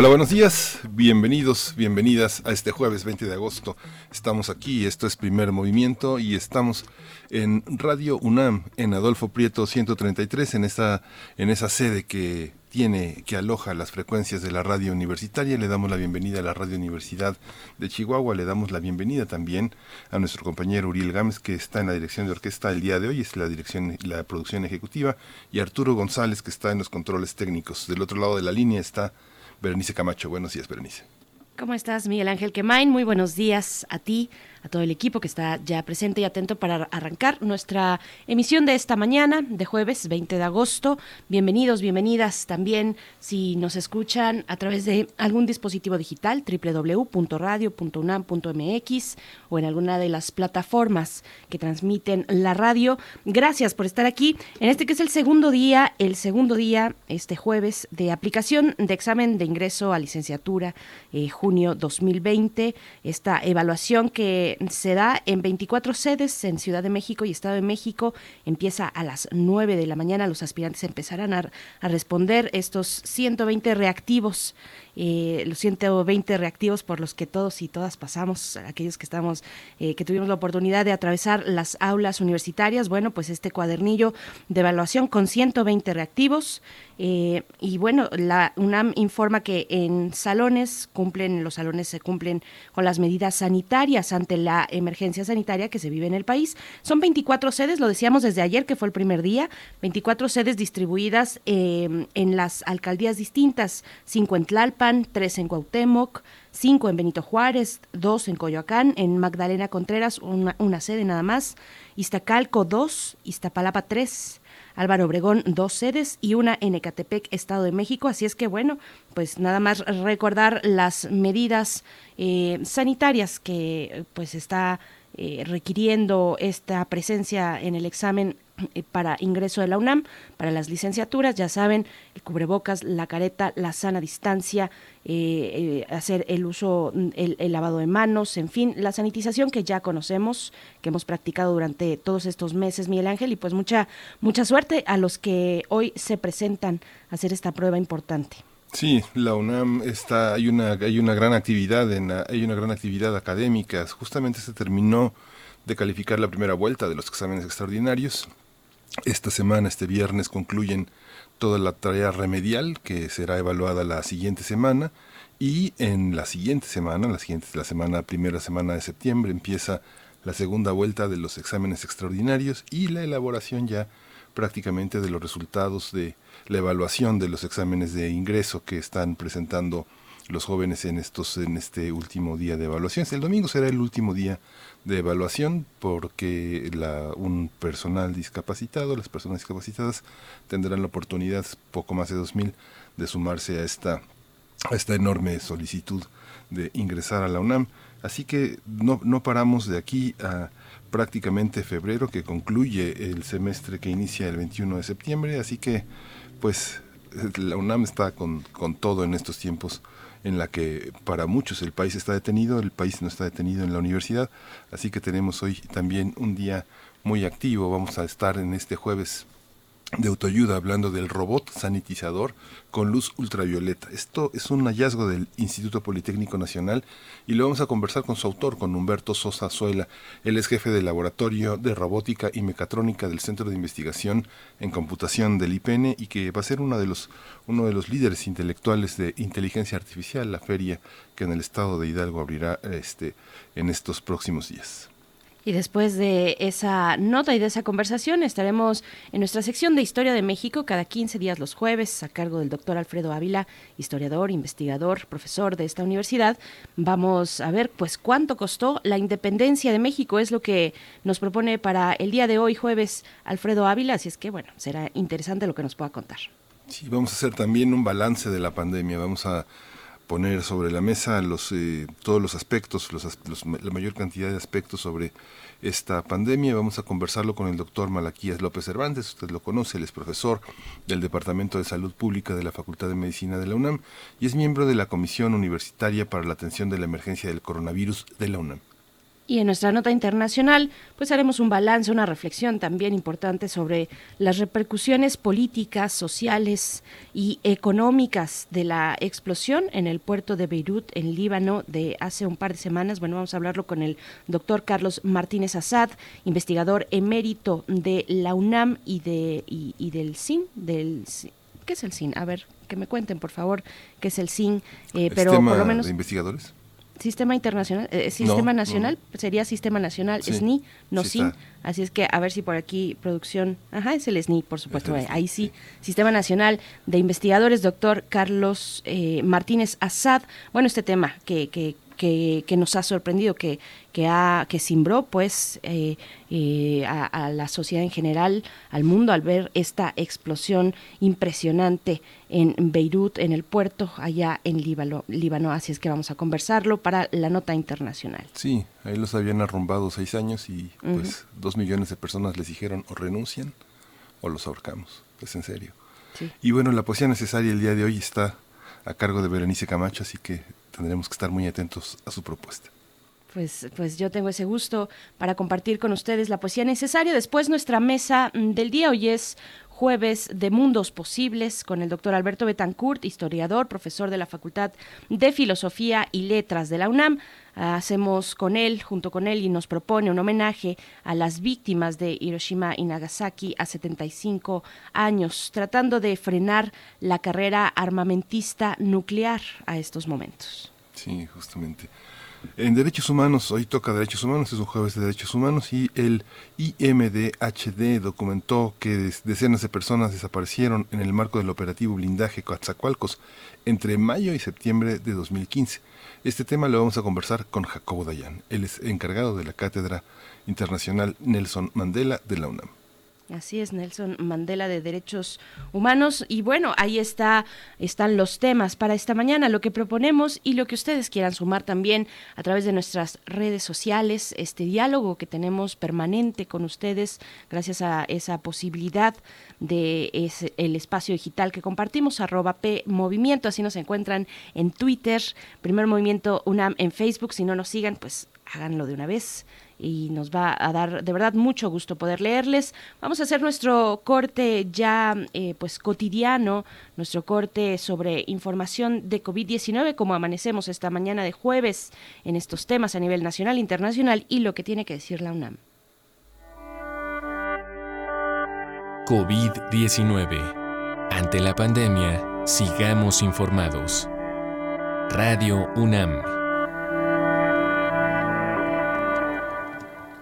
Hola, buenos días, bienvenidos, bienvenidas a este jueves 20 de agosto. Estamos aquí, esto es Primer Movimiento y estamos en Radio UNAM, en Adolfo Prieto 133, en esa, en esa sede que tiene, que aloja las frecuencias de la radio universitaria. Le damos la bienvenida a la Radio Universidad de Chihuahua, le damos la bienvenida también a nuestro compañero Uriel Gámez, que está en la dirección de orquesta el día de hoy, es la dirección, la producción ejecutiva, y Arturo González, que está en los controles técnicos. Del otro lado de la línea está Berenice Camacho. Buenos días, Berenice. ¿Cómo estás, Miguel Ángel Quemain? Muy buenos días a ti, a todo el equipo que está ya presente y atento para arrancar nuestra emisión de esta mañana, de jueves 20 de agosto. Bienvenidos, bienvenidas también si nos escuchan a través de algún dispositivo digital, www.radio.unam.mx o en alguna de las plataformas que transmiten la radio. Gracias por estar aquí en este que es el segundo día, el segundo día, este jueves, de aplicación de examen de ingreso a licenciatura, eh, junio 2020. Esta evaluación que se da en 24 sedes en Ciudad de México y Estado de México. Empieza a las 9 de la mañana. Los aspirantes empezarán a, responder estos 120 reactivos eh, los 120 reactivos por los que todos y todas pasamos, aquellos que estamos, eh, que tuvimos la oportunidad de atravesar las aulas universitarias, bueno, pues este cuadernillo de evaluación con 120 reactivos. Eh, y bueno, la UNAM informa que en salones cumplen, los salones se cumplen con las medidas sanitarias ante la emergencia sanitaria que se vive en el país. Son 24 sedes, lo decíamos desde ayer que fue el primer día, 24 sedes distribuidas en las alcaldías distintas, 5 en Tres en Cuauhtémoc, cinco en Benito Juárez, dos en Coyoacán, en Magdalena Contreras, una, sede nada más, Iztacalco, dos, Iztapalapa, tres, Álvaro Obregón, dos sedes y una en Ecatepec, Estado de México. Así es que, bueno, pues nada más recordar las medidas eh, sanitarias que pues está eh, requiriendo esta presencia en el examen para ingreso de la UNAM, para las licenciaturas, ya saben, el cubrebocas, la careta, la sana distancia, eh, eh, hacer el uso, el, lavado de manos, en fin, la sanitización que ya conocemos, que hemos practicado durante todos estos meses, Miguel Ángel, y pues mucha, mucha suerte a los que hoy se presentan a hacer esta prueba importante. Sí, la UNAM está, hay una, hay una gran actividad en, hay una gran actividad académica. Justamente se terminó de calificar la primera vuelta de los exámenes extraordinarios esta semana, este viernes, concluyen toda la tarea remedial que será evaluada la siguiente semana y en la siguiente semana, la siguiente la semana primera semana de septiembre empieza la segunda vuelta de los exámenes extraordinarios y la elaboración ya prácticamente de los resultados de la evaluación de los exámenes de ingreso que están presentando los jóvenes en estos en este último día de evaluación. El domingo será el último día de evaluación porque la, un personal discapacitado, las personas discapacitadas tendrán la oportunidad, poco más de 2.000, de sumarse a esta, esta enorme solicitud de ingresar a la UNAM. Así que no, no paramos de aquí a prácticamente febrero que concluye el semestre que inicia el 21 de septiembre. Así que pues la UNAM está con, con todo en estos tiempos en la que para muchos el país está detenido, el país no está detenido en la universidad, así que tenemos hoy también un día muy activo, vamos a estar en este jueves de autoayuda hablando del robot sanitizador con luz ultravioleta. Esto es un hallazgo del Instituto Politécnico Nacional y lo vamos a conversar con su autor, con Humberto Sosa Zuela. Él es jefe del Laboratorio de Robótica y Mecatrónica del Centro de Investigación en Computación del IPN y que va a ser uno de los, uno de los líderes intelectuales de inteligencia artificial, la feria que en el estado de Hidalgo abrirá este, en estos próximos días. Y después de esa nota y de esa conversación estaremos en nuestra sección de Historia de México cada 15 días los jueves a cargo del doctor Alfredo Ávila, historiador, investigador, profesor de esta universidad. Vamos a ver pues cuánto costó la independencia de México, es lo que nos propone para el día de hoy jueves Alfredo Ávila, así es que bueno, será interesante lo que nos pueda contar. Sí, vamos a hacer también un balance de la pandemia, vamos a poner sobre la mesa los, eh, todos los aspectos, la mayor cantidad de aspectos sobre esta pandemia. Vamos a conversarlo con el doctor Malaquías López Cervantes, usted lo conoce, él es profesor del Departamento de Salud Pública de la Facultad de Medicina de la UNAM y es miembro de la Comisión Universitaria para la Atención de la Emergencia del Coronavirus de la UNAM. Y en nuestra nota internacional, pues haremos un balance, una reflexión también importante sobre las repercusiones políticas, sociales y económicas de la explosión en el puerto de Beirut, en Líbano, de hace un par de semanas. Bueno, vamos a hablarlo con el doctor Carlos Martínez Assad, investigador emérito de la UNAM y, de, y, del CIN, del ¿Qué es el CIN? A ver, que me cuenten, por favor, qué es el CIN. Eh, pero por lo menos. De investigadores? Sistema Internacional, eh, Sistema Nacional, sería Sistema Nacional, SNI, no SIN. Así es que a ver si por aquí producción, ajá, es el SNI, por supuesto, ahí sí. Sistema Nacional de Investigadores, doctor Carlos eh, Martínez Azad. Bueno, este tema que, que que, nos ha sorprendido, que, que, ha, que simbró pues eh, eh, a, la sociedad en general, al mundo, al ver esta explosión impresionante en Beirut, en el puerto, allá en Líbano. Líbano. Así es que vamos a conversarlo para la nota internacional. Sí, ahí los habían arrumbado seis años y pues dos millones de personas les dijeron o renuncian o los ahorcamos. Es en serio. Y bueno, la poesía necesaria el día de hoy está a cargo de Berenice Camacho, así que tendremos que estar muy atentos a su propuesta. Pues, pues yo tengo ese gusto para compartir con ustedes la poesía necesaria. Después nuestra mesa del día hoy es jueves de Mundos Posibles con el doctor Alberto Betancourt, historiador, profesor de la Facultad de Filosofía y Letras de la UNAM. Hacemos con él, junto con él, y nos propone un homenaje a las víctimas de Hiroshima y Nagasaki a 75 años, tratando de frenar la carrera armamentista nuclear a estos momentos. Sí, justamente. En Derechos Humanos, hoy toca Derechos Humanos, es un jueves de Derechos Humanos y el IMDHD documentó que decenas de personas desaparecieron en el marco del operativo blindaje Coatzacoalcos entre mayo y septiembre de 2015. Este tema lo vamos a conversar con Jacobo Dayan. Él es encargado de la Cátedra Internacional Nelson Mandela de la UNAM. Así es, Nelson Mandela de Derechos Humanos. Y bueno, ahí está, están los temas para esta mañana, lo que proponemos y lo que ustedes quieran sumar también a través de nuestras redes sociales, este diálogo que tenemos permanente con ustedes, gracias a esa posibilidad de ese, el espacio digital que compartimos, arroba P Movimiento, así nos encuentran en Twitter, Primer Movimiento UNAM en Facebook, si no nos sigan, pues háganlo de una vez y nos va a dar de verdad mucho gusto poder leerles. Vamos a hacer nuestro corte ya eh, pues cotidiano, nuestro corte sobre información de COVID-19, como amanecemos esta mañana de jueves en estos temas a nivel nacional, internacional y lo que tiene que decir la UNAM. COVID-19. Ante la pandemia, sigamos informados. Radio UNAM.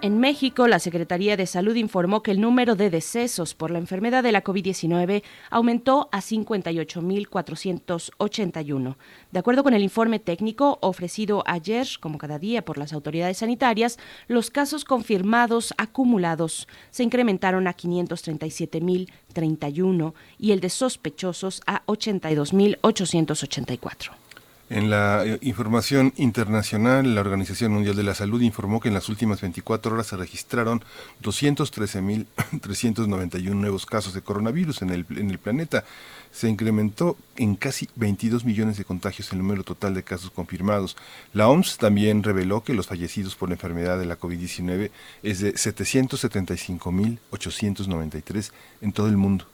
En México, la Secretaría de Salud informó que el número de decesos por la enfermedad de la COVID-19 aumentó a 58.481. De acuerdo con el informe técnico ofrecido ayer, como cada día por las autoridades sanitarias, los casos confirmados acumulados se incrementaron a 537.031 y el de sospechosos a 82.884. En la eh, información internacional, la Organización Mundial de la Salud informó que en las últimas 24 horas se registraron 213.391 nuevos casos de coronavirus en el, en el planeta. Se incrementó en casi 22 millones de contagios el número total de casos confirmados. La OMS también reveló que los fallecidos por la enfermedad de la COVID-19 es de 775.893 en todo el mundo.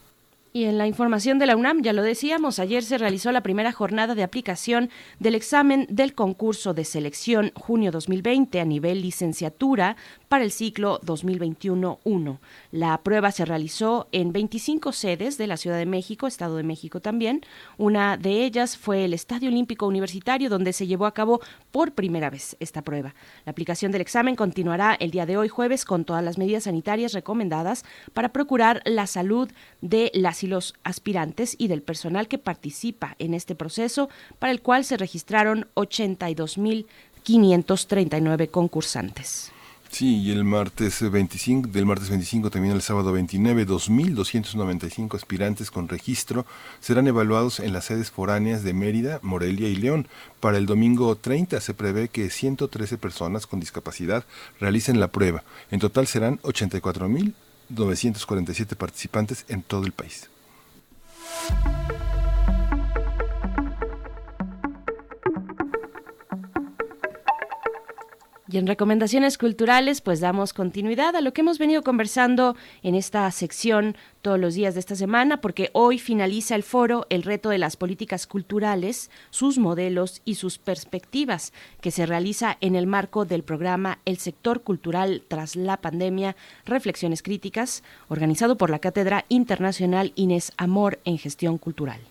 Y en la información de la UNAM, ya lo decíamos, ayer se realizó la primera jornada de aplicación del examen del concurso de selección junio 2020 a nivel licenciatura para el ciclo 2021-1. La prueba se realizó en 25 sedes de la Ciudad de México, Estado de México también. Una de ellas fue el Estadio Olímpico Universitario, donde se llevó a cabo por primera vez esta prueba. La aplicación del examen continuará el día de hoy jueves con todas las medidas sanitarias recomendadas para procurar la salud de las y los aspirantes y del personal que participa en este proceso, para el cual se registraron 82.539 concursantes. Sí, y el martes 25, del martes 25 también el sábado 29, 2.295 aspirantes con registro serán evaluados en las sedes foráneas de Mérida, Morelia y León. Para el domingo 30 se prevé que 113 personas con discapacidad realicen la prueba. En total serán 84.947 participantes en todo el país. Thank you. Y en recomendaciones culturales, pues damos continuidad a lo que hemos venido conversando en esta sección todos los días de esta semana, porque hoy finaliza el foro El reto de las políticas culturales, sus modelos y sus perspectivas, que se realiza en el marco del programa El sector cultural tras la pandemia, Reflexiones Críticas, organizado por la Cátedra Internacional Inés Amor en Gestión Cultural.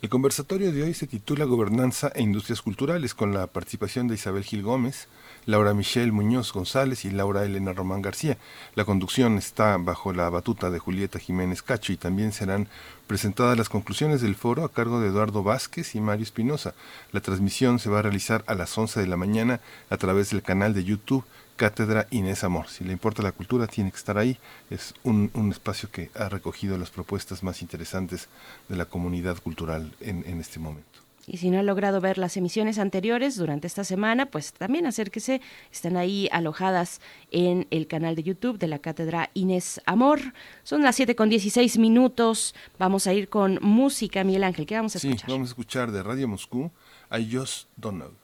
El conversatorio de hoy se titula Gobernanza e Industrias Culturales, con la participación de Isabel Gil Gómez, Laura Michelle Muñoz González y Laura Elena Román García. La conducción está bajo la batuta de Julieta Jiménez Cacho y también serán presentadas las conclusiones del foro a cargo de Eduardo Vázquez y Mario Espinosa. La transmisión se va a realizar a las 11 de la mañana a través del canal de YouTube Cátedra Inés Amor. Si le importa la cultura, tiene que estar ahí. Es un, espacio que ha recogido las propuestas más interesantes de la comunidad cultural en este momento. Y si no ha logrado ver las emisiones anteriores durante esta semana, pues también acérquese. Están ahí alojadas en el canal de YouTube de la Cátedra Inés Amor. Son las 7 con 16 minutos. Vamos a ir con música, Miguel Ángel. ¿Qué vamos a escuchar? Sí, vamos a escuchar de Radio Moscú I Just Don't Know.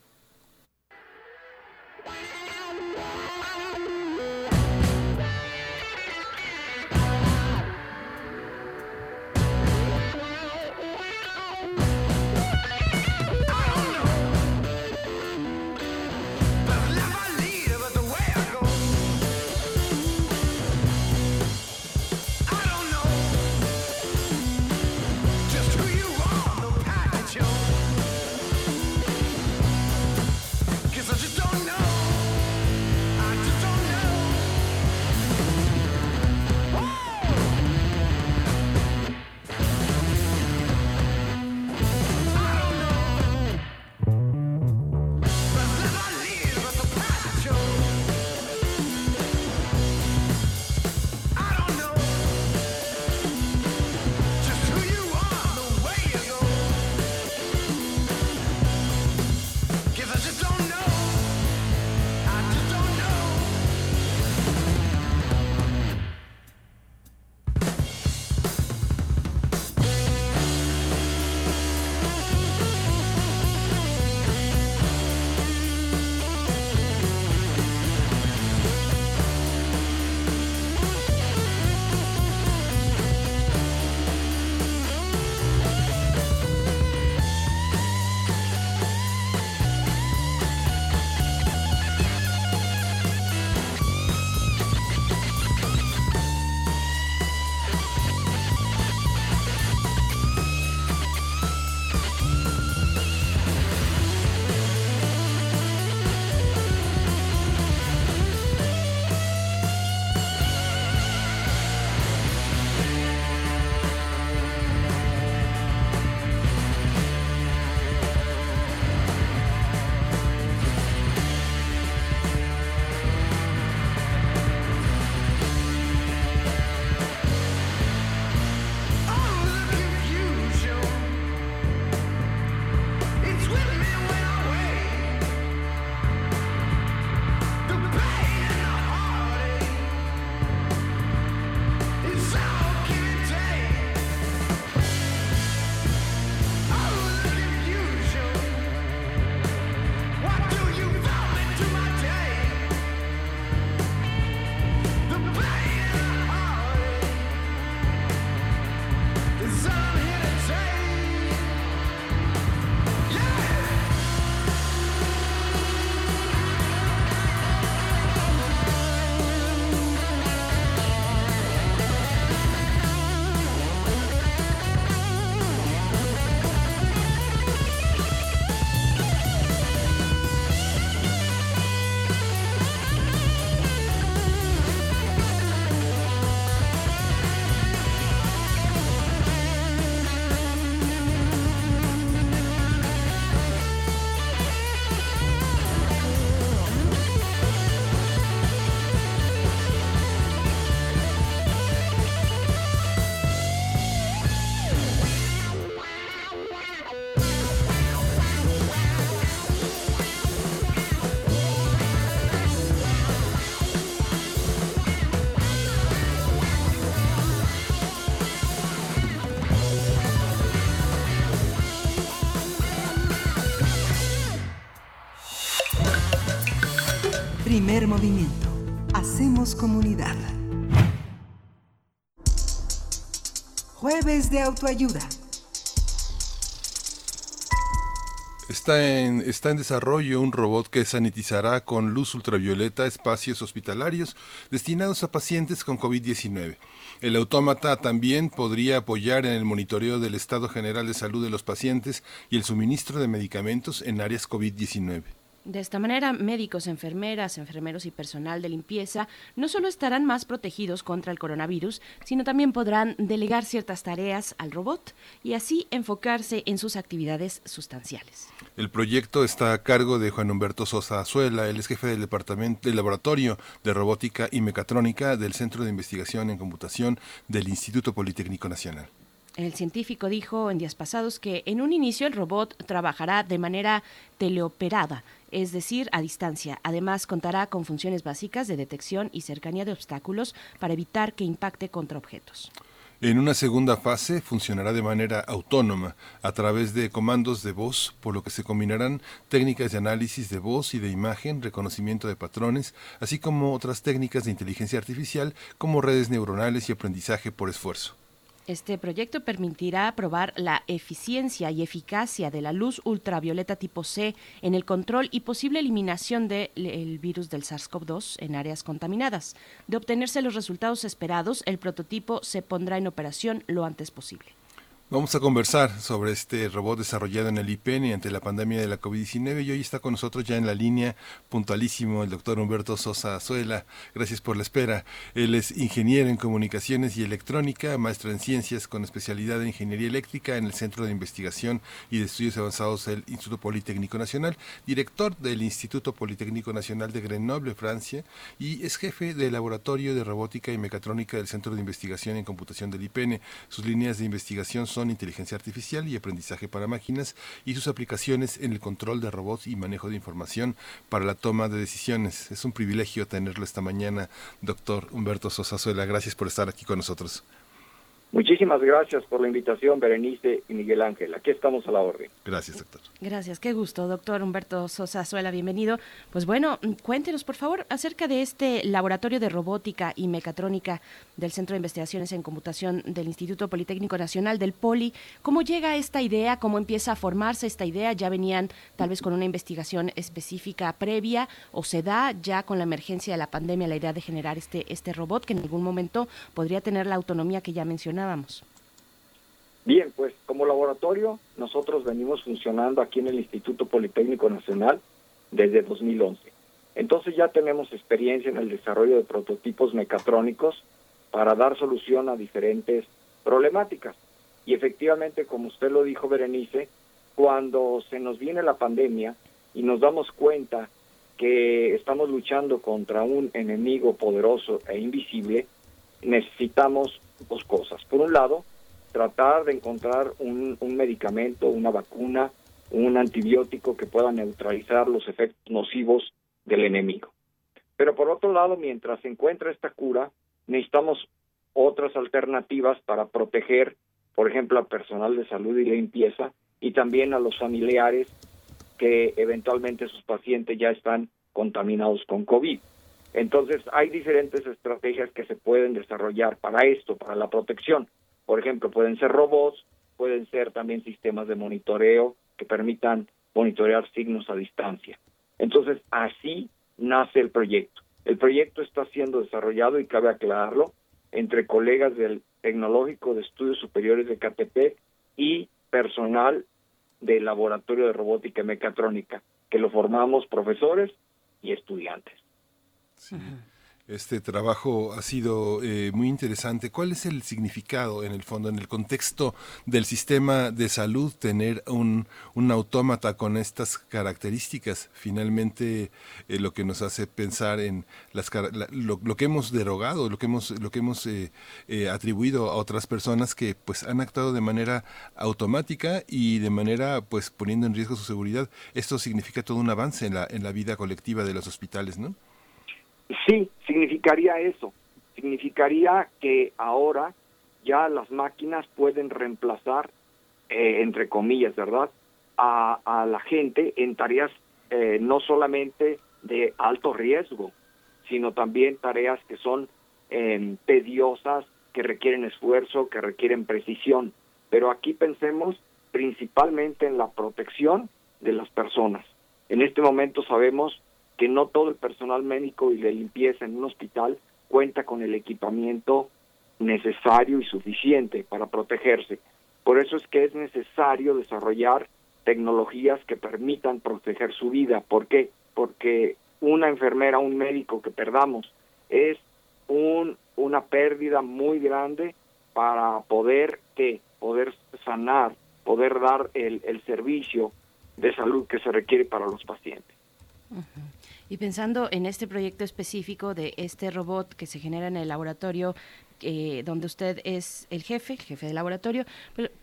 De autoayuda. Está en, está en desarrollo un robot que sanitizará con luz ultravioleta espacios hospitalarios destinados a pacientes con COVID-19. El autómata también podría apoyar en el monitoreo del estado general de salud de los pacientes y el suministro de medicamentos en áreas COVID-19. De esta manera, médicos, enfermeras, enfermeros y personal de limpieza no solo estarán más protegidos contra el coronavirus, sino también podrán delegar ciertas tareas al robot y así enfocarse en sus actividades sustanciales. El proyecto está a cargo de Juan Humberto Sosa Azuela, él es jefe del departamento del laboratorio de robótica y mecatrónica del Centro de Investigación en Computación del Instituto Politécnico Nacional. El científico dijo en días pasados que en un inicio el robot trabajará de manera teleoperada, es decir, a distancia. Además, contará con funciones básicas de detección y cercanía de obstáculos para evitar que impacte contra objetos. En una segunda fase funcionará de manera autónoma a través de comandos de voz, por lo que se combinarán técnicas de análisis de voz y de imagen, reconocimiento de patrones, así como otras técnicas de inteligencia artificial como redes neuronales y aprendizaje por esfuerzo. Este proyecto permitirá probar la eficiencia y eficacia de la luz ultravioleta tipo C en el control y posible eliminación del virus del SARS-CoV-2 en áreas contaminadas. De obtenerse los resultados esperados, el prototipo se pondrá en operación lo antes posible. Vamos a conversar sobre este robot desarrollado en el IPN ante la pandemia de la COVID-19 y hoy está con nosotros ya en la línea puntualísimo el doctor Humberto Sosa Azuela. Gracias por la espera. Él es ingeniero en comunicaciones y electrónica, maestro en ciencias con especialidad en ingeniería eléctrica en el Centro de Investigación y de Estudios Avanzados del Instituto Politécnico Nacional, director del Instituto Politécnico Nacional de Grenoble, Francia, y es jefe del Laboratorio de Robótica y Mecatrónica del Centro de Investigación en Computación del IPN. Sus líneas de investigación son inteligencia artificial y aprendizaje para máquinas y sus aplicaciones en el control de robots y manejo de información para la toma de decisiones. Es un privilegio tenerlo esta mañana, doctor Humberto Sosazuela. Gracias por estar aquí con nosotros. Muchísimas gracias por la invitación, Berenice y Miguel Ángel. Aquí estamos a la orden. Gracias, doctor. Gracias, qué gusto, doctor Humberto Sosa Suela, bienvenido. Pues bueno, cuéntenos, por favor, acerca de este laboratorio de robótica y mecatrónica del Centro de Investigaciones en Computación del Instituto Politécnico Nacional del Poli. ¿Cómo llega esta idea? ¿Cómo empieza a formarse esta idea? ¿Ya venían tal vez con una investigación específica previa o se da ya con la emergencia de la pandemia la idea de generar este, este robot que en algún momento podría tener la autonomía que ya mencionaba? Bien, pues como laboratorio nosotros venimos funcionando aquí en el Instituto Politécnico Nacional desde 2011. Entonces ya tenemos experiencia en el desarrollo de prototipos mecatrónicos para dar solución a diferentes problemáticas. Y efectivamente, como usted lo dijo, Berenice, cuando se nos viene la pandemia y nos damos cuenta que estamos luchando contra un enemigo poderoso e invisible, necesitamos dos cosas. Por un lado, tratar de encontrar un, medicamento, una vacuna, un antibiótico que pueda neutralizar los efectos nocivos del enemigo. Pero por otro lado, mientras se encuentra esta cura, necesitamos otras alternativas para proteger, por ejemplo, al personal de salud y limpieza y también a los familiares que eventualmente sus pacientes ya están contaminados con COVID. Entonces, hay diferentes estrategias que se pueden desarrollar para esto, para la protección. Por ejemplo, pueden ser robots, pueden ser también sistemas de monitoreo que permitan monitorear signos a distancia. Entonces, así nace el proyecto. El proyecto está siendo desarrollado, y cabe aclararlo, entre colegas del Tecnológico de Estudios Superiores de KTP y personal del Laboratorio de Robótica y Mecatrónica, que lo formamos profesores y estudiantes. Este trabajo ha sido eh, muy interesante. ¿Cuál es el significado en el fondo, en el contexto del sistema de salud, tener un, un autómata con estas características? Finalmente, eh, lo que nos hace pensar en las, la, lo, que hemos derogado, lo que hemos, lo que hemos eh, atribuido a otras personas que pues han actuado de manera automática y de manera pues poniendo en riesgo su seguridad. Esto significa todo un avance en la, en la vida colectiva de los hospitales, ¿no? Sí, significaría eso. Significaría que ahora ya las máquinas pueden reemplazar, eh, entre comillas, ¿verdad?, a, a, la gente en tareas eh, no solamente de alto riesgo, sino también tareas que son eh, tediosas, que requieren esfuerzo, que requieren precisión. Pero aquí pensemos principalmente en la protección de las personas. En este momento sabemos que no todo el personal médico y de limpieza en un hospital cuenta con el equipamiento necesario y suficiente para protegerse. Por eso es que es necesario desarrollar tecnologías que permitan proteger su vida. ¿Por qué? Porque una enfermera, un médico que perdamos es un, una pérdida muy grande para poder que poder sanar, poder dar el, servicio de salud que se requiere para los pacientes. Y pensando en este proyecto específico de este robot que se genera en el laboratorio eh, donde usted es el jefe, jefe de laboratorio.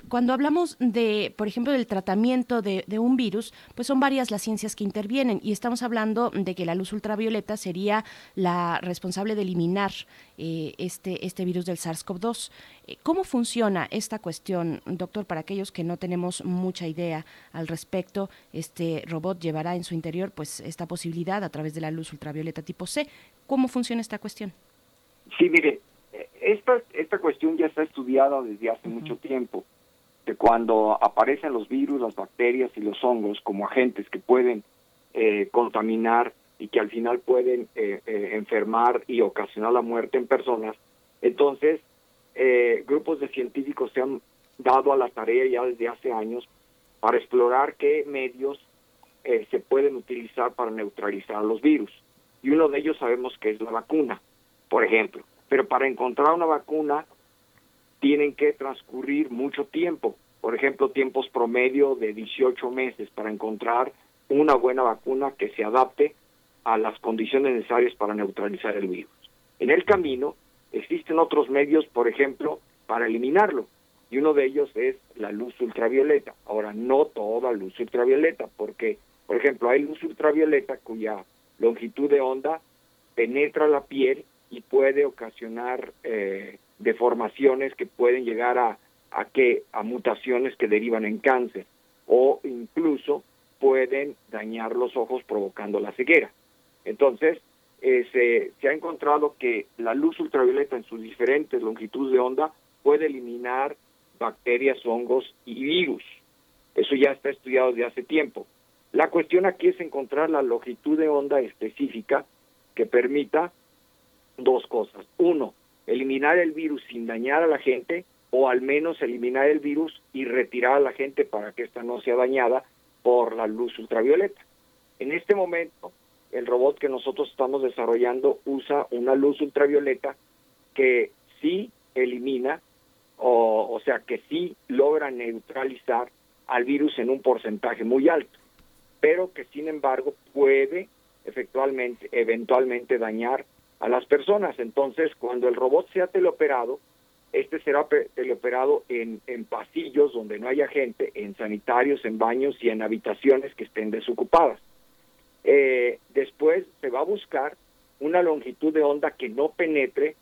cuando hablamos de, por ejemplo, del tratamiento de, un virus, pues son varias las ciencias que intervienen y estamos hablando de que la luz ultravioleta sería la responsable de eliminar eh, este, este virus del SARS-CoV-2. Eh, ¿Cómo funciona esta cuestión, doctor? Para aquellos que no tenemos mucha idea al respecto, este robot llevará en su interior pues esta posibilidad a través de la luz ultravioleta tipo C. ¿Cómo funciona esta cuestión? Sí, mire, esta, esta cuestión ya está estudiada desde hace mucho tiempo, de cuando aparecen los virus, las bacterias y los hongos como agentes que pueden eh, contaminar y que al final pueden eh, eh, enfermar y ocasionar la muerte en personas. Entonces, grupos de científicos se han dado a la tarea ya desde hace años para explorar qué medios se pueden utilizar para neutralizar los virus. Y uno de ellos sabemos que es la vacuna, por ejemplo. Pero para encontrar una vacuna tienen que transcurrir mucho tiempo, por ejemplo, tiempos promedio de 18 meses para encontrar una buena vacuna que se adapte a las condiciones necesarias para neutralizar el virus. En el camino existen otros medios, por ejemplo, para eliminarlo, y uno de ellos es la luz ultravioleta. Ahora, no toda luz ultravioleta, porque, por ejemplo, hay luz ultravioleta cuya longitud de onda penetra la piel y puede ocasionar eh, deformaciones que pueden llegar a, que, a mutaciones que derivan en cáncer o incluso pueden dañar los ojos provocando la ceguera. Entonces, eh, se, se, ha encontrado que la luz ultravioleta en sus diferentes longitudes de onda puede eliminar bacterias, hongos y virus. Eso ya está estudiado desde hace tiempo. La cuestión aquí es encontrar la longitud de onda específica que permita dos cosas. Uno, eliminar el virus sin dañar a la gente o al menos eliminar el virus y retirar a la gente para que ésta no sea dañada por la luz ultravioleta. En este momento, el robot que nosotros estamos desarrollando usa una luz ultravioleta que sí elimina, o, o sea, que sí logra neutralizar al virus en un porcentaje muy alto, pero que sin embargo puede efectualmente, eventualmente dañar a las personas. Entonces, cuando el robot sea teleoperado, este será teleoperado en, pasillos donde no haya gente, en sanitarios, en baños y en habitaciones que estén desocupadas. Eh, después se va a buscar una longitud de onda que no penetre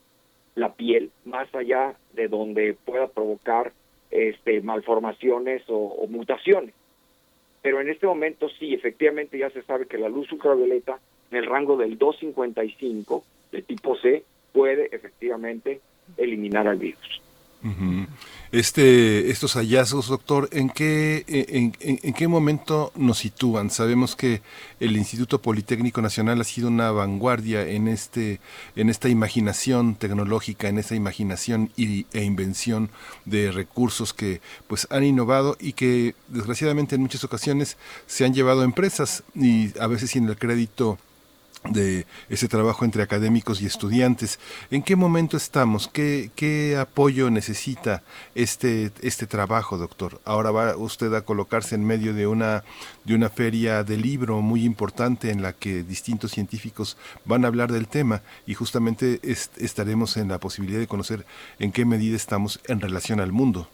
la piel más allá de donde pueda provocar este, malformaciones o mutaciones. Pero en este momento sí, efectivamente ya se sabe que la luz ultravioleta en el rango del 255 de tipo C puede efectivamente eliminar al virus. Este, estos hallazgos, doctor, ¿en qué, en, en, qué momento nos sitúan? Sabemos que el Instituto Politécnico Nacional ha sido una vanguardia en este, en esta imaginación tecnológica, en esta imaginación y, e invención de recursos que pues han innovado y que desgraciadamente en muchas ocasiones se han llevado a empresas y a veces sin el crédito de ese trabajo entre académicos y estudiantes. ¿En qué momento estamos? ¿Qué, qué apoyo necesita este, este trabajo, doctor? Ahora va usted a colocarse en medio de una, de una feria de libro muy importante en la que distintos científicos van a hablar del tema y justamente estaremos en la posibilidad de conocer en qué medida estamos en relación al mundo.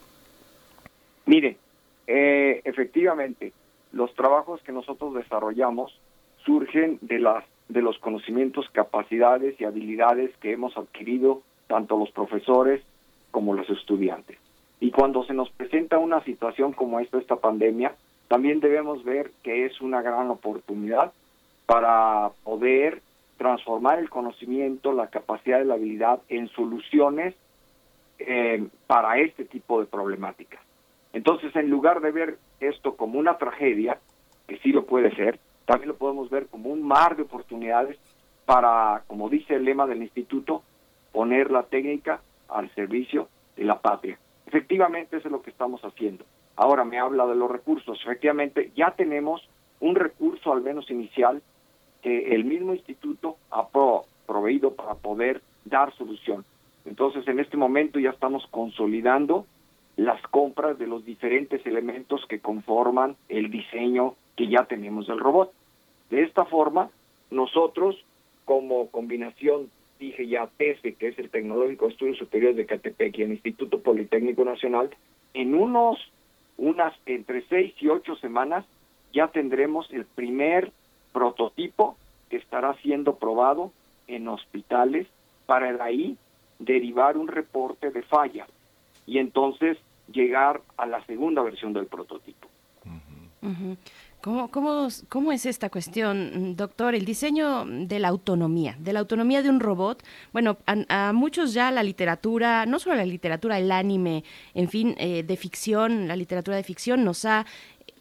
Mire, eh, efectivamente, los trabajos que nosotros desarrollamos surgen de las de los conocimientos, capacidades y habilidades que hemos adquirido tanto los profesores como los estudiantes. Y cuando se nos presenta una situación como esta, esta pandemia, también debemos ver que es una gran oportunidad para poder transformar el conocimiento, la capacidad de la habilidad en soluciones eh, para este tipo de problemáticas. Entonces, en lugar de ver esto como una tragedia, que sí lo puede ser, también lo podemos ver como un mar de oportunidades para, como dice el lema del instituto, poner la técnica al servicio de la patria. Efectivamente, eso es lo que estamos haciendo. Ahora me habla de los recursos. Efectivamente, ya tenemos un recurso, al menos inicial, que el mismo instituto ha proveído para poder dar solución. Entonces, en este momento ya estamos consolidando las compras de los diferentes elementos que conforman el diseño que ya tenemos del robot. De esta forma, nosotros, como combinación, dije ya, TESE, que es el Tecnológico de Estudios Superiores de Catepec y el Instituto Politécnico Nacional, en unos, unas entre seis y ocho semanas ya tendremos el primer prototipo que estará siendo probado en hospitales para de ahí derivar un reporte de falla y entonces llegar a la segunda versión del prototipo. ¿Cómo, cómo, cómo es esta cuestión, doctor? El diseño de la autonomía, de la autonomía de un robot. Bueno, a, muchos ya la literatura, no solo la literatura, el anime, en fin, eh, de ficción, la literatura de ficción nos ha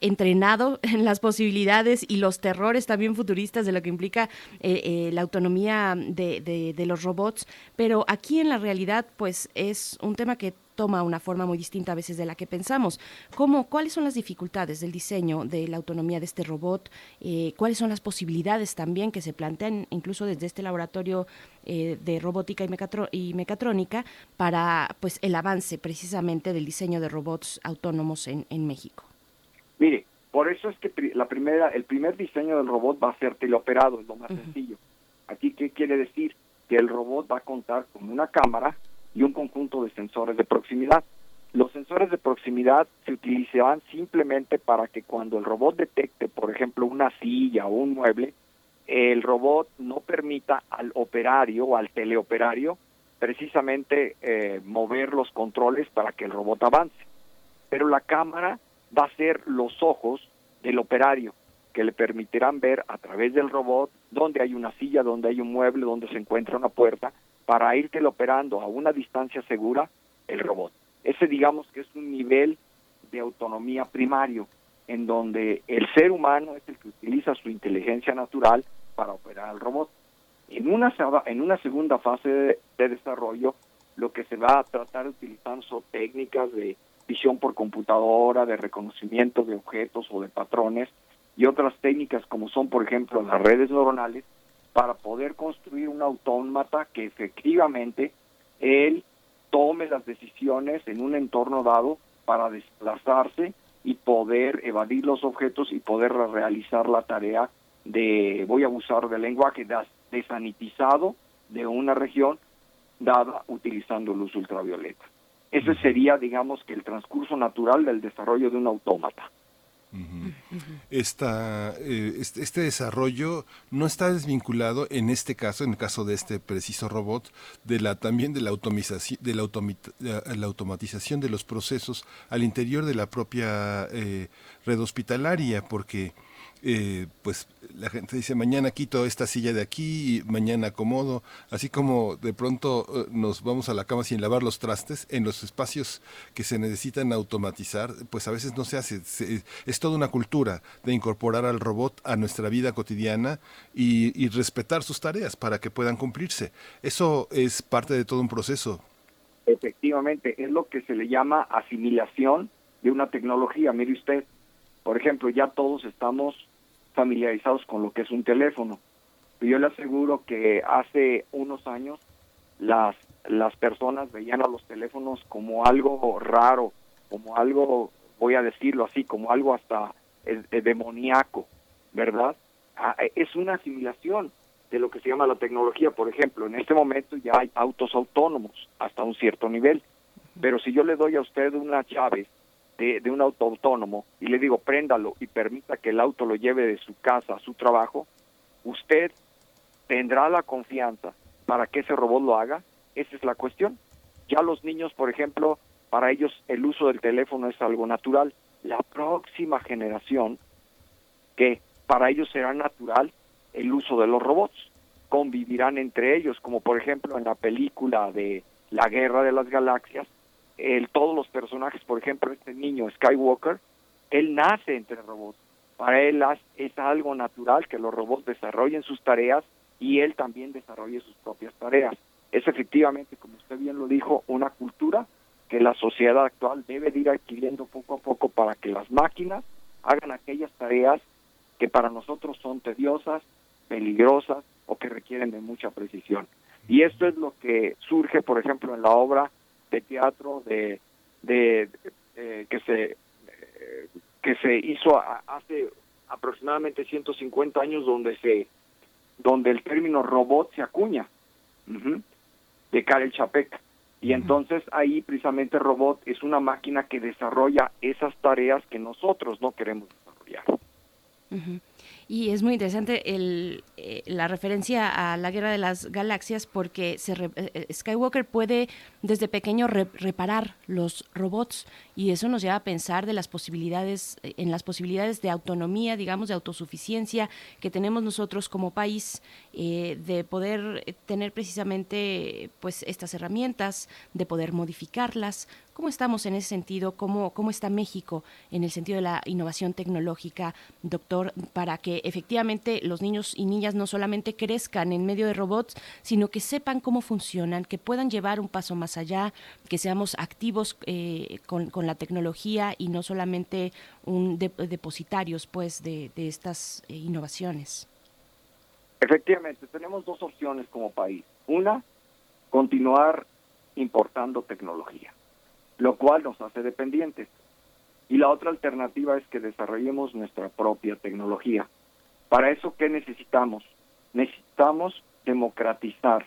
entrenado en las posibilidades y los terrores también futuristas de lo que implica eh, eh, la autonomía de, de, los robots, pero aquí en la realidad pues es un tema que toma una forma muy distinta a veces de la que pensamos. ¿Cómo, ¿Cuáles son las dificultades del diseño de la autonomía de este robot? Eh, ¿Cuáles son las posibilidades también que se plantean incluso desde este laboratorio de robótica y, y, mecatrónica para pues el avance precisamente del diseño de robots autónomos en, en México? Mire, por eso es que la primera, el primer diseño del robot va a ser teleoperado, es lo más sencillo. Aquí, ¿qué quiere decir? Que el robot va a contar con una cámara y un conjunto de sensores de proximidad. Los sensores de proximidad se utilizarán simplemente para que cuando el robot detecte, por ejemplo, una silla o un mueble, el robot no permita al operario o al teleoperario precisamente eh, mover los controles para que el robot avance. Pero la cámara va a ser los ojos del operario que le permitirán ver a través del robot dónde hay una silla, dónde hay un mueble, dónde se encuentra una puerta, para irte operando a una distancia segura el robot. Ese digamos que es un nivel de autonomía primario, en donde el ser humano es el que utiliza su inteligencia natural para operar al robot. En una, en una segunda fase de, de desarrollo, lo que se va a tratar de utilizar son técnicas de visión por computadora, de reconocimiento de objetos o de patrones y otras técnicas como son, por ejemplo, las redes neuronales, para poder construir un autómata que efectivamente él tome las decisiones en un entorno dado para desplazarse y poder evadir los objetos y poder realizar la tarea de, voy a usar del lenguaje, desanitizado de una región dada utilizando luz ultravioleta. Ese sería, digamos, que el transcurso natural del desarrollo de un autómata. Eh, este, este, desarrollo no está desvinculado en este caso, en el caso de este preciso robot, de la también de la la, automatización de los procesos al interior de la propia eh, red hospitalaria, porque eh, pues la gente dice mañana quito esta silla de aquí, mañana acomodo, así como de pronto eh, nos vamos a la cama sin lavar los trastes, en los espacios que se necesitan automatizar, pues a veces no se hace, es toda una cultura de incorporar al robot a nuestra vida cotidiana y, y respetar sus tareas para que puedan cumplirse. Eso es parte de todo un proceso. Efectivamente, es lo que se le llama asimilación de una tecnología. Mire usted, por ejemplo, ya todos estamos familiarizados con lo que es un teléfono. Yo le aseguro que hace unos años las, las personas veían a los teléfonos como algo raro, como algo, voy a decirlo así, como algo hasta eh, eh, demoníaco, ¿verdad? Ah, eh, es una asimilación de lo que se llama la tecnología. Por ejemplo, en este momento ya hay autos autónomos hasta un cierto nivel, pero si yo le doy a usted una llave de, un auto autónomo y le digo préndalo y permita que el auto lo lleve de su casa a su trabajo, usted tendrá la confianza para que ese robot lo haga. Esa es la cuestión. Ya los niños, por ejemplo, para ellos el uso del teléfono es algo natural. La próxima generación, que para ellos será natural el uso de los robots. Convivirán entre ellos, como por ejemplo en la película de La Guerra de las Galaxias, el, todos los personajes, por ejemplo, este niño Skywalker, él nace entre robots. Para él es algo natural que los robots desarrollen sus tareas y él también desarrolle sus propias tareas. Es efectivamente, como usted bien lo dijo, una cultura que la sociedad actual debe de ir adquiriendo poco a poco para que las máquinas hagan aquellas tareas que para nosotros son tediosas, peligrosas o que requieren de mucha precisión. Y esto es lo que surge, por ejemplo, en la obra de teatro de, de, que se que se hizo hace aproximadamente 150 años donde se donde el término robot se acuña de Karel Chapek. Y entonces ahí precisamente robot es una máquina que desarrolla esas tareas que nosotros no queremos desarrollar. Y es muy interesante el, eh, la referencia a la Guerra de las Galaxias porque se eh, eh, Skywalker puede desde pequeño reparar los robots y eso nos lleva a pensar de las posibilidades en las posibilidades de autonomía, digamos, de autosuficiencia que tenemos nosotros como país de poder tener precisamente pues estas herramientas, de poder modificarlas, ¿Cómo estamos en ese sentido? ¿Cómo, ¿Cómo está México en el sentido de la innovación tecnológica, doctor, para que efectivamente los niños y niñas no solamente crezcan en medio de robots, sino que sepan cómo funcionan, que puedan llevar un paso más allá, que seamos activos eh, con, la tecnología y no solamente un depositarios pues de, de estas eh, innovaciones? Efectivamente, tenemos dos opciones como país. Una, continuar importando tecnología lo cual nos hace dependientes. Y la otra alternativa es que desarrollemos nuestra propia tecnología. Para eso, ¿qué necesitamos? Necesitamos democratizar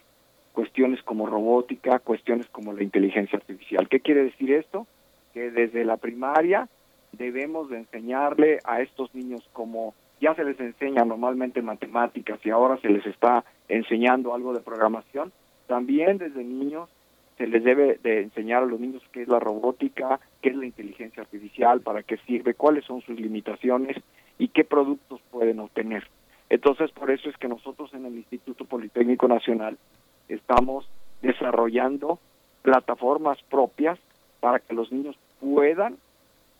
cuestiones como robótica, cuestiones como la inteligencia artificial. ¿Qué quiere decir esto? Que desde la primaria debemos de enseñarle a estos niños como ya se les enseña normalmente matemáticas y ahora se les está enseñando algo de programación, también desde niños se les debe de enseñar a los niños qué es la robótica, qué es la inteligencia artificial, para qué sirve, cuáles son sus limitaciones y qué productos pueden obtener. Entonces, por eso es que nosotros en el Instituto Politécnico Nacional estamos desarrollando plataformas propias para que los niños puedan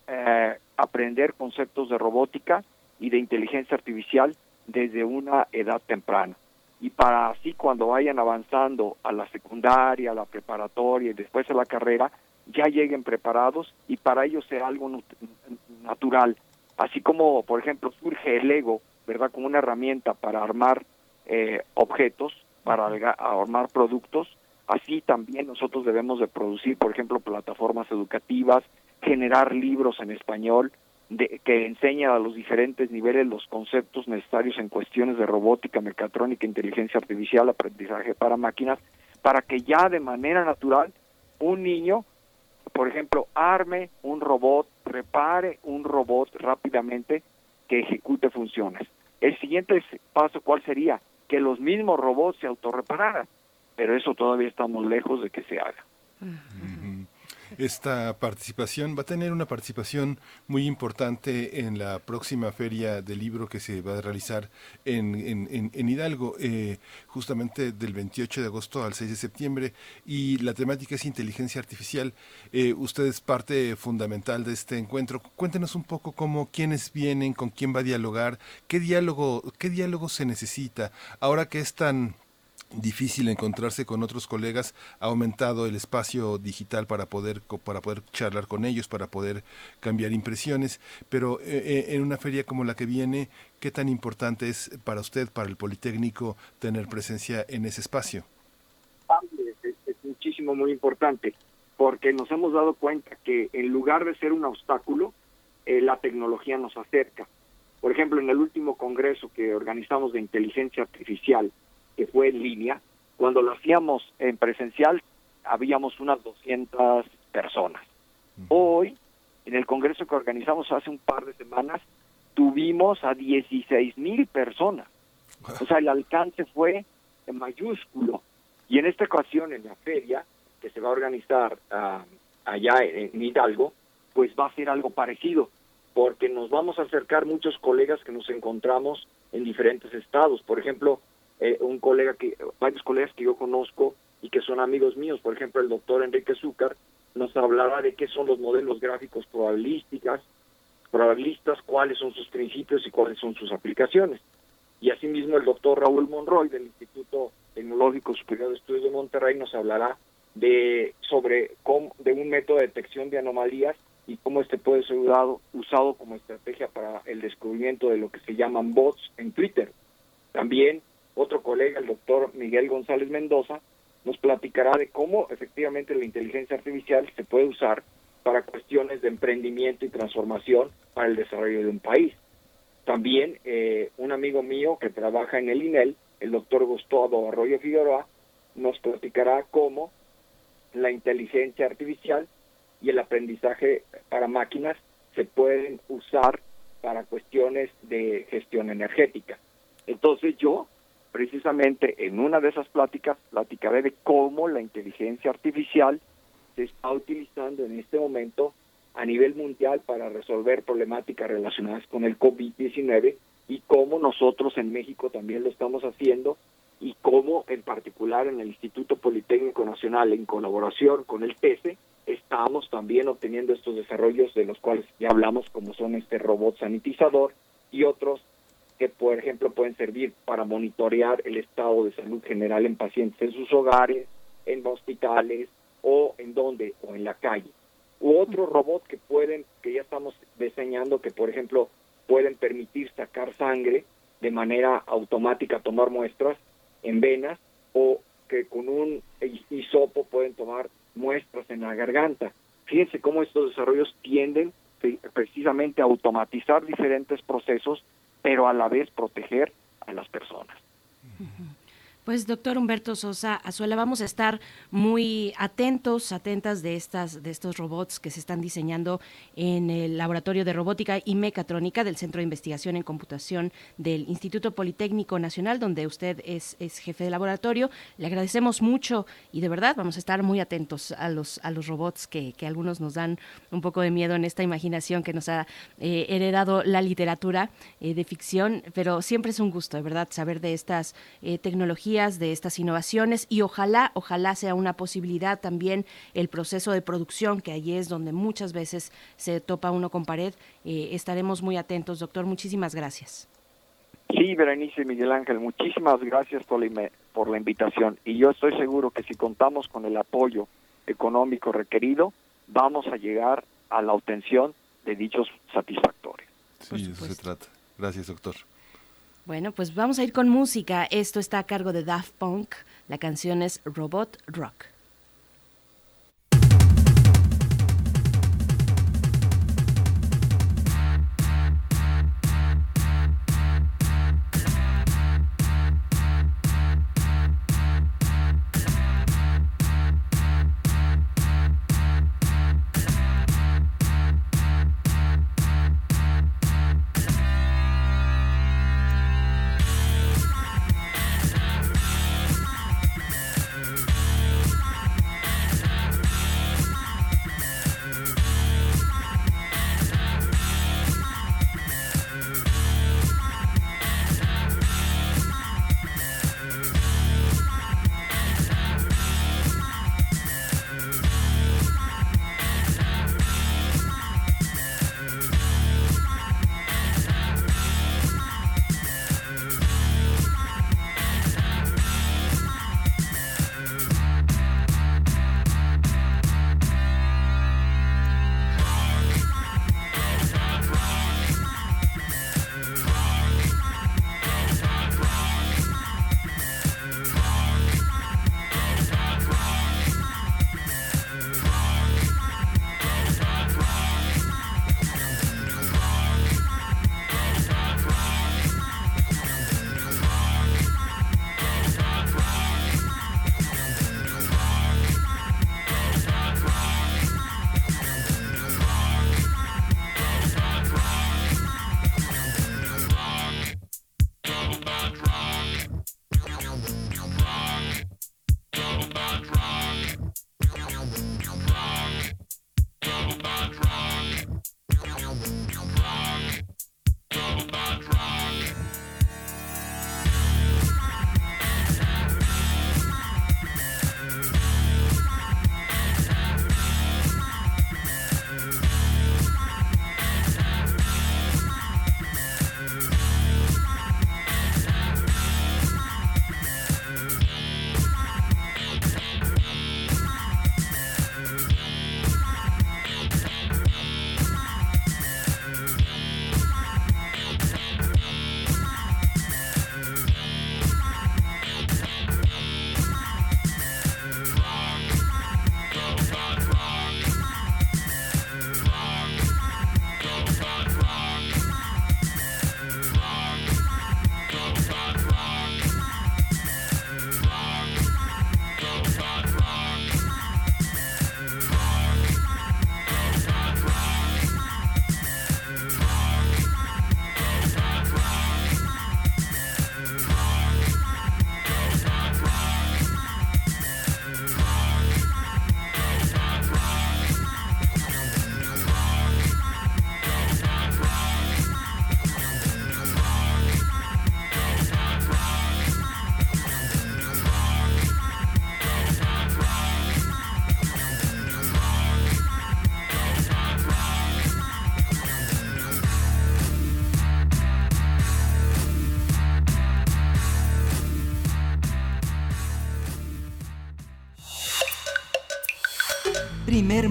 eh, aprender conceptos de robótica y de inteligencia artificial desde una edad temprana y para así cuando vayan avanzando a la secundaria, a la preparatoria y después a la carrera, ya lleguen preparados y para ellos sea algo natural. Así como, por ejemplo, surge el ego, ¿verdad? Como una herramienta para armar eh, objetos, para armar productos, así también nosotros debemos de producir, por ejemplo, plataformas educativas, generar libros en español, que enseña a los diferentes niveles los conceptos necesarios en cuestiones de robótica, mecatrónica, inteligencia artificial, aprendizaje para máquinas, para que ya de manera natural un niño, por ejemplo, arme un robot, prepare un robot rápidamente que ejecute funciones. El siguiente paso, ¿cuál sería? Que los mismos robots se autorrepararan, pero eso todavía estamos lejos de que se haga esta participación, va a tener una participación muy importante en la próxima feria del libro que se va a realizar en, en, Hidalgo, eh, justamente del 28 de agosto al 6 de septiembre, y la temática es inteligencia artificial. Eh, usted es parte fundamental de este encuentro. Cuéntenos un poco cómo, quiénes vienen, con quién va a dialogar, qué diálogo, qué diálogo se necesita, ahora que es tan difícil encontrarse con otros colegas, ha aumentado el espacio digital para poder, para poder charlar con ellos, para poder cambiar impresiones, pero eh, eh, en una feria como la que viene, ¿qué tan importante es para usted, para el Politécnico, tener presencia en ese espacio? Es, muchísimo, muy importante, porque nos hemos dado cuenta que en lugar de ser un obstáculo, eh, la tecnología nos acerca. Por ejemplo, en el último congreso que organizamos de inteligencia artificial, que fue en línea. Cuando lo hacíamos en presencial, habíamos unas 200 personas. Hoy, en el congreso que organizamos hace un par de semanas, tuvimos a 16 mil personas. O sea, el alcance fue mayúsculo. Y en esta ocasión, en la feria, que se va a organizar ah, allá en Hidalgo, pues va a ser algo parecido, porque nos vamos a acercar muchos colegas que nos encontramos en diferentes estados. Por ejemplo, eh, un colega que, varios colegas que yo conozco y que son amigos míos, por ejemplo, el doctor Enrique Zúcar, nos hablará de qué son los modelos gráficos probabilísticas, probabilistas, cuáles son sus principios y cuáles son sus aplicaciones. Y asimismo el doctor Raúl Monroy del Instituto Tecnológico Superior de Estudios de Monterrey nos hablará de sobre de un método de detección de anomalías y cómo este puede ser usado, usado como estrategia para el descubrimiento de lo que se llaman bots en Twitter. También otro colega, el doctor Miguel González Mendoza, nos platicará de cómo efectivamente la inteligencia artificial se puede usar para cuestiones de emprendimiento y transformación para el desarrollo de un país. También eh, un amigo mío que trabaja en el INEL, el doctor Gustavo Arroyo Figueroa, nos platicará cómo la inteligencia artificial y el aprendizaje para máquinas se pueden usar para cuestiones de gestión energética. Entonces yo, precisamente en una de esas pláticas, platicaré de cómo la inteligencia artificial se está utilizando en este momento a nivel mundial para resolver problemáticas relacionadas con el COVID-19 y cómo nosotros en México también lo estamos haciendo y cómo en particular en el Instituto Politécnico Nacional en colaboración con el TESE estamos también obteniendo estos desarrollos de los cuales ya hablamos como son este robot sanitizador y otros que por ejemplo pueden servir para monitorear el estado de salud general en pacientes en sus hogares, en hospitales o en donde o en la calle. U otros robots que pueden que ya estamos diseñando que por ejemplo pueden permitir sacar sangre de manera automática, tomar muestras en venas o que con un hisopo pueden tomar muestras en la garganta. Fíjense cómo estos desarrollos tienden precisamente a automatizar diferentes procesos, pero a la vez proteger a las personas. Pues doctor Humberto Sosa Azuela, vamos a estar muy atentos, atentas de estas, de estos robots que se están diseñando en el Laboratorio de Robótica y Mecatrónica del Centro de Investigación en Computación del Instituto Politécnico Nacional, donde usted es, jefe de laboratorio. Le agradecemos mucho y de verdad vamos a estar muy atentos a los, a los robots que, que algunos nos dan un poco de miedo en esta imaginación que nos ha eh, heredado la literatura eh, de ficción, pero siempre es un gusto, de verdad, saber de estas eh, tecnologías de estas innovaciones y ojalá, ojalá sea una posibilidad también el proceso de producción, que allí es donde muchas veces se topa uno con pared. Eh, estaremos muy atentos, doctor. Muchísimas gracias. Sí, Berenice Miguel Ángel, muchísimas gracias por la, por la invitación. Y yo estoy seguro que si contamos con el apoyo económico requerido, vamos a llegar a la obtención de dichos satisfactorios. Sí, eso se trata. Gracias, doctor. Bueno, pues vamos a ir con música. Esto está a cargo de Daft Punk. La canción es Robot Rock.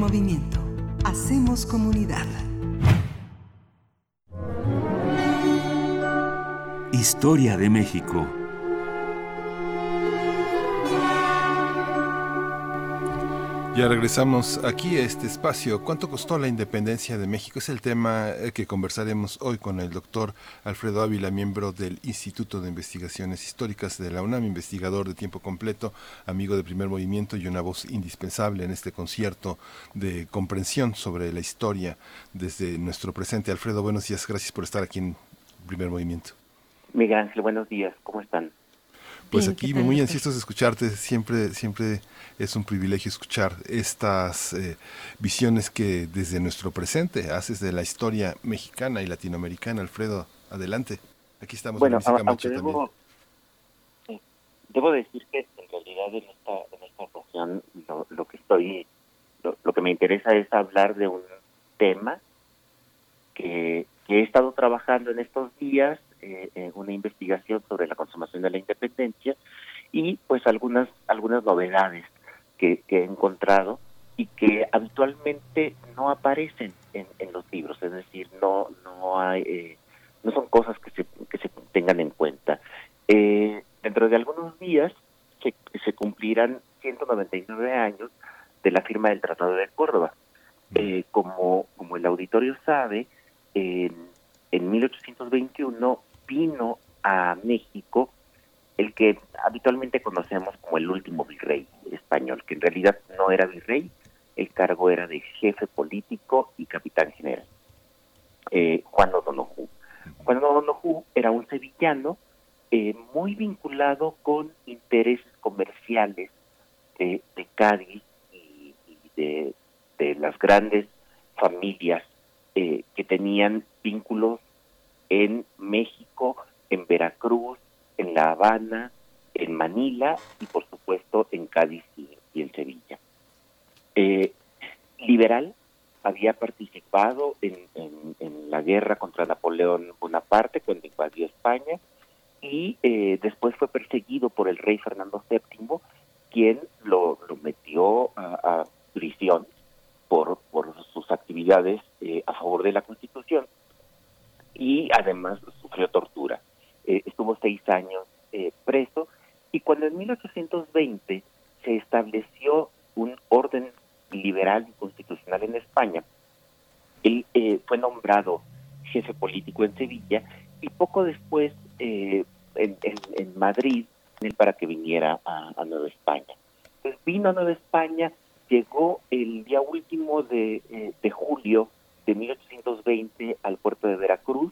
Movimiento. Hacemos comunidad. Historia de México. Ya regresamos aquí a este espacio. ¿Cuánto costó la independencia de México? Es el tema eh, que conversaremos hoy con el doctor Alfredo Ávila, miembro del Instituto de Investigaciones Históricas de la UNAM, investigador de tiempo completo, amigo de primer movimiento y una voz indispensable en este concierto de comprensión sobre la historia desde nuestro presente. Alfredo, buenos días. Gracias por estar aquí en primer movimiento. Miguel Ángel, buenos días. ¿Cómo están? Pues aquí muy ansiosos de escucharte, siempre, siempre es un privilegio escuchar estas eh, visiones que desde nuestro presente haces de la historia mexicana y latinoamericana. Alfredo, adelante. Aquí estamos. Bueno, aunque debo, debo decir que en realidad en esta, en esta ocasión lo, lo que estoy, lo, lo, que me interesa es hablar de un tema que, que he estado trabajando en estos días eh, una investigación sobre la consumación de la independencia y pues algunas algunas novedades que, he encontrado y que habitualmente no aparecen en, los libros, es decir, no no hay eh, no son cosas que se que se tengan en cuenta. Eh, dentro de algunos días se, se cumplirán 199 años de la firma del Tratado de Córdoba. Eh, como como el auditorio sabe, en, en 1821 vino a México el que habitualmente conocemos como el último virrey español, que en realidad no era virrey, el cargo era de jefe político y capitán general, eh, Juan O'Donoghue. Juan O'Donoghue era un sevillano eh, muy vinculado con intereses comerciales de, Cádiz y, de, las grandes familias eh, que tenían vínculos en México, en Veracruz, en La Habana, en Manila y por supuesto en Cádiz y, en Sevilla. Eh, liberal había participado en, la guerra contra Napoleón Bonaparte cuando invadió España y eh, después fue perseguido por el rey Fernando VII, quien lo, metió a, prisión por, por sus actividades eh, a favor de la Constitución y además sufrió tortura. Eh, estuvo seis años eh, preso y cuando en 1820 se estableció un orden liberal y constitucional en España, él eh, fue nombrado jefe político en Sevilla y poco después en, en, Madrid para que viniera a, Nueva España. Entonces vino a Nueva España, llegó el día último de, de julio de 1820 al puerto de Veracruz.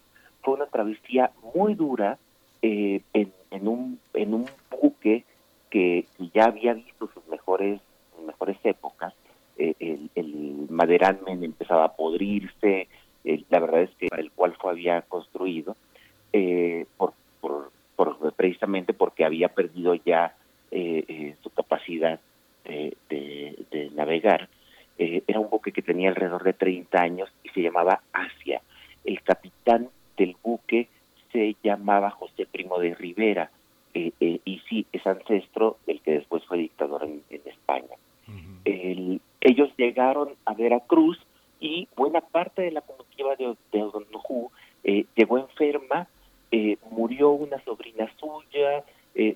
Una travesía muy dura eh, en, en, un, en un buque que ya había visto sus mejores, mejores épocas. Eh, el, el Maderanmen empezaba a podrirse, la verdad es que el cual fue había construido, eh, por, por, por, precisamente porque había perdido ya su capacidad de, navegar era un buque que tenía alrededor de 30 años y se llamaba Asia. El capitán del buque se llamaba José Primo de Rivera eh, eh, y sí, es ancestro del que después fue dictador en, España. ellos llegaron a Veracruz y buena parte de la comitiva de, de llegó enferma, murió una sobrina suya,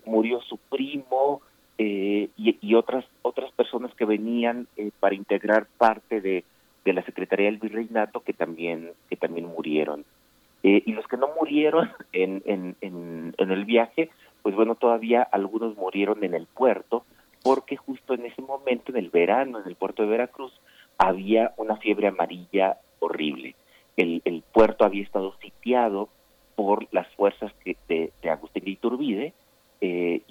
murió su primo, eh, y, otras otras personas que venían eh, para integrar parte de, de, la Secretaría del Virreinato que también que también murieron eh, y los que no murieron en, en, en, en, el viaje pues bueno todavía algunos murieron en el puerto porque justo en ese momento en el verano en el puerto de Veracruz había una fiebre amarilla horrible el, el puerto había estado sitiado por las fuerzas que, de, de Agustín de Iturbide eh,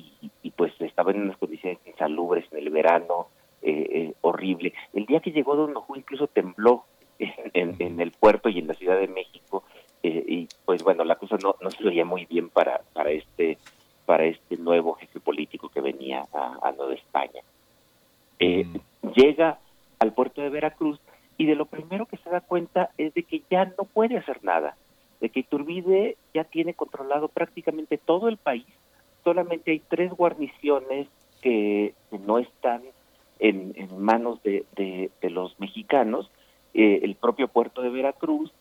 y, pues estaba en unas condiciones insalubres en el verano, eh, eh, horrible. El día que llegó Don Ojú incluso tembló en, el puerto y en la Ciudad de México y pues bueno, la cosa no, no se veía muy bien para, para este para este nuevo jefe político que venía a, a Nueva España. Llega al puerto de Veracruz y de lo primero que se da cuenta es de que ya no puede hacer nada, de que Iturbide ya tiene controlado prácticamente todo el país. Solamente hay tres guarniciones que no están en, manos de, los mexicanos, eh, el propio puerto de Veracruz,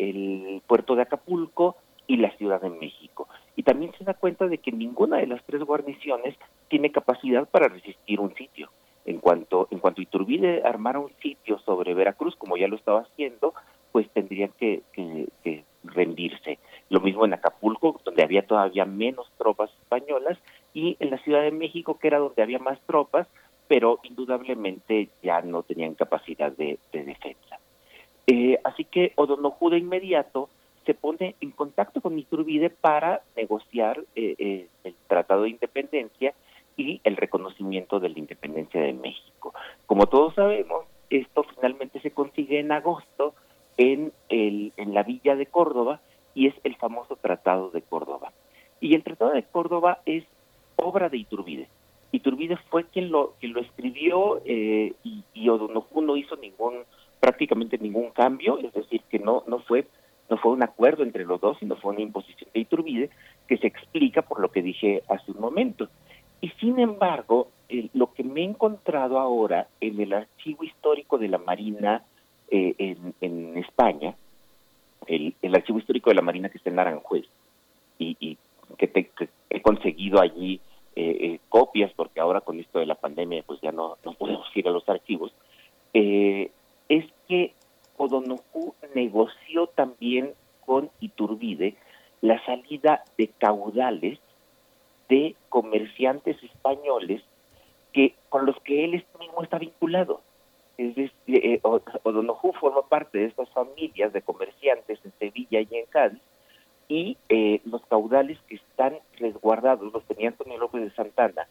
el puerto de Acapulco y la Ciudad de México. Y también se da cuenta de que ninguna de las tres guarniciones tiene capacidad para resistir un sitio. En cuanto, en cuanto Iturbide armara un sitio sobre Veracruz, como ya lo estaba haciendo, pues tendrían que, rendirse. Lo mismo en Acapulco, donde había todavía menos tropas españolas, y en la Ciudad de México, que era donde había más tropas, pero indudablemente ya no tenían capacidad de, defensa. Eh, así que O'Donoghue de inmediato se pone en contacto con Iturbide para negociar eh, eh, el Tratado de Independencia y el reconocimiento de la independencia de México. Como todos sabemos, esto finalmente se consigue en agosto en, el, en la villa de Córdoba y es el famoso Tratado de Córdoba. Y el Tratado de Córdoba es obra de Iturbide. Iturbide fue quien lo, quien lo escribió eh, y, y O'Donoghue no hizo ningún, prácticamente ningún cambio, es decir, que no, no fue no fue un acuerdo entre los dos, sino fue una imposición de Iturbide que se explica por lo que dije hace un momento. Y sin embargo, lo que me he encontrado ahora en el archivo histórico de la Marina eh, en, España, el, archivo histórico de la Marina que está en Aranjuez, y, que, he conseguido allí eh, eh, copias, porque ahora con esto de la pandemia pues ya no, no podemos ir a los archivos, es que O'Donoghue negoció también con Iturbide la salida de caudales de comerciantes españoles que con los que él mismo está vinculado. Es decir, eh, O'Donoghue forma parte de estas familias de comerciantes en Sevilla y en Cádiz, y eh, los caudales que están resguardados, los tenía Antonio López de Santana,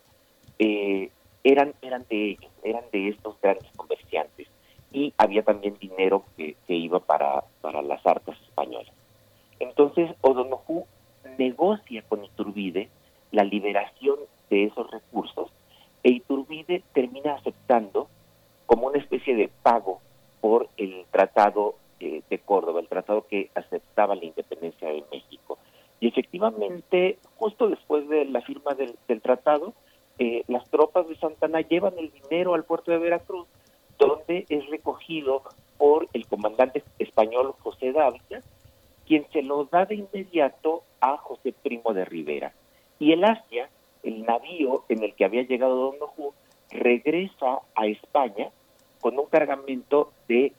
eh, eran, eran de ellos, eran de estos grandes comerciantes y había también dinero que, iba para, para las arcas españolas. Entonces O'Donoghue negocia con Iturbide la liberación de esos recursos e Iturbide termina aceptando como una especie de pago por el tratado eh, de Córdoba, el tratado que aceptaba la independencia de México. Y efectivamente, justo después de la firma del, tratado, eh, las tropas de Santana llevan el dinero al puerto de Veracruz es recogido por el comandante español José Dávila, quien se lo da de inmediato a José Primo de Rivera. Y el Asia, el navío en el que había llegado Don Nojú, regresa a España con un cargamento de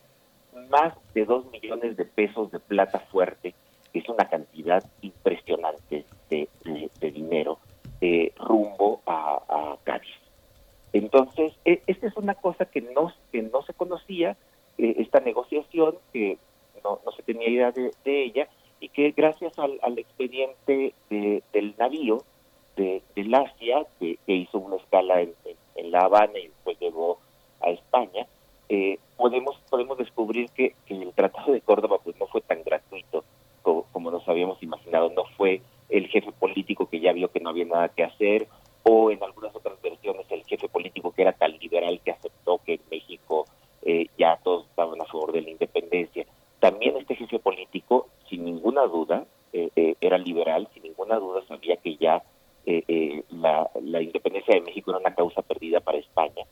más de dos millones de pesos de plata fuerte, que es una cantidad impresionante de, dinero, eh, rumbo a Cádiz. Entonces, e, esta es una cosa que no, que no se conocía, eh, esta negociación, que no, no se tenía idea de, ella, y que gracias al, expediente del navío de, del Asia, que, hizo una escala en, La Habana y después llegó a España, eh, podemos, podemos descubrir que, el Tratado de Córdoba pues no fue tan gratuito como, como nos habíamos imaginado, no fue el jefe político que ya vio que no había nada que hacer, o en algunas otras versiones el jefe político que era tan liberal que aceptó que en México eh, ya todos estaban a favor de la independencia. También este jefe político, sin ninguna duda, eh, eh, era liberal, sin ninguna duda sabía que ya la, la independencia de México era una causa perdida para España,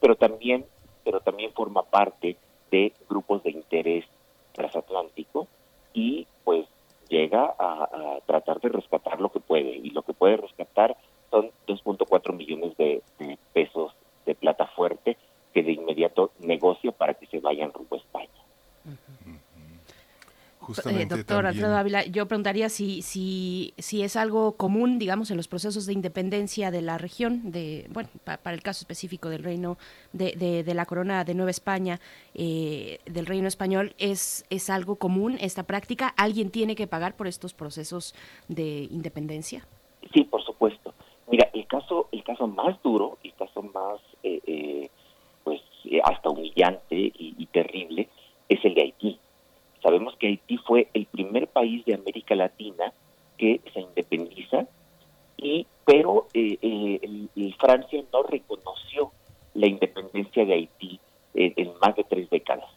pero también, pero también forma parte de grupos de interés transatlántico y pues llega a tratar de rescatar lo que puede y lo que puede rescatar son 2.4 millones de, pesos de plata fuerte que de inmediato negocio para que se vayan rumbo a España. Eh, doctor Alfredo Ávila, yo preguntaría si, si, si es algo común, digamos, en los procesos de independencia de la región, de bueno, para el caso específico del reino de, de, la corona de Nueva España, eh, del reino español, ¿es, ¿es algo común esta práctica? ¿Alguien tiene que pagar por estos procesos de independencia? Sí, por supuesto. Caso, el caso más duro, el caso más, eh, eh, pues, eh, hasta humillante y, terrible, es el de Haití. Sabemos que Haití fue el primer país de América Latina que se independiza, y pero Francia no reconoció la independencia de Haití en más de tres décadas.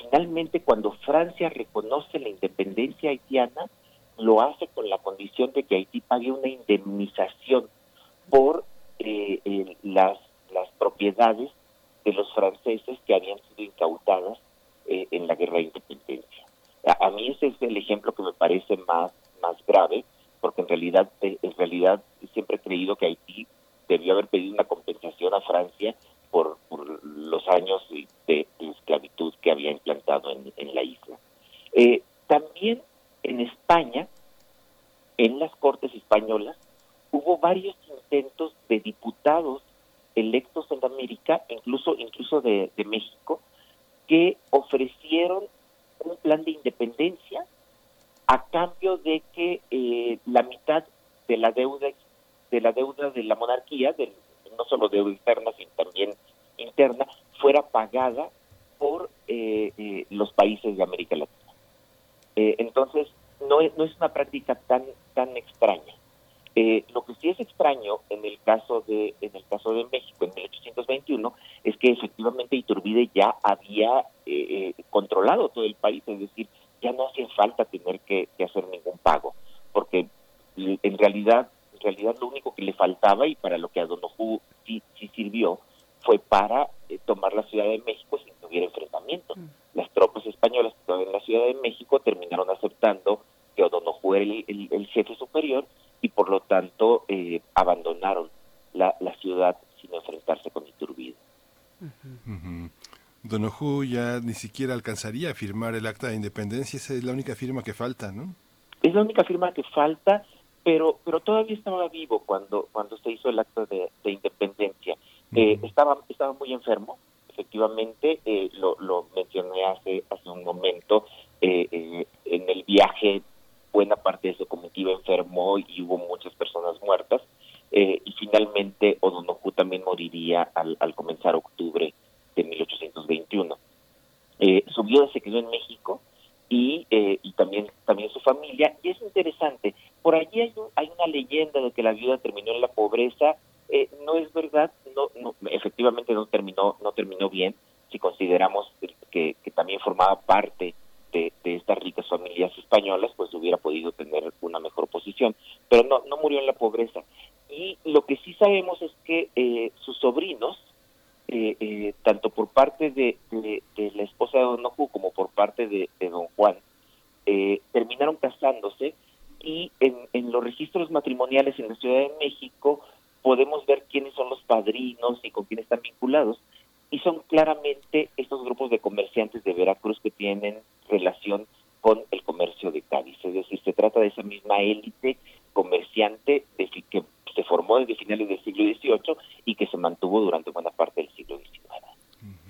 Finalmente, cuando Francia reconoce la independencia haitiana, lo hace con la condición de que Haití pague una indemnización por eh, las, las propiedades de los franceses que habían sido incautadas eh, en la guerra de independencia. A, mí ese es el ejemplo que me parece más, más grave, porque en realidad, eh, en realidad siempre he creído que Haití debió haber pedido una compensación a Francia por, los años de, esclavitud que había implantado en, la isla. Eh, también en España, en las Cortes españolas, hubo varios intentos de diputados electos en América, incluso, incluso de, México, que ofrecieron un plan de independencia a cambio de que eh, la mitad de la deuda de la deuda de la monarquía, no solo deuda externa, sino también interna, fuera pagada por eh, eh, los países de América Latina. entonces, no es, no es una práctica tan, tan extraña. Eh, lo que sí es extraño en el caso de en el caso de México en 1821 es que efectivamente Iturbide ya había eh, eh, controlado todo el país, es decir, ya no hacía falta tener que, hacer ningún pago, porque en realidad en realidad lo único que le faltaba y para lo que a Donojú sí, sí sirvió fue para tomar la Ciudad de México sin que hubiera enfrentamiento. Mm. Las tropas españolas que estaban en la Ciudad de México terminaron aceptando que O'Donoghue era el jefe superior y por lo tanto eh, abandonaron la, ciudad sin enfrentarse con Iturbide. Uh ya ni siquiera alcanzaría a firmar el acta de independencia, esa es la única firma que falta, ¿no? Es la única firma que falta, pero pero todavía estaba vivo cuando cuando se hizo el acta de, independencia. Eh, estaba estaba muy enfermo, efectivamente, eh, lo, lo mencioné hace hace un momento en el viaje buena parte de su comitiva enfermó y hubo muchas personas muertas. Eh, y finalmente O'Donoghue también moriría al, comenzar octubre de 1821. Eh, su viuda se quedó en México y, eh, y también, también su familia. Y es interesante, por allí hay, hay una leyenda de que la viuda terminó en la pobreza. Eh, no es verdad, no, no, efectivamente no terminó, no terminó bien, si consideramos que, que también formaba parte de, estas ricas familias españolas, pues hubiera podido tener una mejor posición. Pero no, no murió en la pobreza. Y lo que sí sabemos es que eh, sus sobrinos, eh, eh, tanto por parte de, la esposa de Don Oju como por parte de, Don Juan, terminaron casándose y en, en los registros matrimoniales en la Ciudad de México podemos ver quiénes son los padrinos y con quién están vinculados y son claramente estos grupos de comerciantes de Veracruz que tienen relación con el comercio de Cádiz. Es decir, se trata de esa misma élite comerciante que se formó desde finales del siglo XVIII y que se mantuvo durante buena parte del siglo XIX.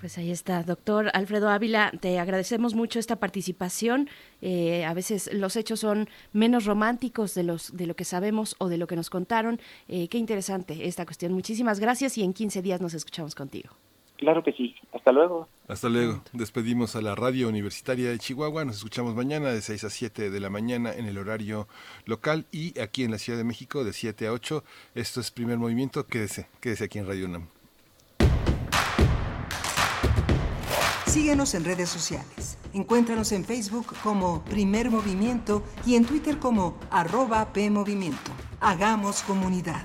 Pues ahí está, doctor Alfredo Ávila, te agradecemos mucho esta participación. Eh, a veces los hechos son menos románticos de, los, de lo que sabemos o de lo que nos contaron. Eh, qué interesante esta cuestión. Muchísimas gracias y en 15 días nos escuchamos contigo. Claro que sí. Hasta luego. Hasta luego. Despedimos a la radio universitaria de Chihuahua. Nos escuchamos mañana de 6 a 7 de la mañana en el horario local y aquí en la Ciudad de México de 7 a 8. Esto es primer movimiento. Quédese, quédese aquí en Radio UNAM. Síguenos en redes sociales. Encuéntranos en Facebook como Primer Movimiento y en Twitter como arroba PMovimiento. Hagamos comunidad.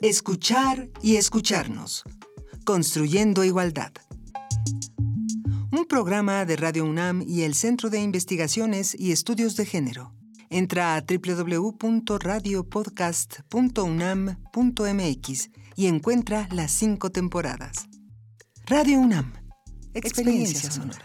Escuchar y escucharnos. Construyendo Igualdad. Un programa de Radio UNAM y el Centro de Investigaciones y Estudios de Género. Entra a www.radiopodcast.unam.mx y encuentra las cinco temporadas. Radio UNAM. Experiencia sonora.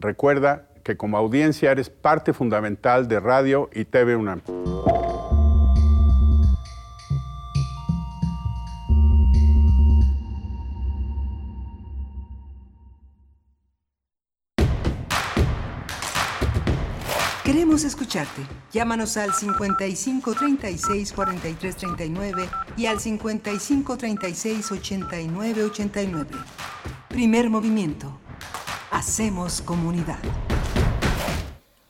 Recuerda que como audiencia eres parte fundamental de Radio y TV UNAM. Queremos escucharte. Llámanos al 55 36 43 39 y al 55 36 89 89. Primer movimiento. Hacemos comunidad.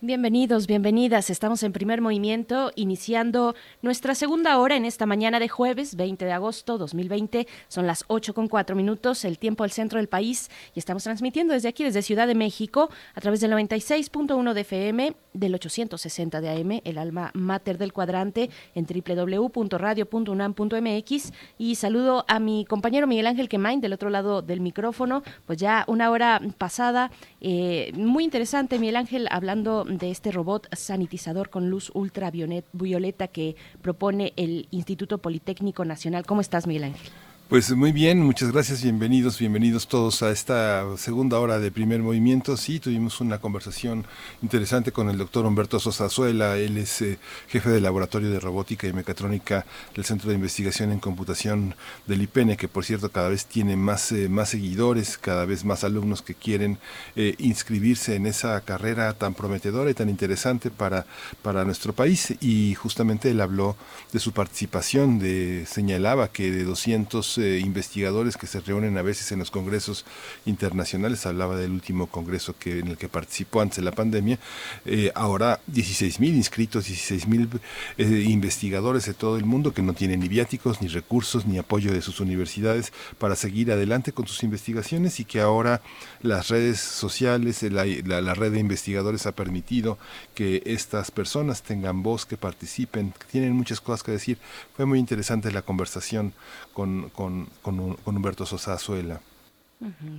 Bienvenidos, bienvenidas. Estamos en primer movimiento, iniciando nuestra segunda hora en esta mañana de jueves 20 de agosto 2020. Son las 8 con 4 minutos, el tiempo al centro del país, y estamos transmitiendo desde aquí, desde Ciudad de México, a través del 96.1 de FM, del 860 de AM, el alma mater del cuadrante, en www.radio.unam.mx. Y saludo a mi compañero Miguel Ángel Quemain del otro lado del micrófono, pues ya una hora pasada, eh, muy interesante, Miguel Ángel, hablando de este robot sanitizador con luz ultravioleta que propone el Instituto Politécnico Nacional. ¿Cómo estás, Miguel Ángel? Pues muy bien, muchas gracias, bienvenidos, bienvenidos todos a esta segunda hora de primer movimiento. Sí, tuvimos una conversación interesante con el doctor Humberto Sosazuela, él es eh, jefe del Laboratorio de Robótica y Mecatrónica del Centro de Investigación en Computación del IPENE, que por cierto cada vez tiene más, eh, más seguidores, cada vez más alumnos que quieren eh, inscribirse en esa carrera tan prometedora y tan interesante para, para nuestro país. Y justamente él habló de su participación, de, señalaba que de 200 investigadores que se reúnen a veces en los congresos internacionales, hablaba del último congreso que, en el que participó antes de la pandemia, eh, ahora 16 mil inscritos, 16 mil eh, investigadores de todo el mundo que no tienen ni viáticos, ni recursos, ni apoyo de sus universidades para seguir adelante con sus investigaciones y que ahora las redes sociales, la, la red de investigadores ha permitido que estas personas tengan voz, que participen, que tienen muchas cosas que decir. Fue muy interesante la conversación con, con, con, Humberto Sosa Azuela.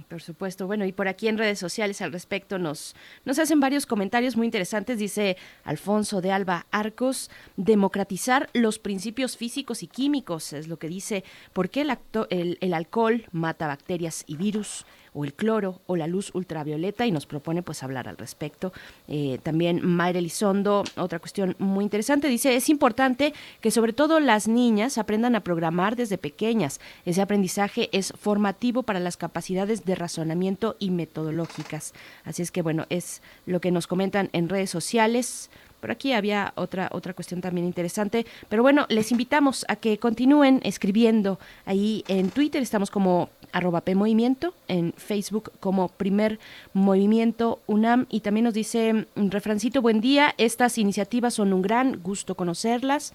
por supuesto. Bueno, y por aquí en redes sociales al respecto nos, nos hacen varios comentarios muy interesantes. Dice Alfonso de Alba Arcos, democratizar los principios físicos y químicos, es lo que dice, ¿por qué el, el, el alcohol mata bacterias y virus? O el cloro o la luz ultravioleta y nos propone pues hablar al respecto. Eh, también Mayra Elizondo, otra cuestión muy interesante, dice, es importante que sobre todo las niñas aprendan a programar desde pequeñas. Ese aprendizaje es formativo para las capacidades de razonamiento y metodológicas. Así es que bueno, es lo que nos comentan en redes sociales. Por aquí había otra, otra cuestión también interesante. Pero bueno, les invitamos a que continúen escribiendo ahí en Twitter. Estamos como arroba PMovimiento, en Facebook como Primer Movimiento UNAM. Y también nos dice, refrancito, buen día. Estas iniciativas son un gran gusto conocerlas.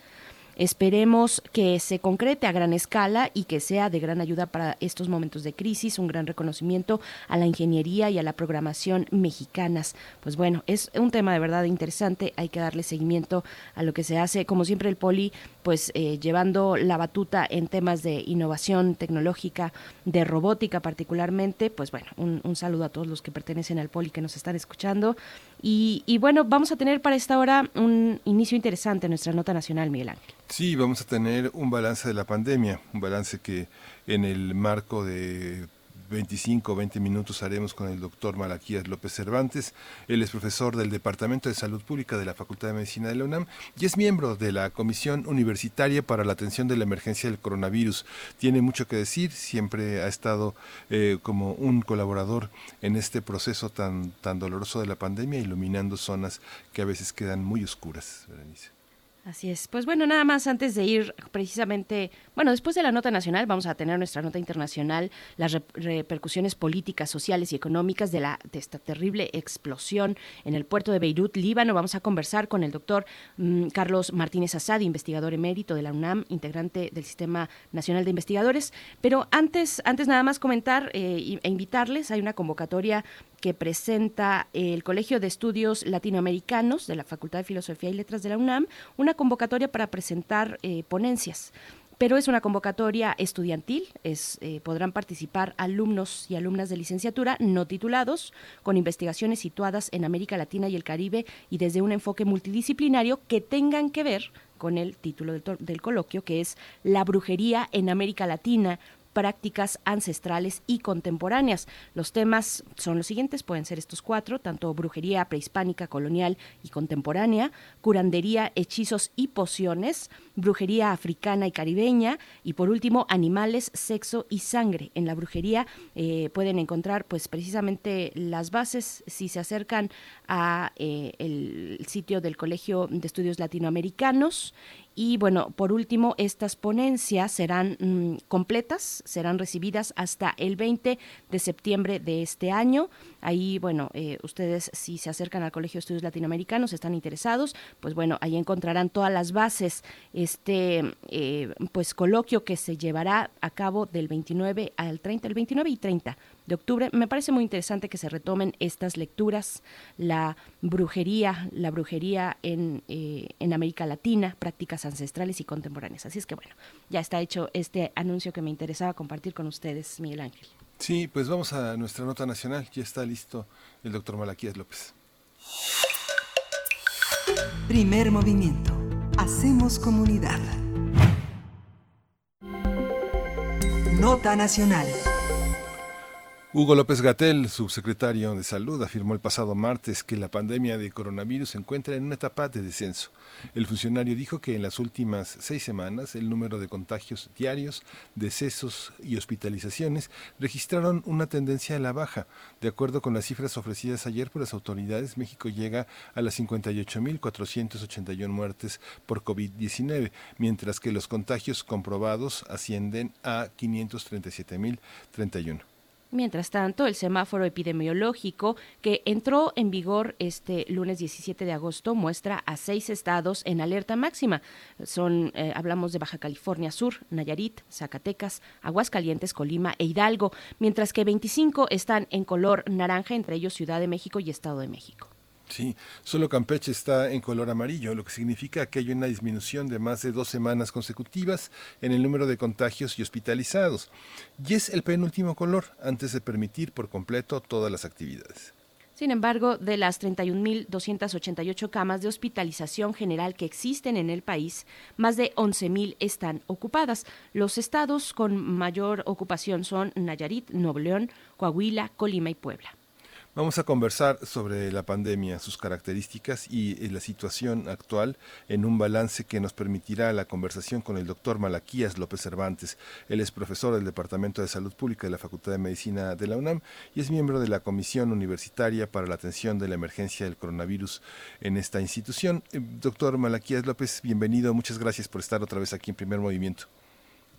Esperemos que se concrete a gran escala y que sea de gran ayuda para estos momentos de crisis, un gran reconocimiento a la ingeniería y a la programación mexicanas. Pues bueno, es un tema de verdad interesante, hay que darle seguimiento a lo que se hace. Como siempre el Poli pues eh, llevando la batuta en temas de innovación tecnológica, de robótica particularmente, pues bueno, un, saludo a todos los que pertenecen al Poli que nos están escuchando. Y, y bueno, vamos a tener para esta hora un inicio interesante en nuestra nota nacional, Miguel Ángel. Sí, vamos a tener un balance de la pandemia, un balance que en el marco de 25 o 20 minutos haremos con el doctor Malaquías López Cervantes. Él es profesor del Departamento de Salud Pública de la Facultad de Medicina de la UNAM y es miembro de la Comisión Universitaria para la Atención de la Emergencia del Coronavirus. Tiene mucho que decir, siempre ha estado eh, como un colaborador en este proceso tan, tan doloroso de la pandemia, iluminando zonas que a veces quedan muy oscuras. Berenice. Así es. Pues bueno, nada más antes de ir precisamente, bueno, después de la nota nacional vamos a tener nuestra nota internacional, las re repercusiones políticas, sociales y económicas de, la, de esta terrible explosión en el puerto de Beirut, Líbano. Vamos a conversar con el doctor mmm, Carlos Martínez Asad, investigador emérito de la UNAM, integrante del Sistema Nacional de Investigadores. Pero antes, antes nada más comentar eh, e invitarles, hay una convocatoria que presenta el Colegio de Estudios Latinoamericanos de la Facultad de Filosofía y Letras de la UNAM, una convocatoria para presentar eh, ponencias. Pero es una convocatoria estudiantil, es, eh, podrán participar alumnos y alumnas de licenciatura no titulados con investigaciones situadas en América Latina y el Caribe y desde un enfoque multidisciplinario que tengan que ver con el título del, del coloquio, que es La brujería en América Latina, prácticas ancestrales y contemporáneas. Los temas son los siguientes, pueden ser estos cuatro, tanto brujería prehispánica, colonial y contemporánea, curandería, hechizos y pociones, brujería africana y caribeña y por último animales, sexo y sangre. En la brujería eh, pueden encontrar pues precisamente las bases si se acercan a eh, el sitio del Colegio de Estudios Latinoamericanos y bueno, por último, estas ponencias serán mmm, completas, serán recibidas hasta el 20 de septiembre de este año. Ahí, bueno, eh, ustedes si se acercan al Colegio de Estudios Latinoamericanos, están interesados, pues bueno, ahí encontrarán todas las bases, este, eh, pues coloquio que se llevará a cabo del 29 al 30, el 29 y 30 de octubre. Me parece muy interesante que se retomen estas lecturas, la brujería, la brujería en, eh, en América Latina, prácticas ancestrales y contemporáneas. Así es que bueno, ya está hecho este anuncio que me interesaba compartir con ustedes, Miguel Ángel. Sí, pues vamos a nuestra nota nacional. Ya está listo el doctor Malaquías López. Primer movimiento. Hacemos comunidad. Nota nacional. Hugo López Gatel, subsecretario de Salud, afirmó el pasado martes que la pandemia de coronavirus se encuentra en una etapa de descenso. El funcionario dijo que en las últimas seis semanas el número de contagios diarios, decesos y hospitalizaciones registraron una tendencia a la baja. De acuerdo con las cifras ofrecidas ayer por las autoridades, México llega a las 58.481 muertes por COVID-19, mientras que los contagios comprobados ascienden a 537.031. Mientras tanto, el semáforo epidemiológico que entró en vigor este lunes 17 de agosto muestra a seis estados en alerta máxima. Son, eh, hablamos de Baja California Sur, Nayarit, Zacatecas, Aguascalientes, Colima e Hidalgo, mientras que 25 están en color naranja, entre ellos Ciudad de México y Estado de México. Sí, solo Campeche está en color amarillo, lo que significa que hay una disminución de más de dos semanas consecutivas en el número de contagios y hospitalizados. Y es el penúltimo color antes de permitir por completo todas las actividades. Sin embargo, de las 31.288 camas de hospitalización general que existen en el país, más de 11.000 están ocupadas. Los estados con mayor ocupación son Nayarit, Nuevo León, Coahuila, Colima y Puebla. Vamos a conversar sobre la pandemia, sus características y la situación actual en un balance que nos permitirá la conversación con el doctor Malaquías López Cervantes. Él es profesor del Departamento de Salud Pública de la Facultad de Medicina de la UNAM y es miembro de la Comisión Universitaria para la Atención de la Emergencia del Coronavirus en esta institución. Doctor Malaquías López, bienvenido. Muchas gracias por estar otra vez aquí en Primer Movimiento.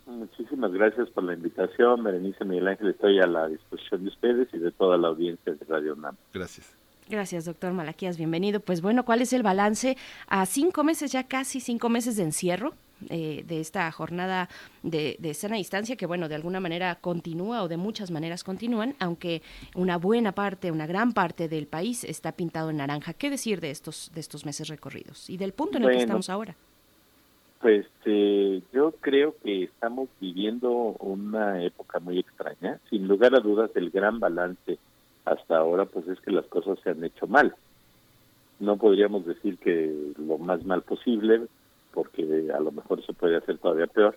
Muchísimas gracias por la invitación, Berenice Miguel Ángel. Estoy a la disposición de ustedes y de toda la audiencia de Radio UNAM. Gracias. Gracias, doctor Malaquías. Bienvenido. Pues bueno, ¿cuál es el balance a cinco meses, ya casi cinco meses de encierro? Eh, de esta jornada de, de sana distancia que bueno de alguna manera continúa o de muchas maneras continúan aunque una buena parte una gran parte del país está pintado en naranja qué decir de estos de estos meses recorridos y del punto en el Bueno. que estamos ahora Pues eh, yo creo que estamos viviendo una época muy extraña. Sin lugar a dudas, el gran balance hasta ahora pues es que las cosas se han hecho mal. No podríamos decir que lo más mal posible, porque a lo mejor se puede hacer todavía peor,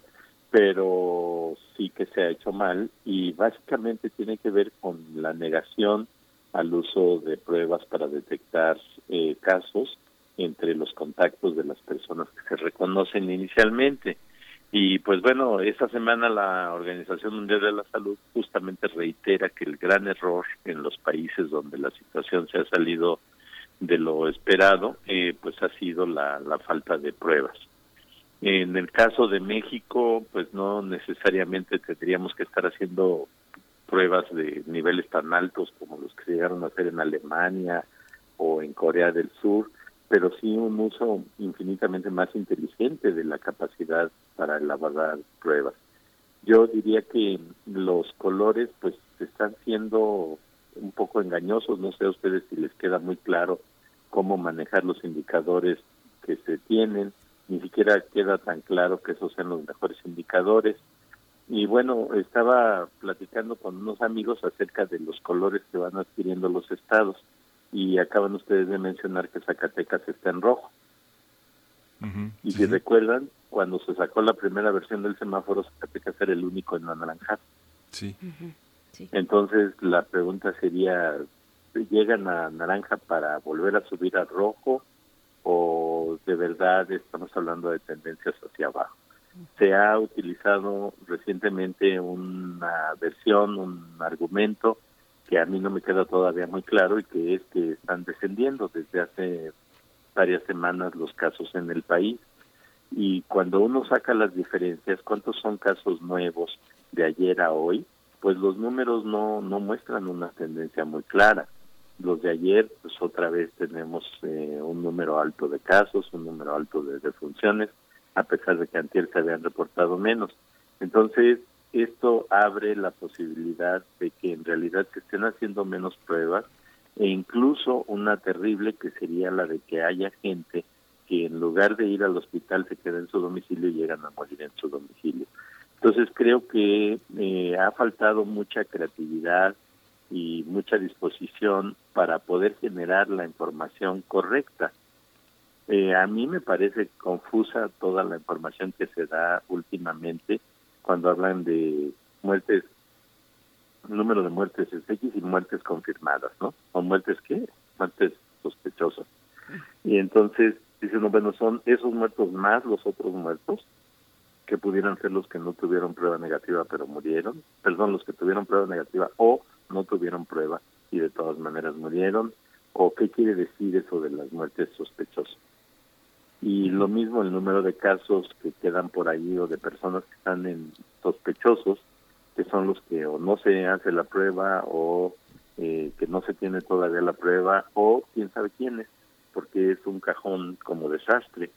pero sí que se ha hecho mal y básicamente tiene que ver con la negación al uso de pruebas para detectar eh, casos entre los contactos de las personas que se reconocen inicialmente. Y pues bueno, esta semana la Organización Mundial de la Salud justamente reitera que el gran error en los países donde la situación se ha salido de lo esperado, eh, pues ha sido la, la falta de pruebas. En el caso de México, pues no necesariamente tendríamos que estar haciendo pruebas de niveles tan altos como los que llegaron a hacer en Alemania o en Corea del Sur, pero sí un uso infinitamente más inteligente de la capacidad para elaborar pruebas. Yo diría que los colores pues están siendo un poco engañosos, no sé a ustedes si les queda muy claro cómo manejar los indicadores que se tienen, ni siquiera queda tan claro que esos sean los mejores indicadores. Y bueno, estaba platicando con unos amigos acerca de los colores que van adquiriendo los estados y acaban ustedes de mencionar que Zacatecas está en rojo. Y si recuerdan, cuando se sacó la primera versión del semáforo, Zacatecas era el único en anaranjar. Sí. Entonces, la pregunta sería, ¿llegan a naranja para volver a subir a rojo o de verdad estamos hablando de tendencias hacia abajo? Se ha utilizado recientemente una versión, un argumento que a mí no me queda todavía muy claro y que es que están descendiendo desde hace varias semanas los casos en el país y cuando uno saca las diferencias, cuántos son casos nuevos de ayer a hoy, pues los números no, no muestran una tendencia muy clara. Los de ayer, pues otra vez tenemos eh, un número alto de casos, un número alto de defunciones, a pesar de que antes se habían reportado menos. Entonces, esto abre la posibilidad de que en realidad se estén haciendo menos pruebas e incluso una terrible que sería la de que haya gente que en lugar de ir al hospital se queda en su domicilio y llegan a morir en su domicilio. Entonces creo que eh, ha faltado mucha creatividad y mucha disposición para poder generar la información correcta. Eh, a mí me parece confusa toda la información que se da últimamente cuando hablan de muertes, número de muertes es X y muertes confirmadas, ¿no? ¿O muertes qué? Muertes sospechosas. Y entonces dicen, bueno, son esos muertos más los otros muertos, que pudieran ser los que no tuvieron prueba negativa pero murieron, perdón, los que tuvieron prueba negativa o no tuvieron prueba y de todas maneras murieron, o qué quiere decir eso de las muertes sospechosas y lo mismo el número de casos que quedan por ahí o de personas que están en sospechosos, que son los que o no se hace la prueba o eh, que no se tiene todavía la prueba o quién sabe quiénes, porque es un cajón como desastre.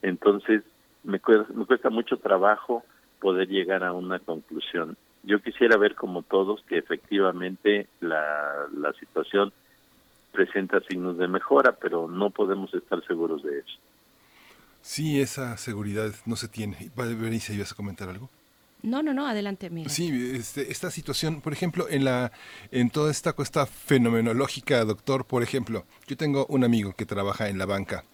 Entonces, me cuesta, me cuesta mucho trabajo poder llegar a una conclusión. Yo quisiera ver como todos que efectivamente la, la situación presenta signos de mejora, pero no podemos estar seguros de eso. Sí, esa seguridad no se tiene. Berenice, ¿ibas a comentar algo? No, no, no, adelante, mira. Sí, este, esta situación, por ejemplo, en la en toda esta cuesta fenomenológica, doctor, por ejemplo, yo tengo un amigo que trabaja en la banca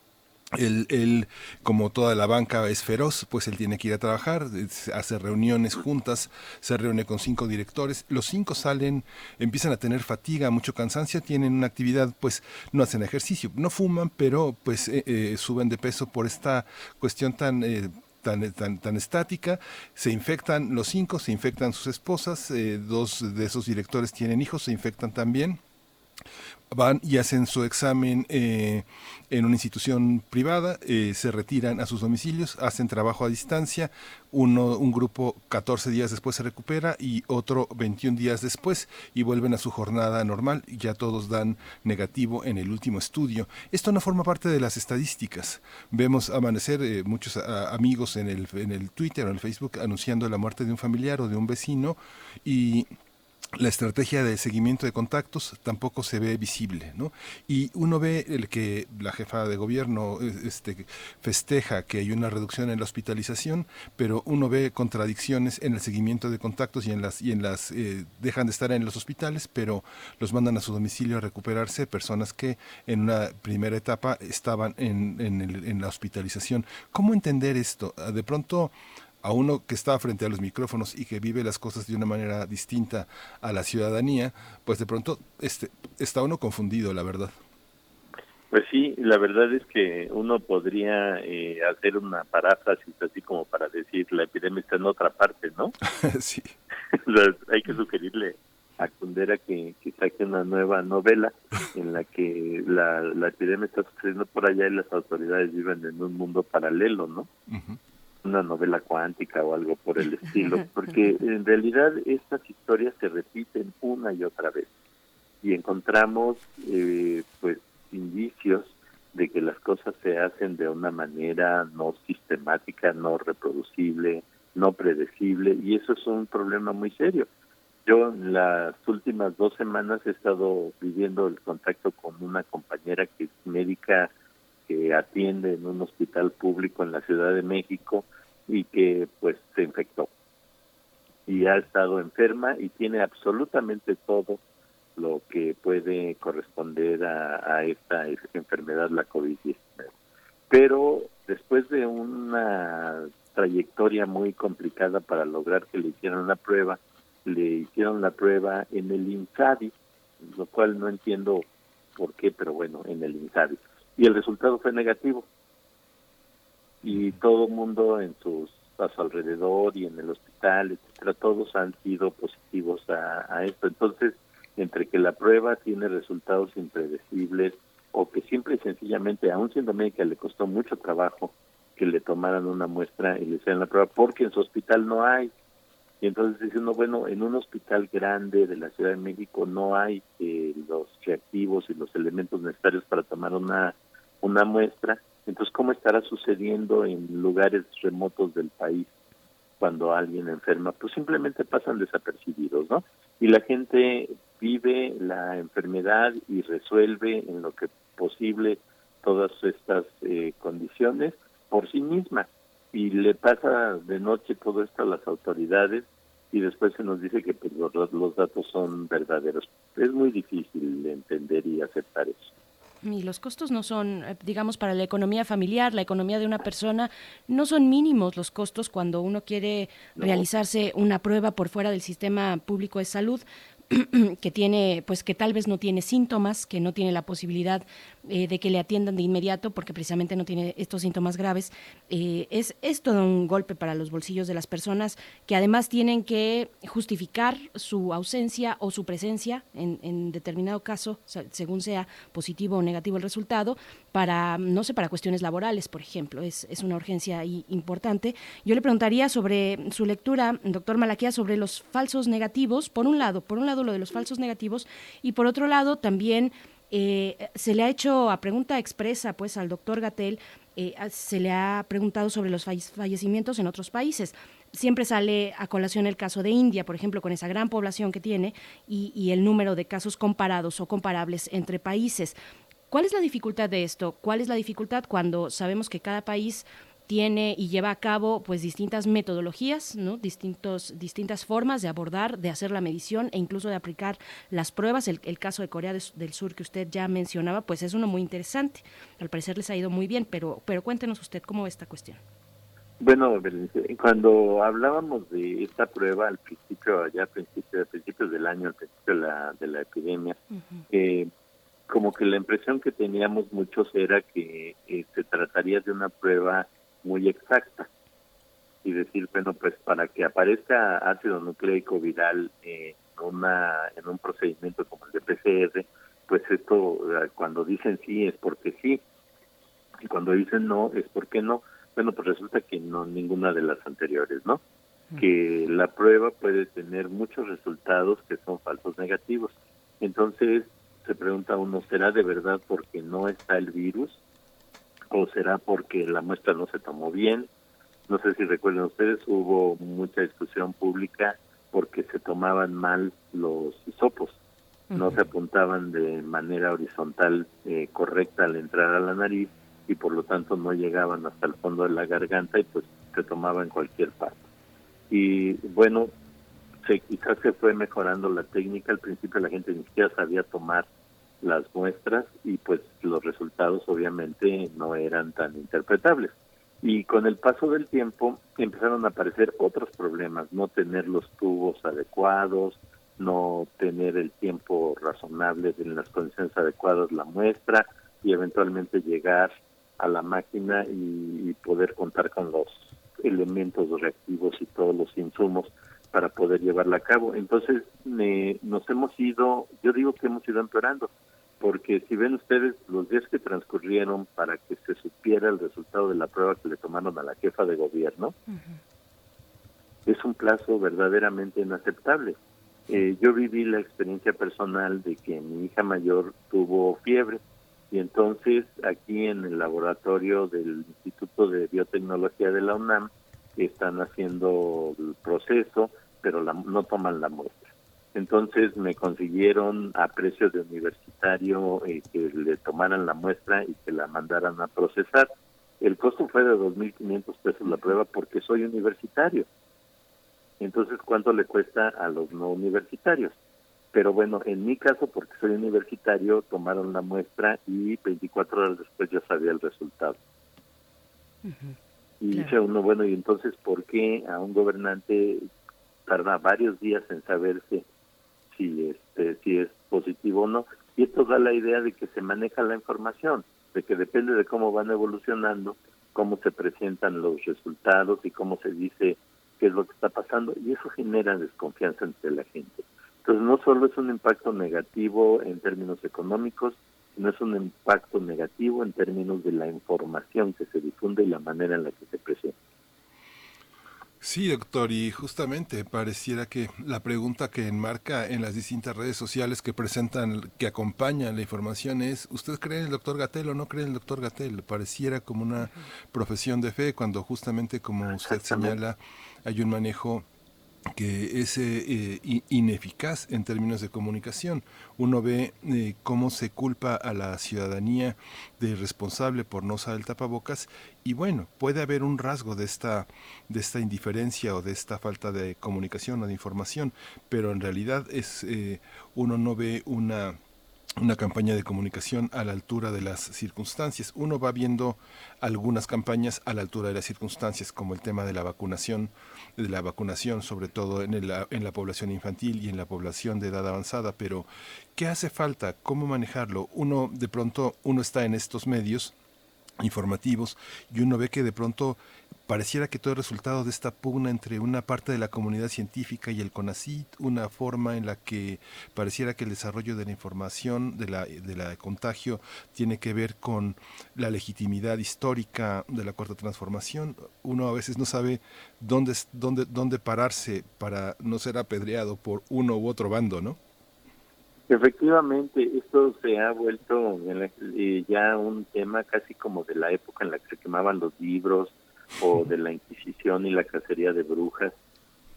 él, como toda la banca es feroz, pues él tiene que ir a trabajar, hace reuniones juntas, se reúne con cinco directores, los cinco salen, empiezan a tener fatiga, mucho cansancio, tienen una actividad, pues no hacen ejercicio, no fuman, pero pues eh, eh, suben de peso por esta cuestión tan... Eh, tan, tan, tan, estática, se infectan los cinco, se infectan sus esposas, dos de esos directores tienen hijos, se infectan también van y hacen su examen eh, en una institución privada, eh, se retiran a sus domicilios, hacen trabajo a distancia, uno, un grupo 14 días después se recupera y otro 21 días después y vuelven a su jornada normal, ya todos dan negativo en el último estudio. Esto no forma parte de las estadísticas. Vemos amanecer eh, muchos amigos en el, en el Twitter o en el Facebook anunciando la muerte de un familiar o de un vecino y la estrategia de seguimiento de contactos tampoco se ve visible, ¿no? Y uno ve el que la jefa de gobierno este, festeja que hay una reducción en la hospitalización, pero uno ve contradicciones en el seguimiento de contactos y en las y en las eh, dejan de estar en los hospitales, pero los mandan a su domicilio a recuperarse personas que en una primera etapa estaban en, en, en la hospitalización. ¿Cómo entender esto? De pronto a uno que está frente a los micrófonos y que vive las cosas de una manera distinta a la ciudadanía, pues de pronto este, está uno confundido, la verdad. Pues sí, la verdad es que uno podría eh, hacer una paráfrasis así como para decir la epidemia está en otra parte, ¿no? sí. hay que sugerirle a Kundera que, que, saque una nueva novela en la que la, la epidemia está sucediendo por allá y las autoridades viven en un mundo paralelo, ¿no? Una novela cuántica o algo por el estilo, porque en realidad estas historias se repiten una y otra vez y encontramos eh, pues indicios de que las cosas se hacen de una manera no sistemática, no reproducible, no predecible y eso es un problema muy serio. Yo en las últimas dos semanas he estado viviendo el contacto con una compañera que es médica que atiende en un hospital público en la Ciudad de México y que pues se infectó y ha estado enferma y tiene absolutamente todo lo que puede corresponder a, esta enfermedad, la COVID-19. Pero después de una trayectoria muy complicada para lograr que le hicieran la prueba, le hicieron la prueba en el INSABI, lo cual no entiendo por qué, pero bueno, en el INSABI y el resultado fue negativo. Y todo el mundo en sus a su alrededor y en el hospital, etcétera, todos han sido positivos a, esto. Entonces, entre que la prueba tiene resultados impredecibles o que simple y sencillamente, aún siendo médica, le costó mucho trabajo que le tomaran una muestra y le hicieran la prueba, porque en su hospital no hay. Y entonces diciendo, bueno, en un hospital grande de la Ciudad de México no hay eh, los reactivos y los elementos necesarios para tomar una una muestra. Entonces, ¿cómo estará sucediendo en lugares remotos del país cuando alguien enferma? Pues simplemente pasan desapercibidos, ¿no? Y la gente vive la enfermedad y resuelve en lo que posible todas estas eh, condiciones por sí misma. Y le pasa de noche todo esto a las autoridades y después se nos dice que pues, los, los datos son verdaderos. Es muy difícil entender y aceptar eso. Y los costos no son, eh, digamos, para la economía familiar, la economía de una persona, no son mínimos los costos cuando uno quiere realizarse una prueba por fuera del sistema público de salud. que tiene, pues que tal vez no tiene síntomas, que no tiene la posibilidad eh, de que le atiendan de inmediato porque precisamente no tiene estos síntomas graves, eh, es, es todo un golpe para los bolsillos de las personas que además tienen que justificar su ausencia o su presencia en, en determinado caso, según sea positivo o negativo el resultado, para, no sé, para cuestiones laborales, por ejemplo. Es, es una urgencia importante. Yo le preguntaría sobre su lectura, doctor Malaquía, sobre los falsos negativos, por un lado, por un lado lo de los falsos negativos, y por otro lado también eh, se le ha hecho a pregunta expresa pues al doctor Gatel, eh, se le ha preguntado sobre los fallecimientos en otros países. Siempre sale a colación el caso de India, por ejemplo, con esa gran población que tiene y, y el número de casos comparados o comparables entre países. ¿Cuál es la dificultad de esto? ¿Cuál es la dificultad cuando sabemos que cada país tiene y lleva a cabo pues distintas metodologías, ¿no? Distintos, distintas formas de abordar, de hacer la medición e incluso de aplicar las pruebas. El, caso de Corea del Sur que usted ya mencionaba, pues es uno muy interesante. Al parecer les ha ido muy bien, pero, pero cuéntenos usted cómo ve esta cuestión. Bueno, cuando hablábamos de esta prueba al principio, allá a principios, principios del año, al principio de la, de la epidemia, eh, como que la impresión que teníamos muchos era que eh, se trataría de una prueba muy exacta y decir, bueno, pues para que aparezca ácido nucleico viral en, una, en un procedimiento como el de PCR, pues esto eh, cuando dicen sí es porque sí y cuando dicen no es porque no. Bueno, pues resulta que no ninguna de las anteriores, ¿no? Que la prueba puede tener muchos resultados que son falsos negativos. Entonces se pregunta uno, ¿será de verdad porque no está el virus? O será porque la muestra no se tomó bien. No sé si recuerdan ustedes, hubo mucha discusión pública porque se tomaban mal los hisopos, no se apuntaban de manera horizontal eh, correcta al entrar a la nariz y por lo tanto no llegaban hasta el fondo de la garganta y pues se tomaba en cualquier parte. Y bueno, se, quizás se fue mejorando la técnica, al principio la gente ni siquiera sabía tomar las muestras y pues los resultados obviamente no eran tan interpretables. Y con el paso del tiempo empezaron a aparecer otros problemas, no tener los tubos adecuados, no tener el tiempo razonable en las condiciones adecuadas la muestra y eventualmente llegar a la máquina y, poder contar con los elementos reactivos y todos los insumos para poder llevarla a cabo. Entonces nos hemos ido, yo digo que hemos ido empeorando, porque si ven ustedes los días que transcurrieron para que se supiera el resultado de la prueba que le tomaron a la jefa de gobierno, es un plazo verdaderamente inaceptable. Eh, yo viví la experiencia personal de que mi hija mayor tuvo fiebre y entonces aquí en el laboratorio del Instituto de Biotecnología de la UNAM están haciendo el proceso, pero no toman la muestra. Entonces me consiguieron a precio de universitario eh, que le tomaran la muestra y que la mandaran a procesar. El costo fue de 2.500 pesos la prueba porque soy universitario. Entonces, ¿cuánto le cuesta a los no universitarios? Pero bueno, en mi caso, porque soy universitario, tomaron la muestra y 24 horas después ya sabía el resultado. Y dice uno, bueno, y entonces, ¿por qué a un gobernante tarda varios días en saberse si, este, si es positivo o no? Y esto da la idea de que se maneja la información, de que depende de cómo van evolucionando, cómo se presentan los resultados y cómo se dice qué es lo que está pasando, y eso genera desconfianza entre la gente. Entonces, no solo es un impacto negativo en términos económicos, sino es un impacto negativo en términos de la información que se difunde y la manera en la que se presenta. Sí, doctor, y justamente pareciera que la pregunta que enmarca en las distintas redes sociales que presentan, que acompañan la información es, ¿usted cree en el doctor Gatel o no cree en el doctor Gatel? Pareciera como una profesión de fe cuando justamente, como usted señala, hay un manejo que es eh, eh, ineficaz en términos de comunicación. Uno ve eh, cómo se culpa a la ciudadanía de responsable por no usar el tapabocas y bueno, puede haber un rasgo de esta, de esta indiferencia o de esta falta de comunicación o de información, pero en realidad es uno no ve una una campaña de comunicación a la altura de las circunstancias. Uno va viendo algunas campañas a la altura de las circunstancias, como el tema de la vacunación, de la vacunación, sobre todo en, en la población infantil y en la población de edad avanzada. Pero, ¿qué hace falta? ¿Cómo manejarlo? Uno, de pronto, uno está en estos medios informativos y uno ve que de pronto pareciera que todo el resultado de esta pugna entre una parte de la comunidad científica y el CONACIT, una forma en la que pareciera que el desarrollo de la información de la, de la contagio tiene que ver con la legitimidad histórica de la cuarta transformación. Uno a veces no sabe dónde, dónde, dónde pararse para no ser apedreado por uno u otro bando, ¿no? Efectivamente, esto se ha vuelto eh, ya un tema casi como de la época en la que se quemaban los libros o de la Inquisición y la cacería de brujas.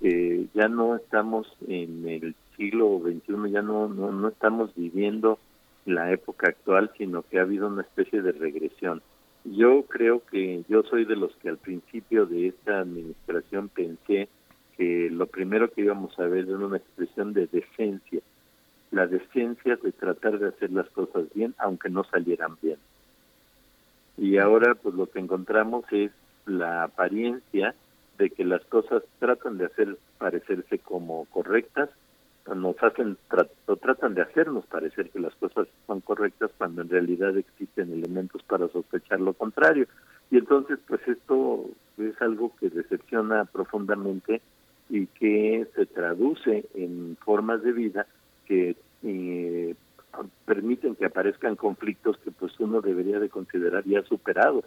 Eh, ya no estamos en el siglo XXI, ya no, no, no estamos viviendo la época actual, sino que ha habido una especie de regresión. Yo creo que yo soy de los que al principio de esta administración pensé que lo primero que íbamos a ver era una expresión de decencia la decencia de tratar de hacer las cosas bien, aunque no salieran bien. Y ahora pues lo que encontramos es la apariencia de que las cosas tratan de hacer parecerse como correctas, nos hacen o tratan de hacernos parecer que las cosas son correctas cuando en realidad existen elementos para sospechar lo contrario. Y entonces pues esto es algo que decepciona profundamente y que se traduce en formas de vida que eh, permiten que aparezcan conflictos que pues uno debería de considerar ya superados.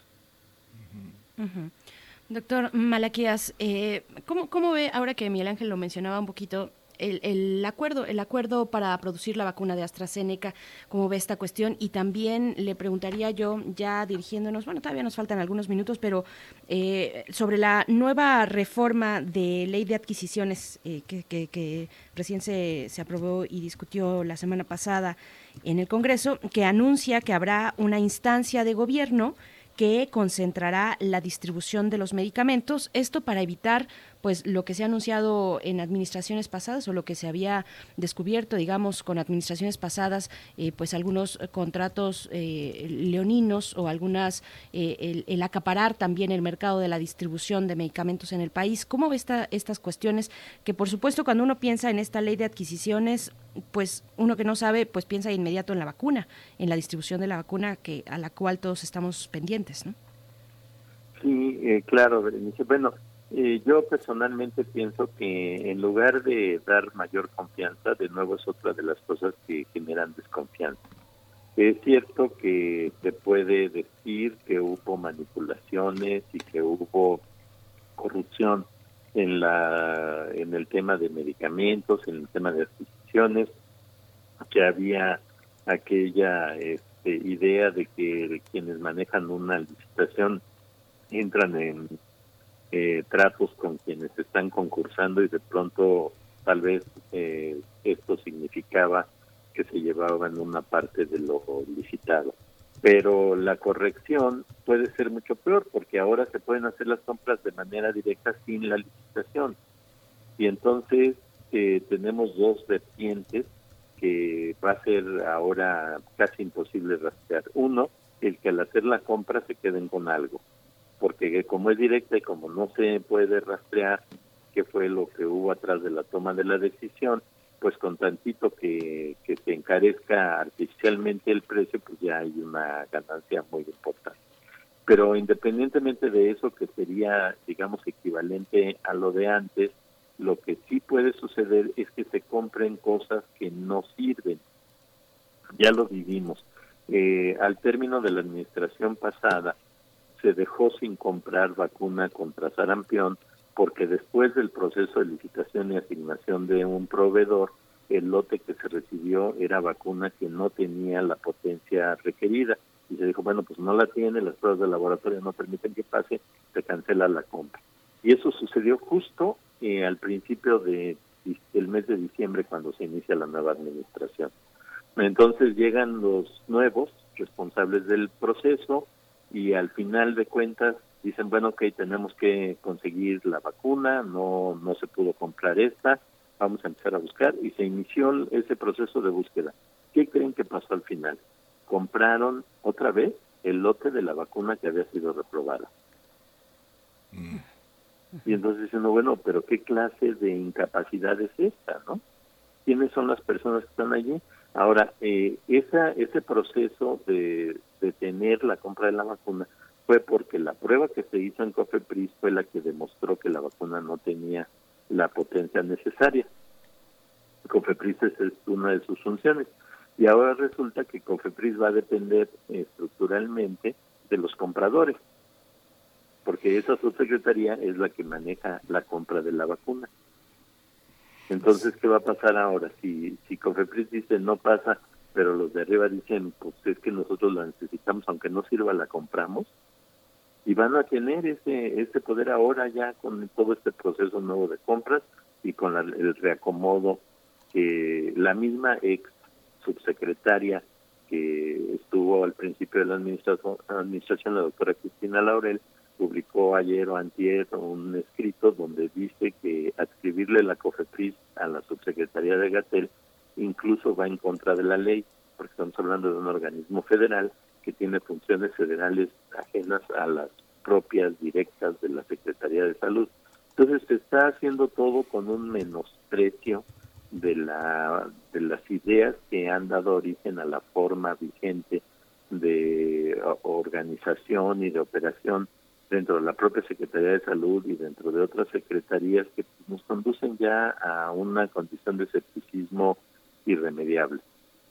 Doctor Malaquías, eh, ¿cómo, ¿cómo ve, ahora que Miguel Ángel lo mencionaba un poquito, el, acuerdo, el acuerdo para producir la vacuna de AstraZeneca, cómo ve esta cuestión. Y también le preguntaría yo, ya dirigiéndonos, bueno, todavía nos faltan algunos minutos, pero eh, sobre la nueva reforma de ley de adquisiciones eh, que, que, recién se, se aprobó y discutió la semana pasada en el Congreso, que anuncia que habrá una instancia de gobierno que concentrará la distribución de los medicamentos, esto para evitar pues lo que se ha anunciado en administraciones pasadas o lo que se había descubierto, digamos, con administraciones pasadas, eh, pues algunos contratos eh, leoninos o algunas, eh, el, acaparar también el mercado de la distribución de medicamentos en el país. ¿Cómo ve esta, estas cuestiones? Que por supuesto cuando uno piensa en esta ley de adquisiciones, pues uno que no sabe, pues piensa de inmediato en la vacuna, en la distribución de la vacuna que a la cual todos estamos pendientes, ¿no? Sí, claro, Bueno, eh, yo personalmente pienso que en lugar de dar mayor confianza, de nuevo es otra de las cosas que generan desconfianza. Es cierto que se puede decir que hubo manipulaciones y que hubo corrupción en la en el tema de medicamentos, en el tema de adquisiciones, que había aquella este, idea de que quienes manejan una licitación entran en eh, tratos con quienes están concursando y de pronto tal vez eh, esto significaba que se llevaban una parte de lo licitado. Pero la corrección puede ser mucho peor porque ahora se pueden hacer las compras de manera directa sin la licitación. Y entonces eh, tenemos dos vertientes que va a ser ahora casi imposible rastrear. Uno, el que al hacer la compra se queden con algo porque como es directa y como no se puede rastrear qué fue lo que hubo atrás de la toma de la decisión, pues con tantito que, que se encarezca artificialmente el precio, pues ya hay una ganancia muy importante. Pero independientemente de eso, que sería, digamos, equivalente a lo de antes, lo que sí puede suceder es que se compren cosas que no sirven. Ya lo vivimos. Eh, al término de la administración pasada, se dejó sin comprar vacuna contra sarampión porque después del proceso de licitación y asignación de un proveedor, el lote que se recibió era vacuna que no tenía la potencia requerida. Y se dijo, bueno, pues no la tiene, las pruebas de laboratorio no permiten que pase, se cancela la compra. Y eso sucedió justo eh, al principio de el mes de diciembre cuando se inicia la nueva administración. Entonces llegan los nuevos responsables del proceso, y al final de cuentas dicen, bueno, ok, tenemos que conseguir la vacuna, no, no se pudo comprar esta, vamos a empezar a buscar y se inició ese proceso de búsqueda. ¿Qué creen que pasó al final? Compraron otra vez el lote de la vacuna que había sido reprobada. Mm. Y entonces dicen, bueno, pero ¿qué clase de incapacidad es esta, no? ¿Quiénes son las personas que están allí? Ahora, eh, esa, ese proceso de detener la compra de la vacuna fue porque la prueba que se hizo en COFEPRIS fue la que demostró que la vacuna no tenía la potencia necesaria. COFEPRIS es una de sus funciones. Y ahora resulta que COFEPRIS va a depender estructuralmente de los compradores, porque esa subsecretaría es la que maneja la compra de la vacuna. Entonces, ¿qué va a pasar ahora? Si, si COFEPRIS dice no pasa, pero los de arriba dicen, pues es que nosotros la necesitamos, aunque no sirva, la compramos, y van a tener ese, ese poder ahora ya con todo este proceso nuevo de compras y con el reacomodo que la misma ex subsecretaria que estuvo al principio de la administración, administración la doctora Cristina Laurel, publicó ayer o antier un escrito donde dice que adscribirle la COFEPRIS a la subsecretaría de Gatel incluso va en contra de la ley, porque estamos hablando de un organismo federal que tiene funciones federales ajenas a las propias directas de la Secretaría de Salud. Entonces se está haciendo todo con un menosprecio de la de las ideas que han dado origen a la forma vigente de organización y de operación dentro de la propia Secretaría de Salud y dentro de otras secretarías que nos conducen ya a una condición de escepticismo irremediable.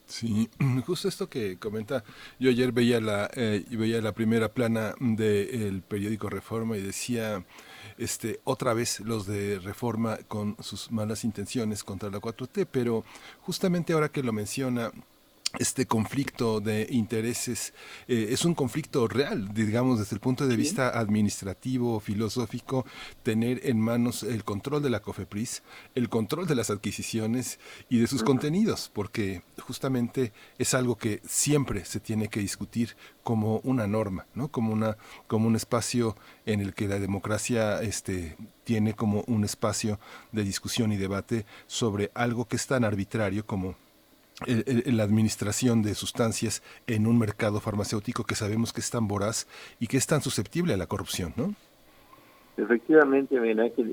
Sí, justo esto que comenta, yo ayer veía la, eh, veía la primera plana del periódico Reforma y decía, este, otra vez los de reforma con sus malas intenciones contra la 4T, pero justamente ahora que lo menciona este conflicto de intereses eh, es un conflicto real, digamos, desde el punto de vista administrativo, filosófico, tener en manos el control de la COFEPRIS, el control de las adquisiciones y de sus contenidos, porque justamente es algo que siempre se tiene que discutir como una norma, ¿no? Como una como un espacio en el que la democracia este tiene como un espacio de discusión y debate sobre algo que es tan arbitrario como la administración de sustancias en un mercado farmacéutico que sabemos que es tan voraz y que es tan susceptible a la corrupción, ¿no? Efectivamente,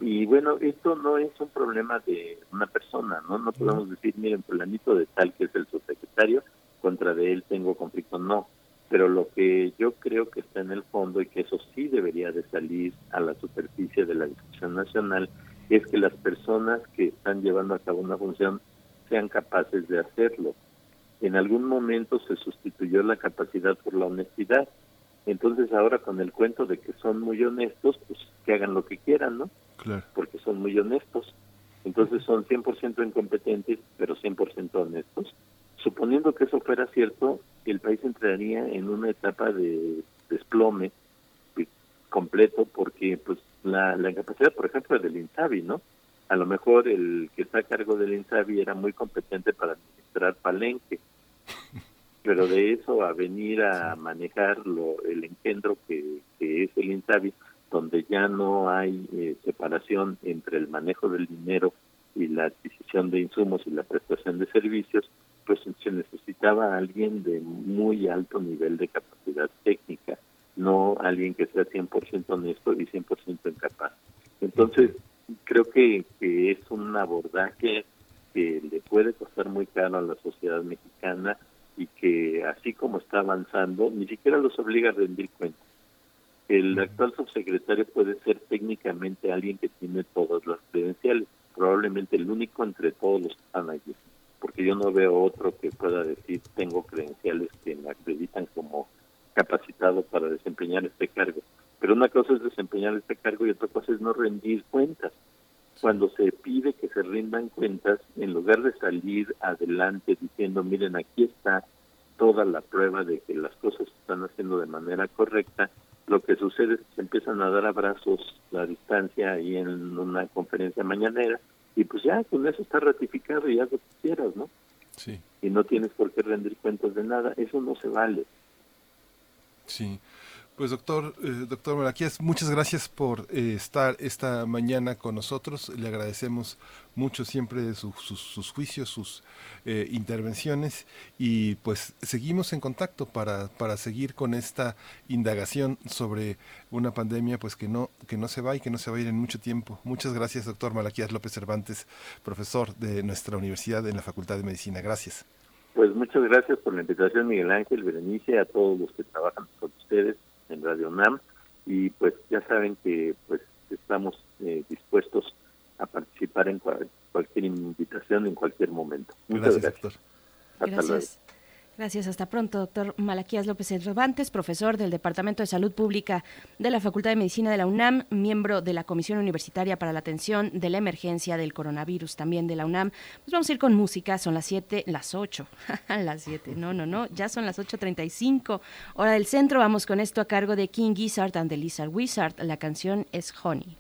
y bueno, esto no es un problema de una persona, ¿no? No podemos decir, miren, fulanito de tal que es el subsecretario, contra de él tengo conflicto, no. Pero lo que yo creo que está en el fondo y que eso sí debería de salir a la superficie de la discusión nacional es que las personas que están llevando a cabo una función sean capaces de hacerlo. En algún momento se sustituyó la capacidad por la honestidad. Entonces ahora con el cuento de que son muy honestos, pues que hagan lo que quieran, ¿no? Claro. Porque son muy honestos. Entonces son 100% incompetentes, pero 100% honestos. Suponiendo que eso fuera cierto, el país entraría en una etapa de desplome completo porque pues la, la incapacidad, por ejemplo, del INSABI, ¿no? A lo mejor el que está a cargo del INSABI era muy competente para administrar Palenque, pero de eso a venir a manejar lo, el engendro que, es el INSABI, donde ya no hay eh, separación entre el manejo del dinero y la adquisición de insumos y la prestación de servicios, pues se necesitaba alguien de muy alto nivel de capacidad técnica, no alguien que sea 100% honesto y 100% incapaz. Entonces, creo que, es un abordaje que le puede costar muy caro a la sociedad mexicana y que así como está avanzando, ni siquiera los obliga a rendir cuentas. El actual subsecretario puede ser técnicamente alguien que tiene todas las credenciales, probablemente el único entre todos los que están allí, porque yo no veo otro que pueda decir tengo credenciales que me acreditan como capacitado para desempeñar este cargo. Pero una cosa es desempeñar este cargo y otra cosa es no rendir cuentas. Cuando se pide que se rindan cuentas, en lugar de salir adelante diciendo, miren, aquí está toda la prueba de que las cosas se están haciendo de manera correcta, lo que sucede es que se empiezan a dar abrazos a distancia ahí en una conferencia mañanera y pues ya con eso está ratificado y haz lo que quieras, ¿no? Sí. Y no tienes por qué rendir cuentas de nada, eso no se vale. Sí. Pues doctor, eh, doctor Malaquías, muchas gracias por eh, estar esta mañana con nosotros. Le agradecemos mucho siempre sus juicios, sus eh, intervenciones y pues seguimos en contacto para, para seguir con esta indagación sobre una pandemia pues que no, que no se va y que no se va a ir en mucho tiempo. Muchas gracias, doctor Malaquías López Cervantes, profesor de nuestra universidad en la Facultad de Medicina. Gracias. Pues muchas gracias por la invitación, Miguel Ángel, Berenice, a todos los que trabajan con ustedes en Radio NAM y pues ya saben que pues estamos eh, dispuestos a participar en cualquier invitación en cualquier momento. Muchas gracias. gracias. Gracias, hasta pronto, doctor Malaquías López Cervantes, profesor del Departamento de Salud Pública de la Facultad de Medicina de la UNAM, miembro de la Comisión Universitaria para la Atención de la Emergencia del Coronavirus también de la UNAM. Pues vamos a ir con música, son las 7, las 8, las 7, no, no, no, ya son las 8.35, hora del centro, vamos con esto a cargo de King Gizzard and the Lizard Wizard, la canción es Honey.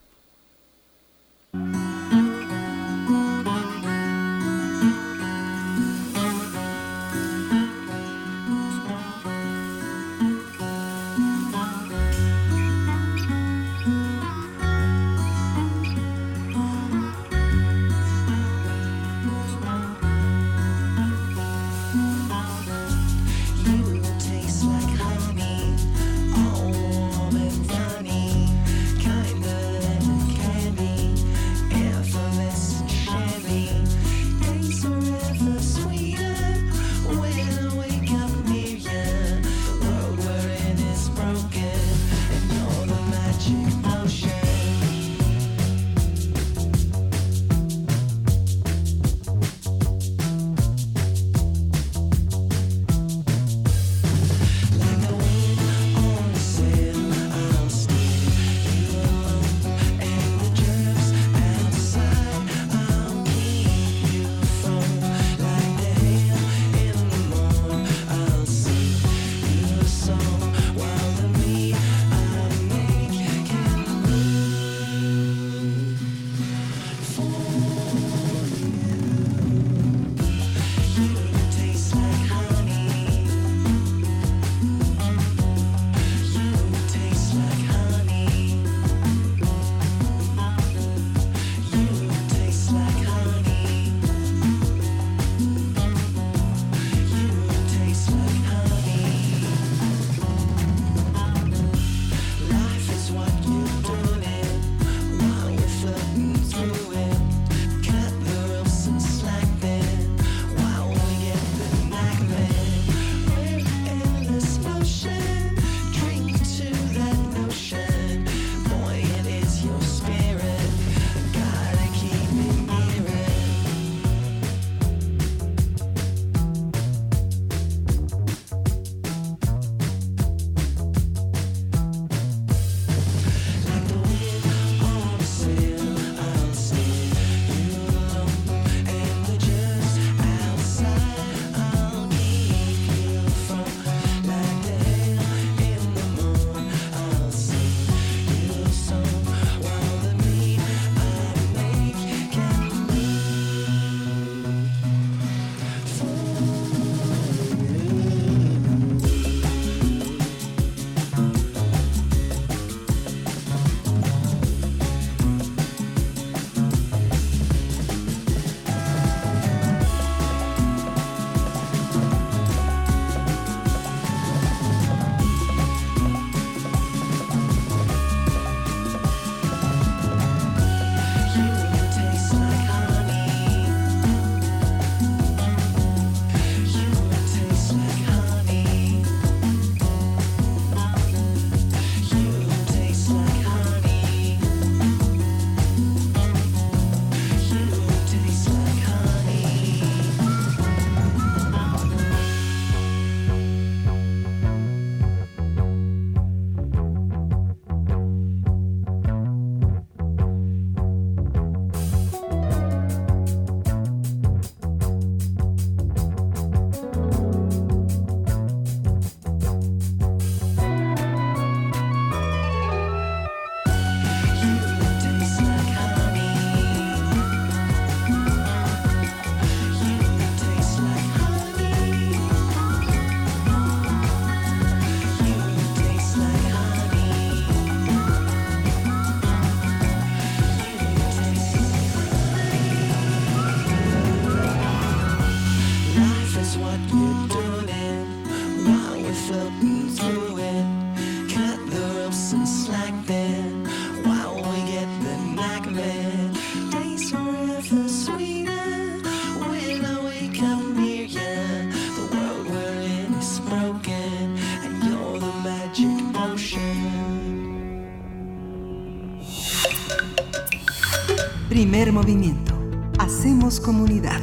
Movimiento. Hacemos comunidad.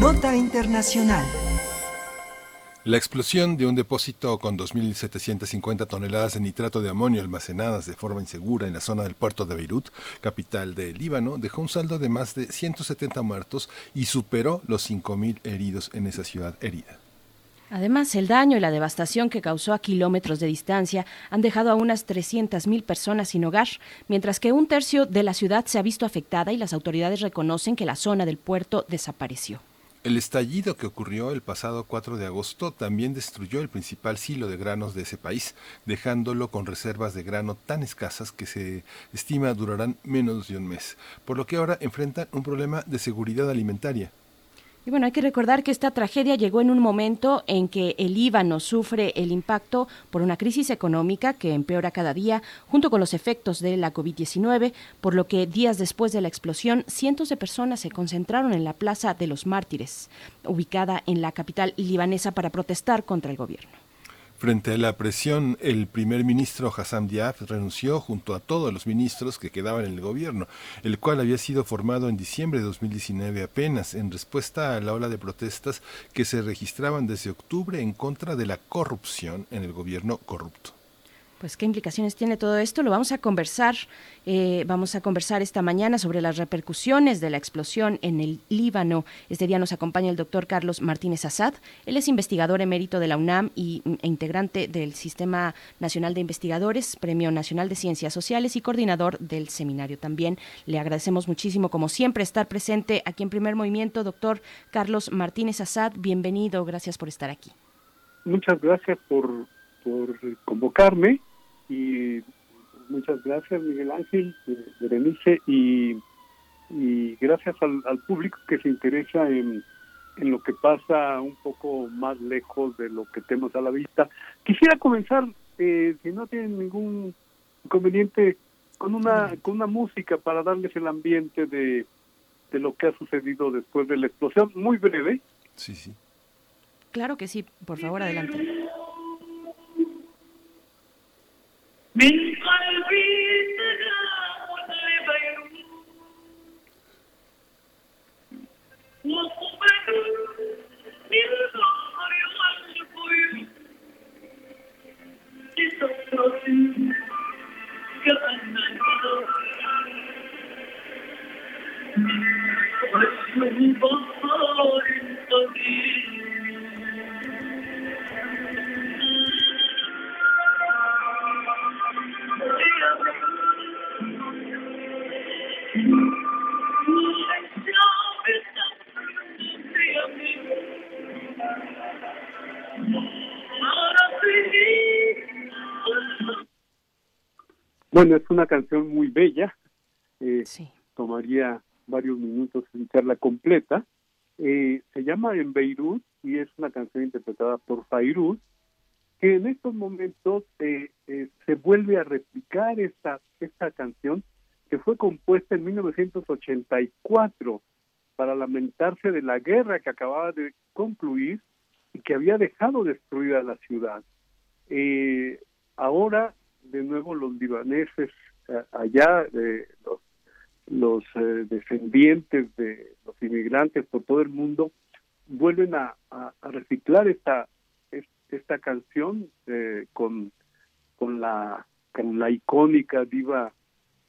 Nota Internacional. La explosión de un depósito con 2.750 toneladas de nitrato de amonio almacenadas de forma insegura en la zona del puerto de Beirut, capital del Líbano, dejó un saldo de más de 170 muertos y superó los 5.000 heridos en esa ciudad herida. Además, el daño y la devastación que causó a kilómetros de distancia han dejado a unas 300.000 personas sin hogar, mientras que un tercio de la ciudad se ha visto afectada y las autoridades reconocen que la zona del puerto desapareció. El estallido que ocurrió el pasado 4 de agosto también destruyó el principal silo de granos de ese país, dejándolo con reservas de grano tan escasas que se estima durarán menos de un mes, por lo que ahora enfrentan un problema de seguridad alimentaria. Y bueno, hay que recordar que esta tragedia llegó en un momento en que el Líbano sufre el impacto por una crisis económica que empeora cada día, junto con los efectos de la COVID-19, por lo que días después de la explosión, cientos de personas se concentraron en la Plaza de los Mártires, ubicada en la capital libanesa, para protestar contra el gobierno. Frente a la presión, el primer ministro Hassan Diab renunció junto a todos los ministros que quedaban en el gobierno, el cual había sido formado en diciembre de 2019 apenas, en respuesta a la ola de protestas que se registraban desde octubre en contra de la corrupción en el gobierno corrupto. Pues qué implicaciones tiene todo esto, lo vamos a conversar, eh, vamos a conversar esta mañana sobre las repercusiones de la explosión en el Líbano. Este día nos acompaña el doctor Carlos Martínez Assad, él es investigador emérito de la UNAM y, e integrante del Sistema Nacional de Investigadores, Premio Nacional de Ciencias Sociales y coordinador del seminario también. Le agradecemos muchísimo, como siempre, estar presente aquí en Primer Movimiento. Doctor Carlos Martínez Assad, bienvenido, gracias por estar aquí. Muchas gracias por, por convocarme y muchas gracias Miguel Ángel, eh, Berenice y, y gracias al, al público que se interesa en, en lo que pasa un poco más lejos de lo que tenemos a la vista. Quisiera comenzar, eh, si no tienen ningún inconveniente, con una con una música para darles el ambiente de, de lo que ha sucedido después de la explosión, muy breve. Sí, sí. Claro que sí, por favor, adelante. من قلبي سلام لبيروت. وقبل للبحر والبيوت لسفرة كأنها وجه بحار قديم Bueno, es una canción muy bella. Eh, Tomaría varios minutos escucharla completa. Eh, se llama En Beirut y es una canción interpretada por Fairuz, que en estos momentos eh, eh, se vuelve a replicar esta, esta canción que fue compuesta en 1984 para lamentarse de la guerra que acababa de concluir y que había dejado destruida la ciudad. Eh, ahora, de nuevo, los libaneses allá, los, eh, descendientes de los inmigrantes por todo el mundo, vuelven a, a- reciclar esta es- esta canción eh, con con la con la icónica diva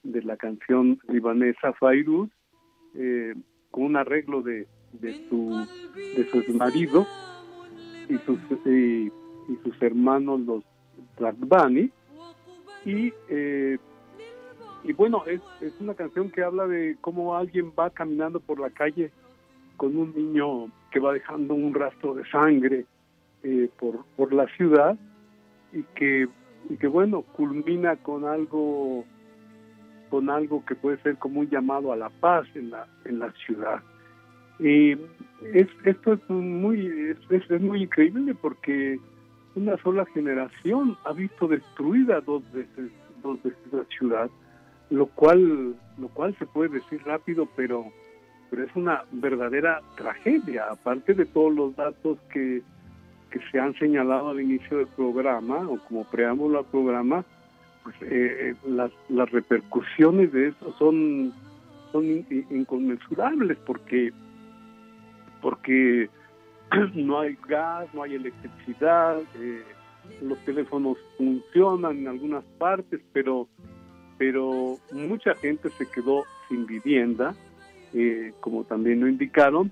de la canción libanesa Fairuz eh, con un arreglo de, de su de su marido y sus y, y sus hermanos los Ragbani y eh, y bueno es, es una canción que habla de cómo alguien va caminando por la calle con un niño que va dejando un rastro de sangre eh, por por la ciudad y que y que bueno culmina con algo con algo que puede ser como un llamado a la paz en la en la ciudad. Y es, esto es muy, es, es muy increíble porque una sola generación ha visto destruida dos veces, dos veces la ciudad, lo cual, lo cual se puede decir rápido, pero, pero es una verdadera tragedia, aparte de todos los datos que, que se han señalado al inicio del programa o como preámbulo al programa, pues eh, las, las repercusiones de eso son, son porque porque no hay gas, no hay electricidad, eh, los teléfonos funcionan en algunas partes, pero pero mucha gente se quedó sin vivienda, eh, como también lo indicaron.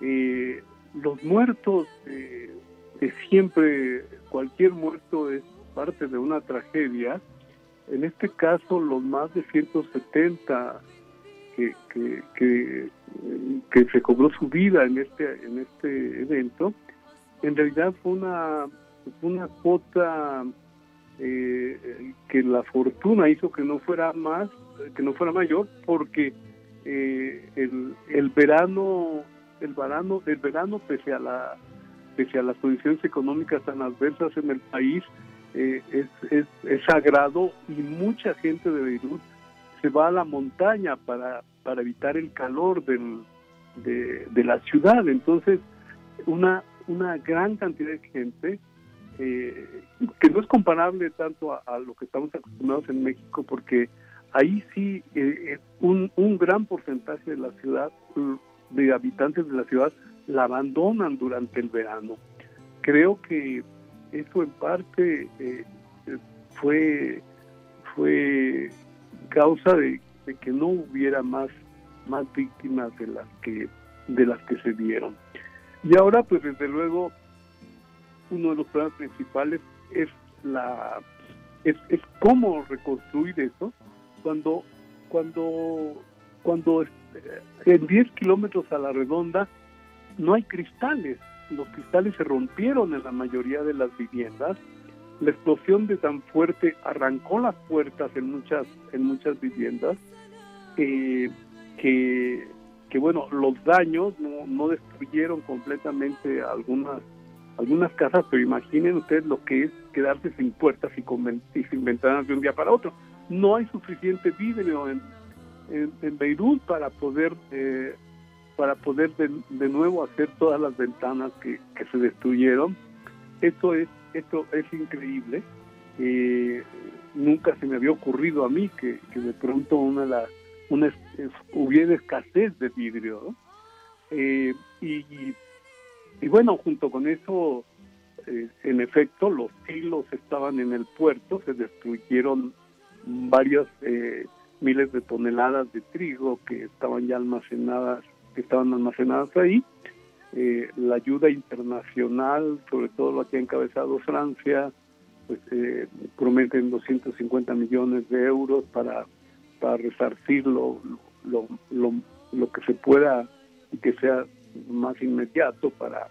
Eh, los muertos, que siempre cualquier muerto es parte de una tragedia. En este caso, los más de 170 que, que, que, se cobró su vida en este en este evento, en realidad fue una una cuota eh, que la fortuna hizo que no fuera más que no fuera mayor porque eh, el, el verano el verano el verano pese a la pese a las condiciones económicas tan adversas en el país eh, es, es, es sagrado y mucha gente de Beirut se va a la montaña para, para evitar el calor del, de, la ciudad. Entonces, una, una gran cantidad de gente, eh, que no es comparable tanto a, lo que estamos acostumbrados en México, porque ahí sí eh, un, un gran porcentaje de la ciudad, de habitantes de la ciudad, la abandonan durante el verano. Creo que eso en parte eh, fue fue causa de, que no hubiera más más víctimas de las que de las que se dieron. Y ahora pues desde luego uno de los problemas principales es la es, es cómo reconstruir eso. Cuando cuando cuando en 10 kilómetros a la redonda no hay cristales. Los cristales se rompieron en la mayoría de las viviendas la explosión de tan fuerte arrancó las puertas en muchas en muchas viviendas que, que bueno los daños no, no destruyeron completamente algunas algunas casas pero imaginen ustedes lo que es quedarse sin puertas y, con, y sin ventanas de un día para otro. No hay suficiente vidrio en, en, Beirut para poder eh, para poder de, de, nuevo hacer todas las ventanas que, que se destruyeron. Esto es esto es increíble. Eh, nunca se me había ocurrido a mí que, que de pronto una, la, una hubiera escasez de vidrio. Eh, y, y, bueno, junto con eso, eh, en efecto, los hilos estaban en el puerto, se destruyeron varias miles de toneladas de trigo que estaban ya almacenadas, que estaban almacenadas ahí. Eh, la ayuda internacional, sobre todo lo que ha encabezado Francia, pues eh, prometen 250 millones de euros para, para resarcir lo, lo, lo, lo, que se pueda y que sea más inmediato para,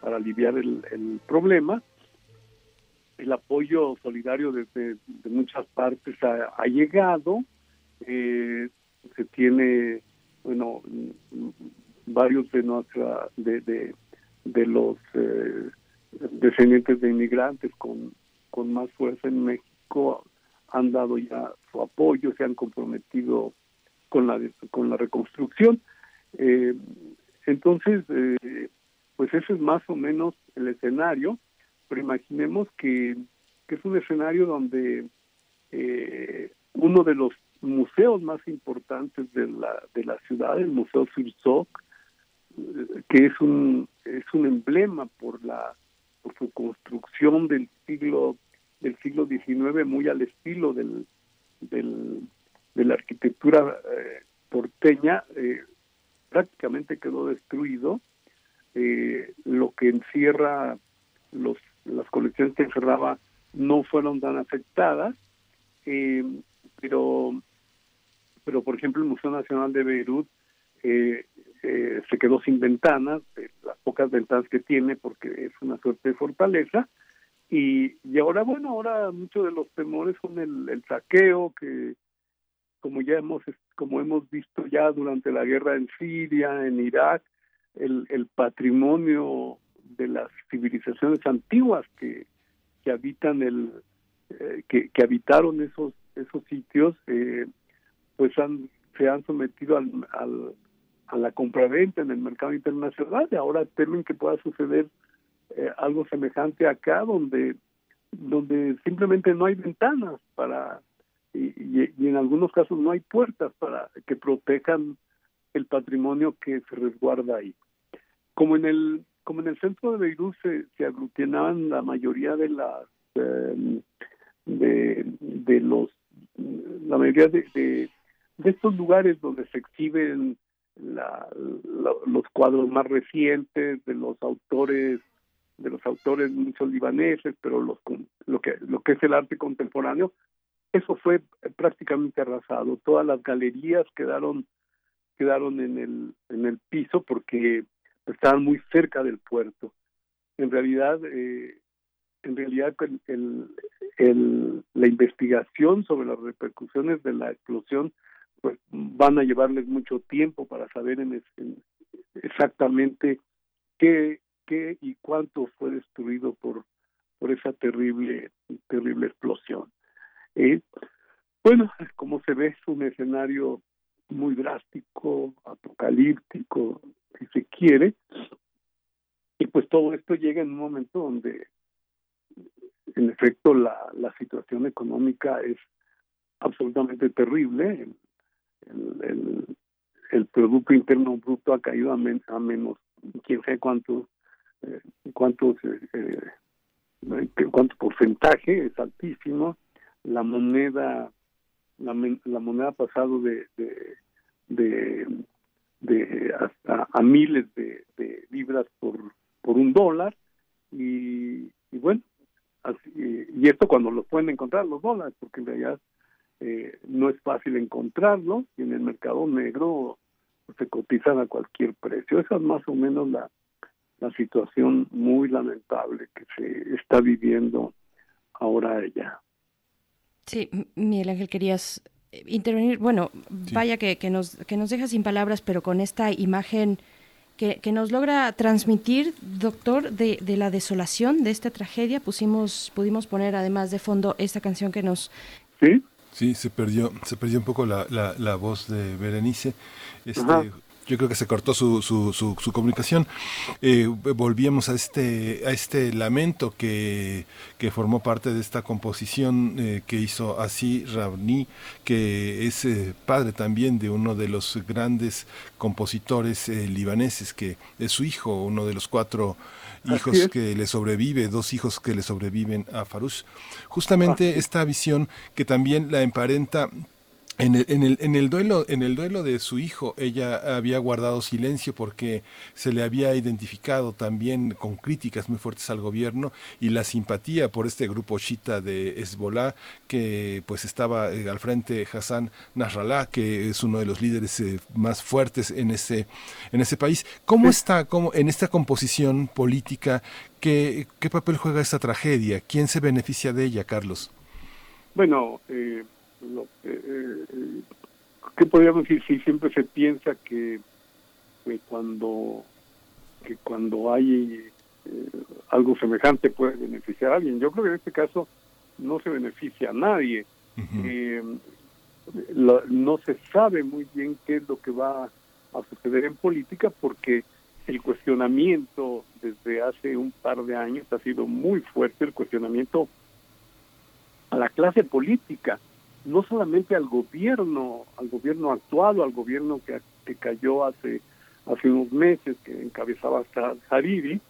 para aliviar el, el problema. El apoyo solidario desde de muchas partes ha, ha llegado, eh, se tiene, bueno, varios de nuestra de, de, los eh, descendientes de inmigrantes con, con más fuerza en México han dado ya su apoyo, se han comprometido con la con la reconstrucción. Eh, entonces, eh, pues ese es más o menos el escenario, pero imaginemos que, que es un escenario donde uno de los museos más importantes de la de la ciudad, el Museo Sursoc, que es un es un emblema por la por su construcción del siglo del siglo XIX muy al estilo del, del de la arquitectura eh, porteña eh, prácticamente quedó destruido eh, lo que encierra los las colecciones que encerraba no fueron tan afectadas pero pero por ejemplo el Museo Nacional de Beirut eh, se quedó sin ventanas, las pocas ventanas que tiene, porque es una suerte de fortaleza. Y, y ahora, bueno, ahora muchos de los temores son el, el saqueo, que como ya hemos, como hemos visto ya durante la guerra en Siria, en Irak, el, el patrimonio de las civilizaciones antiguas que, que habitan el eh, que, que habitaron esos esos sitios eh, pues han se han sometido al, al, a la compraventa en el mercado internacional y ahora temen que pueda suceder eh, algo semejante acá donde donde simplemente no hay ventanas para y, en algunos casos no hay puertas para que protejan el patrimonio que se resguarda ahí. Como en el como en el centro de Beirut se, se aglutinaban la mayoría de las eh, de, de los la mayoría de, de estos lugares donde se exhiben la, los cuadros más recientes de los autores de los autores muchos libaneses pero los lo que lo que es el arte contemporáneo eso fue prácticamente arrasado. Todas las galerías quedaron quedaron en el en el piso porque estaban muy cerca del puerto. En realidad eh, en realidad el, la investigación sobre las repercusiones de la explosión pues van a llevarles mucho tiempo para saber en, en exactamente qué qué y cuánto fue destruido por por esa terrible terrible explosión eh, bueno como se ve es un escenario muy drástico apocalíptico si se quiere y pues todo esto llega en un momento donde en efecto la, la situación económica es absolutamente terrible el, el, Producto Interno Bruto ha caído a, men, a menos quién sabe cuánto, eh, cuántos, eh, eh, cuánto porcentaje, es altísimo. La moneda, la, la moneda ha pasado de, de, hasta a miles de, libras por, por un dólar. Y, y bueno, y esto cuando los pueden encontrar los dólares, porque en realidad eh, no es fácil encontrarlo y en el mercado negro pues, se cotizan a cualquier precio. Esa es más o menos la, la situación muy lamentable que se está viviendo ahora allá. Sí, Miguel Ángel, querías intervenir. Bueno, sí. vaya que, que, nos, que nos deja sin palabras, pero con esta imagen que, que nos logra transmitir, doctor, de, de, la desolación de esta tragedia, pusimos, pudimos poner además de fondo esta canción que nos... Sí. Sí, se perdió, se perdió un poco la, la, la voz de Berenice. Este, yo creo que se cortó su, su, su, su comunicación. Eh, volvíamos a este, a este lamento que, que formó parte de esta composición eh, que hizo así Ravni, que es eh, padre también de uno de los grandes compositores libaneses, que es su hijo, uno de los cuatro hijos que le sobrevive, dos hijos que le sobreviven a Farouche. Justamente esta visión que también la emparenta en el, en, el, en, el duelo, en el duelo de su hijo, ella había guardado silencio porque se le había identificado también con críticas muy fuertes al gobierno y la simpatía por este grupo chita de Hezbollah, que pues estaba eh, al frente Hassan Nasrallah, que es uno de los líderes eh, más fuertes en ese, en ese país. ¿Cómo está cómo, en esta composición política? ¿qué, ¿Qué papel juega esta tragedia? ¿Quién se beneficia de ella, Carlos? Bueno, eh lo que, eh, ¿qué podríamos decir? Si siempre se piensa que, que cuando que cuando hay eh, algo semejante puede beneficiar a alguien. Yo creo que en este caso no se beneficia a nadie. Uh -huh. eh, no se sabe muy bien qué es lo que va a suceder en política porque el cuestionamiento desde hace un par de años ha sido muy fuerte, el cuestionamiento a la clase política no solamente al gobierno, al gobierno actual o al gobierno que, que cayó hace hace unos meses, que encabezaba hasta Hariri,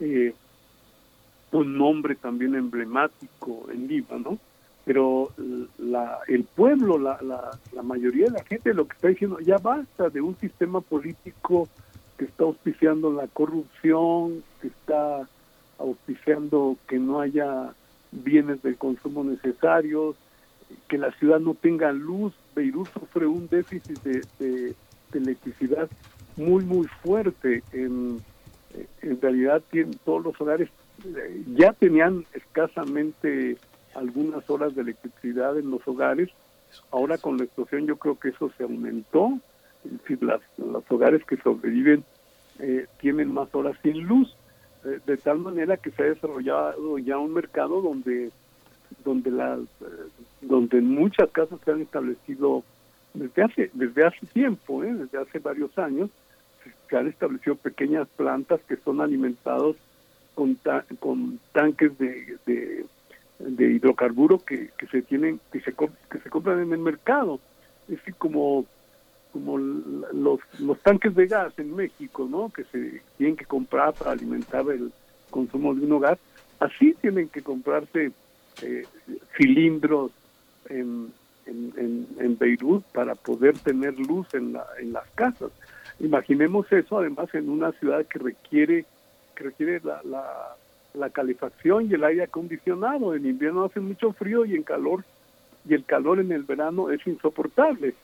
eh, un nombre también emblemático en Líbano, pero la, el pueblo, la, la, la mayoría de la gente lo que está diciendo, ya basta de un sistema político que está auspiciando la corrupción, que está auspiciando que no haya bienes de consumo necesarios, que la ciudad no tenga luz. Beirut sufre un déficit de, de, electricidad muy, muy fuerte. En, en realidad, tienen, todos los hogares eh, ya tenían escasamente algunas horas de electricidad en los hogares. Ahora con la explosión yo creo que eso se aumentó. Es decir, las, los hogares que sobreviven eh, tienen más horas sin luz, eh, de tal manera que se ha desarrollado ya un mercado donde donde las eh, donde muchas casas se han establecido desde hace desde hace tiempo, ¿eh? desde hace varios años, se han establecido pequeñas plantas que son alimentados con, ta- con tanques de, de, hidrocarburo que, que se tienen que se que se compran en el mercado es decir como como los los tanques de gas en México no que se tienen que comprar para alimentar el consumo de un hogar así tienen que comprarse eh, cilindros en, en, en, Beirut para poder tener luz en, la, en las casas. Imaginemos eso además en una ciudad que requiere que requiere la, la, la calefacción y el aire acondicionado. En invierno hace mucho frío y en calor y el calor en el verano es insoportable.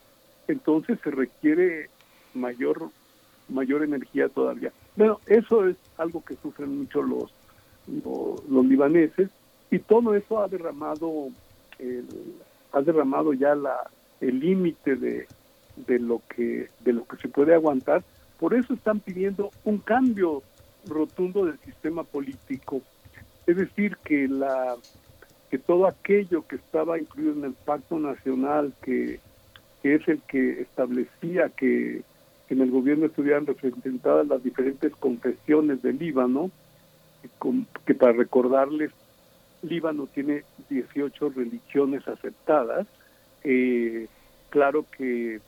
Entonces se requiere mayor mayor energía todavía. Bueno, eso es algo que sufren mucho los los, los libaneses y todo eso ha derramado el, ha derramado ya la el límite de, de lo que de lo que se puede aguantar. Por eso están pidiendo un cambio rotundo del sistema político. Es decir que la que todo aquello que estaba incluido en el pacto nacional que, que es el que establecía que, en el gobierno estuvieran representadas las diferentes confesiones del Líbano que para recordarles, Líbano tiene 18 religiones aceptadas. Eh, claro que,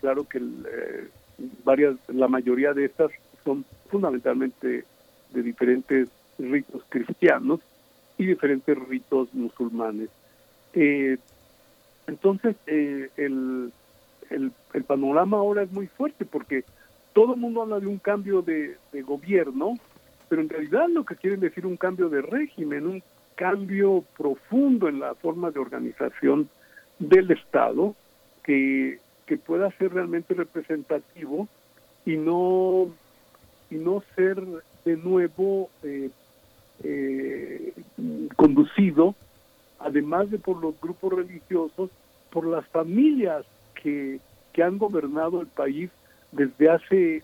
claro que eh, varias, la mayoría de estas son fundamentalmente de diferentes ritos cristianos y diferentes ritos musulmanes. Eh, entonces, eh, el, el, panorama ahora es muy fuerte porque todo el mundo habla de un cambio de, de gobierno, pero en realidad lo que quieren decir un cambio de régimen, un cambio profundo en la forma de organización del Estado que, que pueda ser realmente representativo y no y no ser de nuevo eh, eh, conducido, además de por los grupos religiosos, por las familias que, que han gobernado el país desde hace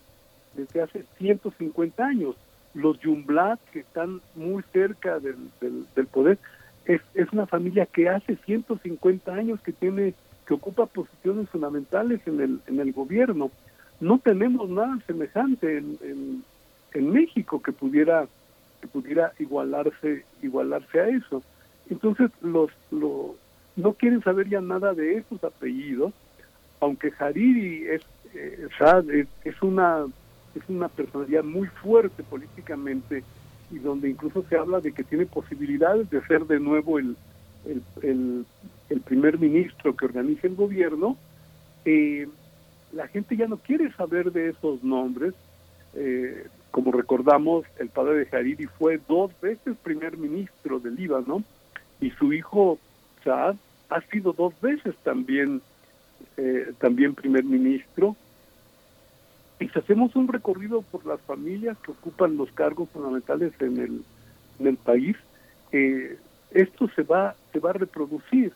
desde hace 150 años. Los Yumblat, que están muy cerca del, del, poder, es, es una familia que hace 150 años que tiene que ocupa posiciones fundamentales en el, en el gobierno. No tenemos nada semejante en, en, México que pudiera que pudiera igualarse igualarse a eso. Entonces los, los no quieren saber ya nada de esos apellidos, aunque Hariri es eh, es una es una personalidad muy fuerte políticamente y donde incluso se habla de que tiene posibilidades de ser de nuevo el, el, primer ministro que organice el gobierno, eh, la gente ya no quiere saber de esos nombres. Eh, como recordamos, el padre de Hariri fue dos veces primer ministro del Líbano y su hijo Saad ha sido dos veces también, eh, también primer ministro. Y si hacemos un recorrido por las familias que ocupan los cargos fundamentales en el, en el país, eh, esto se va, se va a reproducir.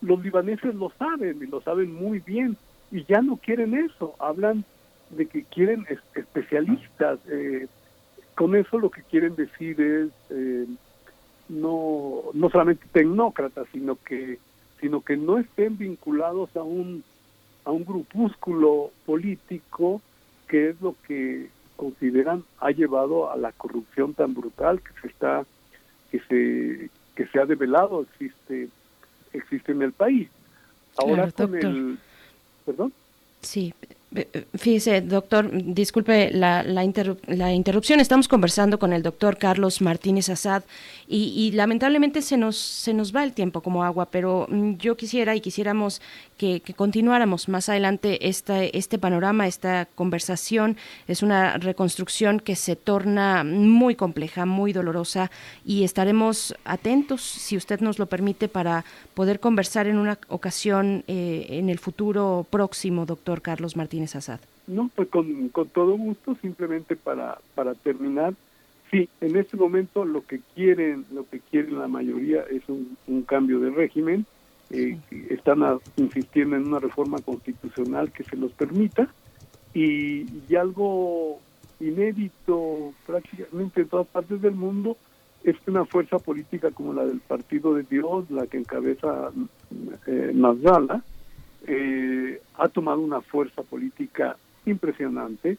Los libaneses lo saben y lo saben muy bien y ya no quieren eso, hablan de que quieren es- especialistas. eh, con eso lo que quieren decir es eh, no, no solamente tecnócratas, sino que, sino que no estén vinculados a un, a un grupúsculo político que es lo que consideran ha llevado a la corrupción tan brutal que se está que se que se ha develado existe existe en el país. Ahora Claro, con el perdón Sí, eh, eh, fíjese, doctor, disculpe la, la, interru- la interrupción. Estamos conversando con el doctor Carlos Martínez Azad y, y lamentablemente se nos, se nos va el tiempo como agua, pero mm, yo quisiera y quisiéramos que, que continuáramos más adelante esta, este panorama, esta conversación. Es una reconstrucción que se torna muy compleja, muy dolorosa y estaremos atentos, si usted nos lo permite, para poder conversar en una ocasión eh, en el futuro próximo, doctor Carlos Martínez Azad. No, pues con, con todo gusto, simplemente para, para terminar, sí, en este momento lo que quieren, lo que quieren la mayoría es un, un cambio de régimen, eh, están insistiendo en una reforma constitucional que se los permita y, y algo inédito prácticamente en todas partes del mundo es que una fuerza política como la del Partido de Dios, la que encabeza eh, eh, ha tomado una fuerza política impresionante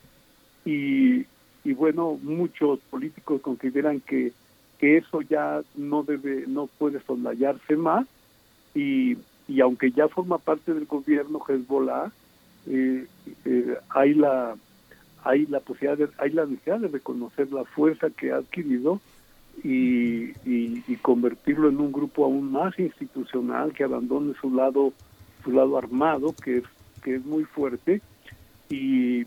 y, y bueno, muchos políticos consideran que, que eso ya no debe, no puede soslayarse más y, y aunque ya forma parte del gobierno Hezbollah, eh, eh, hay la hay la posibilidad de- hay la necesidad de reconocer la fuerza que ha adquirido y, y, y convertirlo en un grupo aún más institucional que abandone su lado su lado armado que es que es muy fuerte y,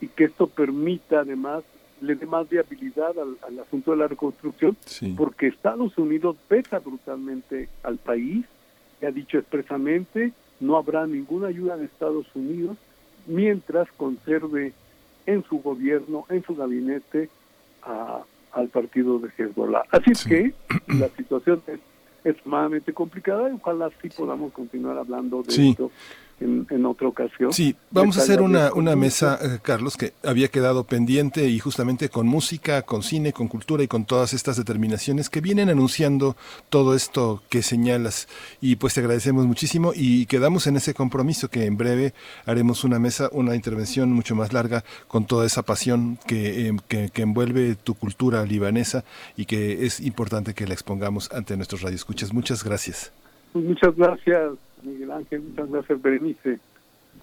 y que esto permita además le dé más viabilidad al, al asunto de la reconstrucción porque Estados Unidos pesa brutalmente al país y ha dicho expresamente no habrá ninguna ayuda de Estados Unidos mientras conserve en su gobierno, en su gabinete, a- al partido de Hezbollah. Así es que la situación es extremadamente complicada y ojalá sí podamos continuar hablando de Sí. esto en, en otra ocasión. Sí, vamos a hacer una, una mesa, eh, Carlos, que había quedado pendiente y justamente con música, con cine, con cultura y con todas estas determinaciones que vienen anunciando todo esto que señalas. Y pues te agradecemos muchísimo y quedamos en ese compromiso que en breve haremos una mesa, una intervención mucho más larga con toda esa pasión que, eh, que, que envuelve tu cultura libanesa y que es importante que la expongamos ante nuestros radioescuchas. Muchas gracias. Pues muchas gracias, Miguel Ángel, muchas gracias, Berenice.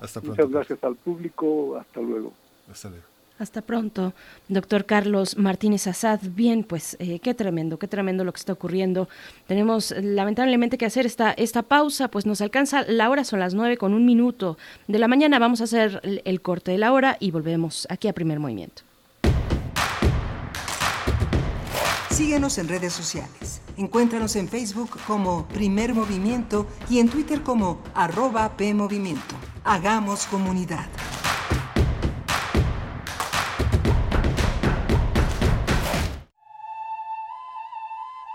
Hasta Muchas gracias al público, hasta luego. Hasta luego. Hasta pronto, doctor Carlos Martínez Azad. Bien, pues eh, qué tremendo, qué tremendo lo que está ocurriendo. Tenemos lamentablemente que hacer esta, esta pausa, pues nos alcanza la hora, son las nueve con un minuto de la mañana. Vamos a hacer el, el corte de la hora y volvemos aquí a primer movimiento. Síguenos en redes sociales. Encuéntranos en Facebook como Primer Movimiento y en Twitter como arroba PMovimiento. Hagamos comunidad.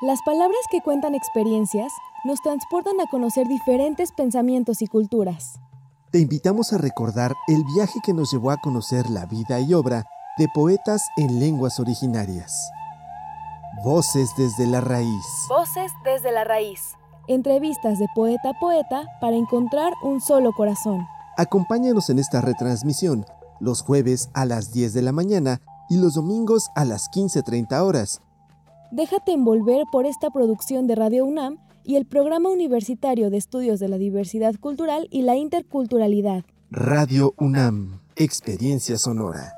Las palabras que cuentan experiencias nos transportan a conocer diferentes pensamientos y culturas. Te invitamos a recordar el viaje que nos llevó a conocer la vida y obra de poetas en lenguas originarias. Voces desde la raíz. Voces desde la raíz. Entrevistas de poeta a poeta para encontrar un solo corazón. Acompáñanos en esta retransmisión los jueves a las 10 de la mañana y los domingos a las 15.30 horas. Déjate envolver por esta producción de Radio UNAM y el Programa Universitario de Estudios de la Diversidad Cultural y la Interculturalidad. Radio UNAM, Experiencia Sonora.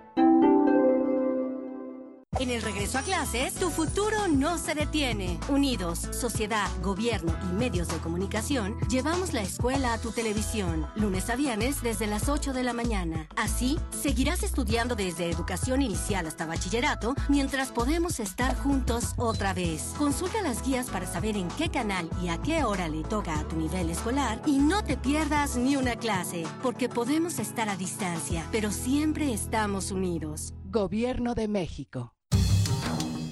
En el regreso a clases, tu futuro no se detiene. Unidos, sociedad, gobierno y medios de comunicación, llevamos la escuela a tu televisión, lunes a viernes desde las 8 de la mañana. Así, seguirás estudiando desde educación inicial hasta bachillerato, mientras podemos estar juntos otra vez. Consulta las guías para saber en qué canal y a qué hora le toca a tu nivel escolar y no te pierdas ni una clase, porque podemos estar a distancia, pero siempre estamos unidos. Gobierno de México.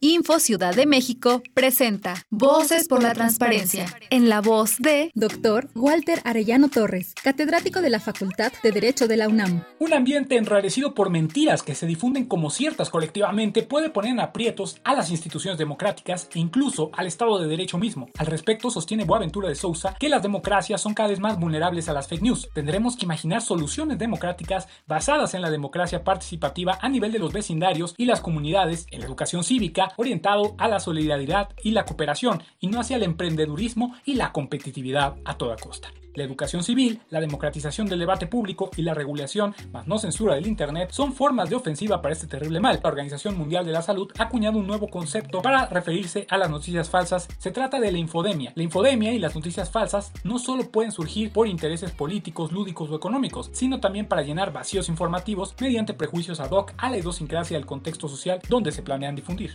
Info Ciudad de México presenta Voces por la Transparencia, en la voz de Dr. Walter Arellano Torres, catedrático de la Facultad de Derecho de la UNAM. Un ambiente enrarecido por mentiras que se difunden como ciertas colectivamente puede poner en aprietos a las instituciones democráticas e incluso al Estado de Derecho mismo. Al respecto, sostiene Boaventura de Sousa que las democracias son cada vez más vulnerables a las fake news. Tendremos que imaginar soluciones democráticas basadas en la democracia participativa a nivel de los vecindarios y las comunidades, en la educación cívica, orientado a la solidaridad y la cooperación, y no hacia el emprendedurismo y la competitividad a toda costa. La educación civil, la democratización del debate público y la regulación, más no censura del Internet, son formas de ofensiva para este terrible mal. La Organización Mundial de la Salud ha acuñado un nuevo concepto para referirse a las noticias falsas. Se trata de la infodemia. La infodemia y las noticias falsas no solo pueden surgir por intereses políticos, lúdicos o económicos, sino también para llenar vacíos informativos mediante prejuicios ad hoc a la idiosincrasia del contexto social donde se planean difundir.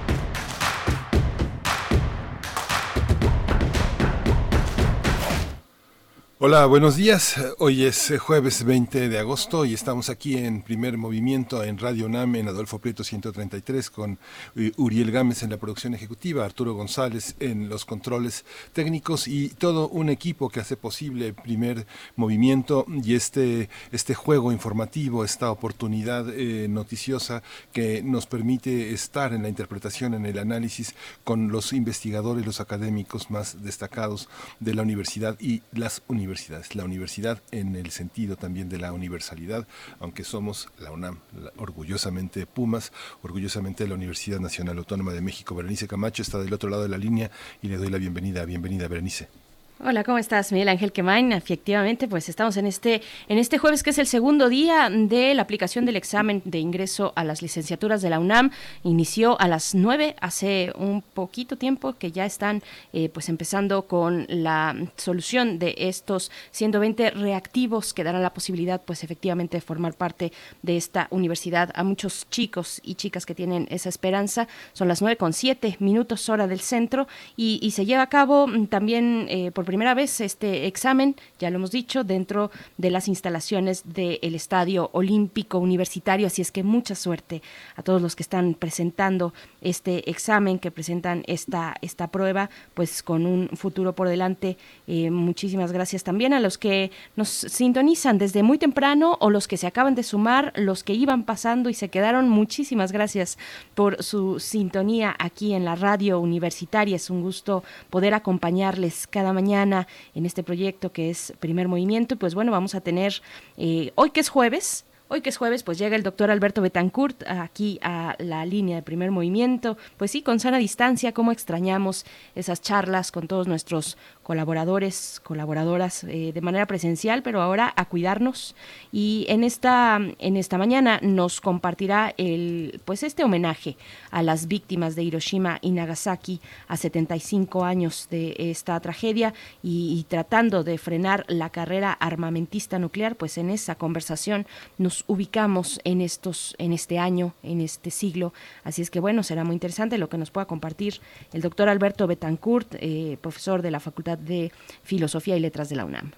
Hola, buenos días. Hoy es eh, jueves 20 de agosto y estamos aquí en primer movimiento en Radio UNAM en Adolfo Prieto 133 con eh, Uriel Gámez en la producción ejecutiva, Arturo González en los controles técnicos y todo un equipo que hace posible primer movimiento y este, este juego informativo, esta oportunidad eh, noticiosa que nos permite estar en la interpretación, en el análisis con los investigadores, los académicos más destacados de la universidad y las universidades universidades. La universidad en el sentido también de la universalidad, aunque somos la UNAM, orgullosamente Pumas, orgullosamente la Universidad Nacional Autónoma de México. Berenice Camacho está del otro lado de la línea y le doy la bienvenida. Bienvenida, Berenice. Hola, ¿cómo estás, Miguel Ángel Quemain? Efectivamente, pues estamos en este, en este jueves que es el segundo día de la aplicación del examen de ingreso a las licenciaturas de la UNAM. Inició a las nueve, hace un poquito tiempo que ya están eh, pues empezando con la solución de estos 120 reactivos que darán la posibilidad pues efectivamente de formar parte de esta universidad a muchos chicos y chicas que tienen esa esperanza. Son las nueve con siete minutos hora del centro y, y se lleva a cabo también eh, por primera vez este examen, ya lo hemos dicho, dentro de las instalaciones del Estadio Olímpico Universitario. Así es que mucha suerte a todos los que están presentando este examen, que presentan esta, esta prueba, pues con un futuro por delante. Eh, muchísimas gracias también a los que nos sintonizan desde muy temprano o los que se acaban de sumar, los que iban pasando y se quedaron. Muchísimas gracias por su sintonía aquí en la radio universitaria. Es un gusto poder acompañarles cada mañana en este proyecto que es Primer Movimiento. Pues bueno, vamos a tener eh, hoy que es jueves, Hoy que es jueves, pues llega el doctor Alberto Betancourt aquí a la línea de primer movimiento. Pues sí, con sana distancia, cómo extrañamos esas charlas con todos nuestros colaboradores, colaboradoras eh, de manera presencial, pero ahora a cuidarnos. Y en esta, en esta mañana nos compartirá el, pues este homenaje a las víctimas de Hiroshima y Nagasaki a 75 años de esta tragedia y, y tratando de frenar la carrera armamentista nuclear, pues en esa conversación nos ubicamos en estos, en este año, en este siglo. Así es que bueno, será muy interesante lo que nos pueda compartir el doctor Alberto Betancourt, eh, profesor de la Facultad de Filosofía y Letras de la UNAM.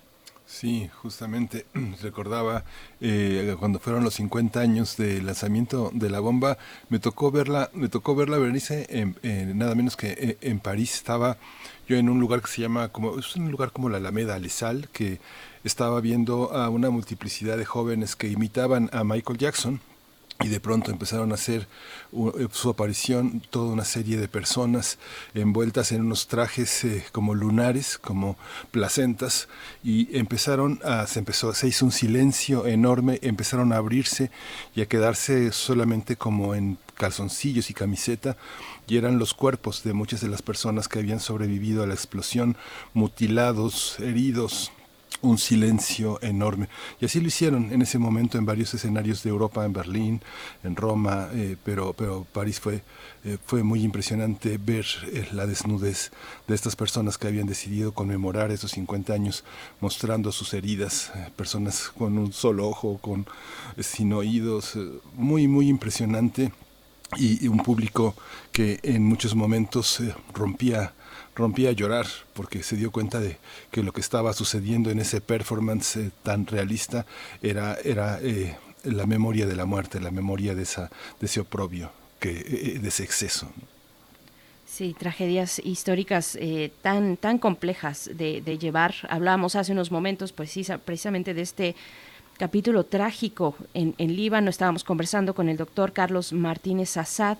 Sí, justamente recordaba eh, cuando fueron los 50 años del lanzamiento de la bomba, me tocó verla, me tocó verla Berenice en, en, nada menos que en, en París estaba yo en un lugar que se llama como es un lugar como la Alameda Lesal que estaba viendo a una multiplicidad de jóvenes que imitaban a Michael Jackson y de pronto empezaron a hacer su aparición toda una serie de personas envueltas en unos trajes eh, como lunares, como placentas, y empezaron a, se empezó, se hizo un silencio enorme, empezaron a abrirse y a quedarse solamente como en calzoncillos y camiseta, y eran los cuerpos de muchas de las personas que habían sobrevivido a la explosión, mutilados, heridos, un silencio enorme. Y así lo hicieron en ese momento en varios escenarios de Europa, en Berlín, en Roma, eh, pero, pero París fue, eh, fue muy impresionante ver eh, la desnudez de estas personas que habían decidido conmemorar esos 50 años mostrando sus heridas, personas con un solo ojo, con sin oídos, muy, muy impresionante y, un público que en muchos momentos rompía rompía a llorar porque se dio cuenta de que lo que estaba sucediendo en ese performance eh, tan realista era, era eh, la memoria de la muerte, la memoria de, esa, de ese oprobio, que, de ese exceso. Sí, tragedias históricas tan, tan complejas de, de, llevar. Hablábamos hace unos momentos pues, precisamente de este capítulo trágico en, en Líbano. Estábamos conversando con el doctor Carlos Martínez Assad,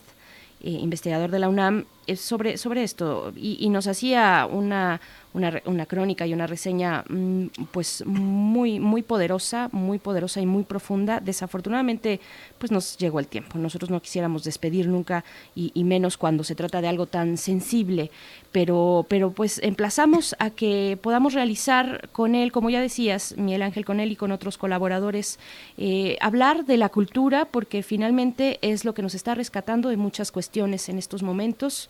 eh, investigador de la UNAM, eh, sobre, sobre esto y, nos hacía una, una, una, crónica y una reseña mm, pues muy, muy poderosa, muy poderosa y muy profunda. Desafortunadamente, pues nos llegó el tiempo. Nosotros no quisiéramos despedir nunca y, y menos cuando se trata de algo tan sensible, pero, pero pues emplazamos a que podamos realizar con él, como ya decías, Miguel Ángel, con él y con otros colaboradores, eh, hablar de la cultura, porque finalmente es lo que nos está rescatando de muchas cuestiones en estos momentos.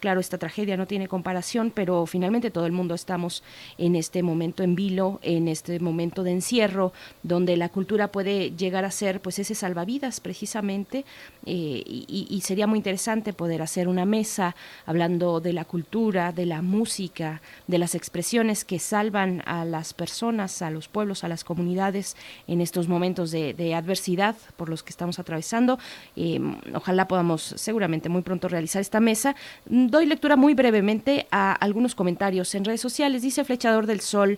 Claro, esta tragedia no tiene comparación, pero finalmente todo el mundo estamos en este momento en vilo, en este momento de encierro, donde la cultura puede llegar a ser pues ese salvavidas precisamente, eh, y, sería muy interesante poder hacer una mesa hablando de la cultura, de la música, de las expresiones que salvan a las personas, a los pueblos, a las comunidades en estos momentos de, adversidad por los que estamos atravesando. Eh, ojalá podamos seguramente muy pronto realizar esta mesa. Doy lectura muy brevemente a algunos comentarios en redes sociales. Dice Flechador del Sol.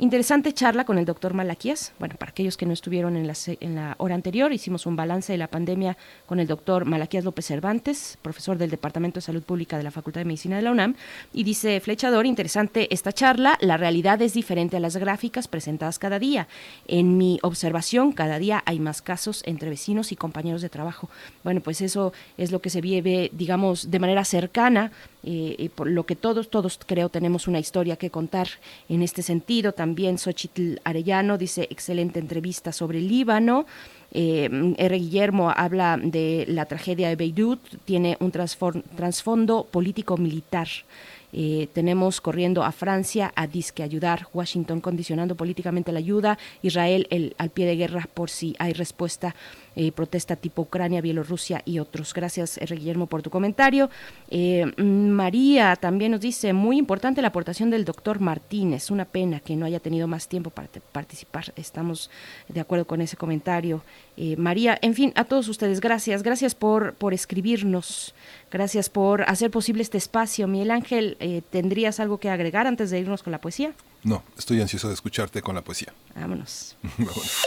Interesante charla con el doctor Malaquías. Bueno, para aquellos que no estuvieron en la, en la hora anterior, hicimos un balance de la pandemia con el doctor Malaquías López Cervantes, profesor del Departamento de Salud Pública de la Facultad de Medicina de la UNAM. Y dice Flechador, interesante esta charla. La realidad es diferente a las gráficas presentadas cada día. En mi observación, cada día hay más casos entre vecinos y compañeros de trabajo. Bueno, pues eso es lo que se vive, digamos, de manera cercana y por lo que todos, todos creo tenemos una historia que contar en este sentido. También Xochitl Arellano dice excelente entrevista sobre Líbano. Eh, R. Guillermo habla de la tragedia de Beirut, tiene un trasfondo político-militar. Eh, tenemos corriendo a Francia a disque ayudar, Washington condicionando políticamente la ayuda, Israel el, al pie de guerra por si hay respuesta eh, protesta tipo Ucrania, Bielorrusia y otros. Gracias, R. Guillermo, por tu comentario. Eh, María también nos dice, muy importante la aportación del doctor Martínez. Una pena que no haya tenido más tiempo para participar. Estamos de acuerdo con ese comentario. Eh, María, en fin, a todos ustedes, gracias. Gracias por, por escribirnos. Gracias por hacer posible este espacio. Miguel Ángel, ¿tendrías algo que agregar antes de irnos con la poesía? No, estoy ansioso de escucharte con la poesía. Vámonos. Vámonos.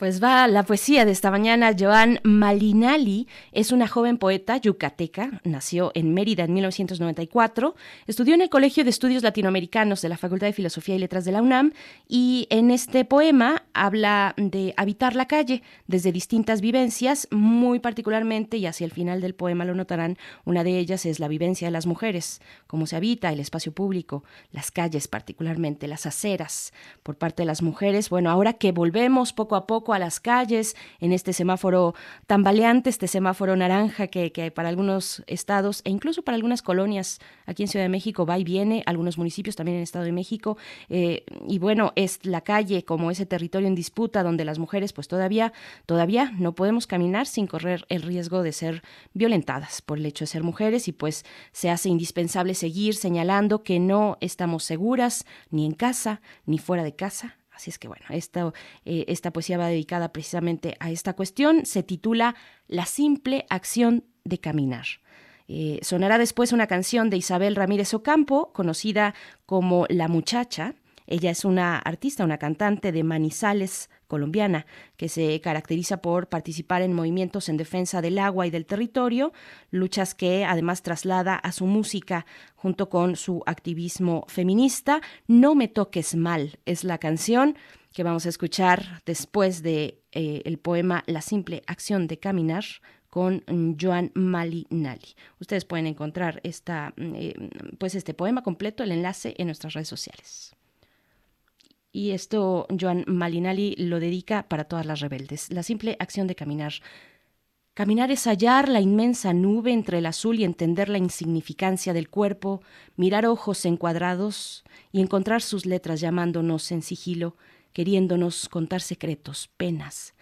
Pues va la poesía de esta mañana. Joan Malinali es una joven poeta yucateca. Nació en Mérida en 1994. Estudió en el Colegio de Estudios Latinoamericanos de la Facultad de Filosofía y Letras de la UNAM. Y en este poema habla de habitar la calle desde distintas vivencias. Muy particularmente, y hacia el final del poema lo notarán, una de ellas es la vivencia de las mujeres, cómo se habita el espacio público, las calles particularmente, las aceras por parte de las mujeres. Bueno, ahora que volvemos poco a poco a las calles, en este semáforo tambaleante, este semáforo naranja que, para algunos estados e incluso para algunas colonias aquí en Ciudad de México va y viene, algunos municipios también en Estado de México. Eh, y bueno, es la calle como ese territorio en disputa donde las mujeres pues todavía, todavía no podemos caminar sin correr el riesgo de ser violentadas por el hecho de ser mujeres y pues se hace indispensable seguir señalando que no estamos seguras ni en casa ni fuera de casa Así es que bueno, esta, eh, esta poesía va dedicada precisamente a esta cuestión. Se titula La simple acción de caminar. Eh, sonará después una canción de Isabel Ramírez Ocampo, conocida como La Muchacha. Ella es una artista, una cantante de Manizales, colombiana, que se caracteriza por participar en movimientos en defensa del agua y del territorio, luchas que además traslada a su música junto con su activismo feminista. No me toques mal es la canción que vamos a escuchar después de eh, el poema La simple acción de caminar con Joan Malinali. Ustedes pueden encontrar esta, eh, pues este poema completo, el enlace en nuestras redes sociales. Y esto Joan Malinali lo dedica para todas las rebeldes. La simple acción de caminar Caminar es hallar la inmensa nube entre el azul y entender la insignificancia del cuerpo, mirar ojos encuadrados y encontrar sus letras llamándonos en sigilo, queriéndonos contar secretos, penas.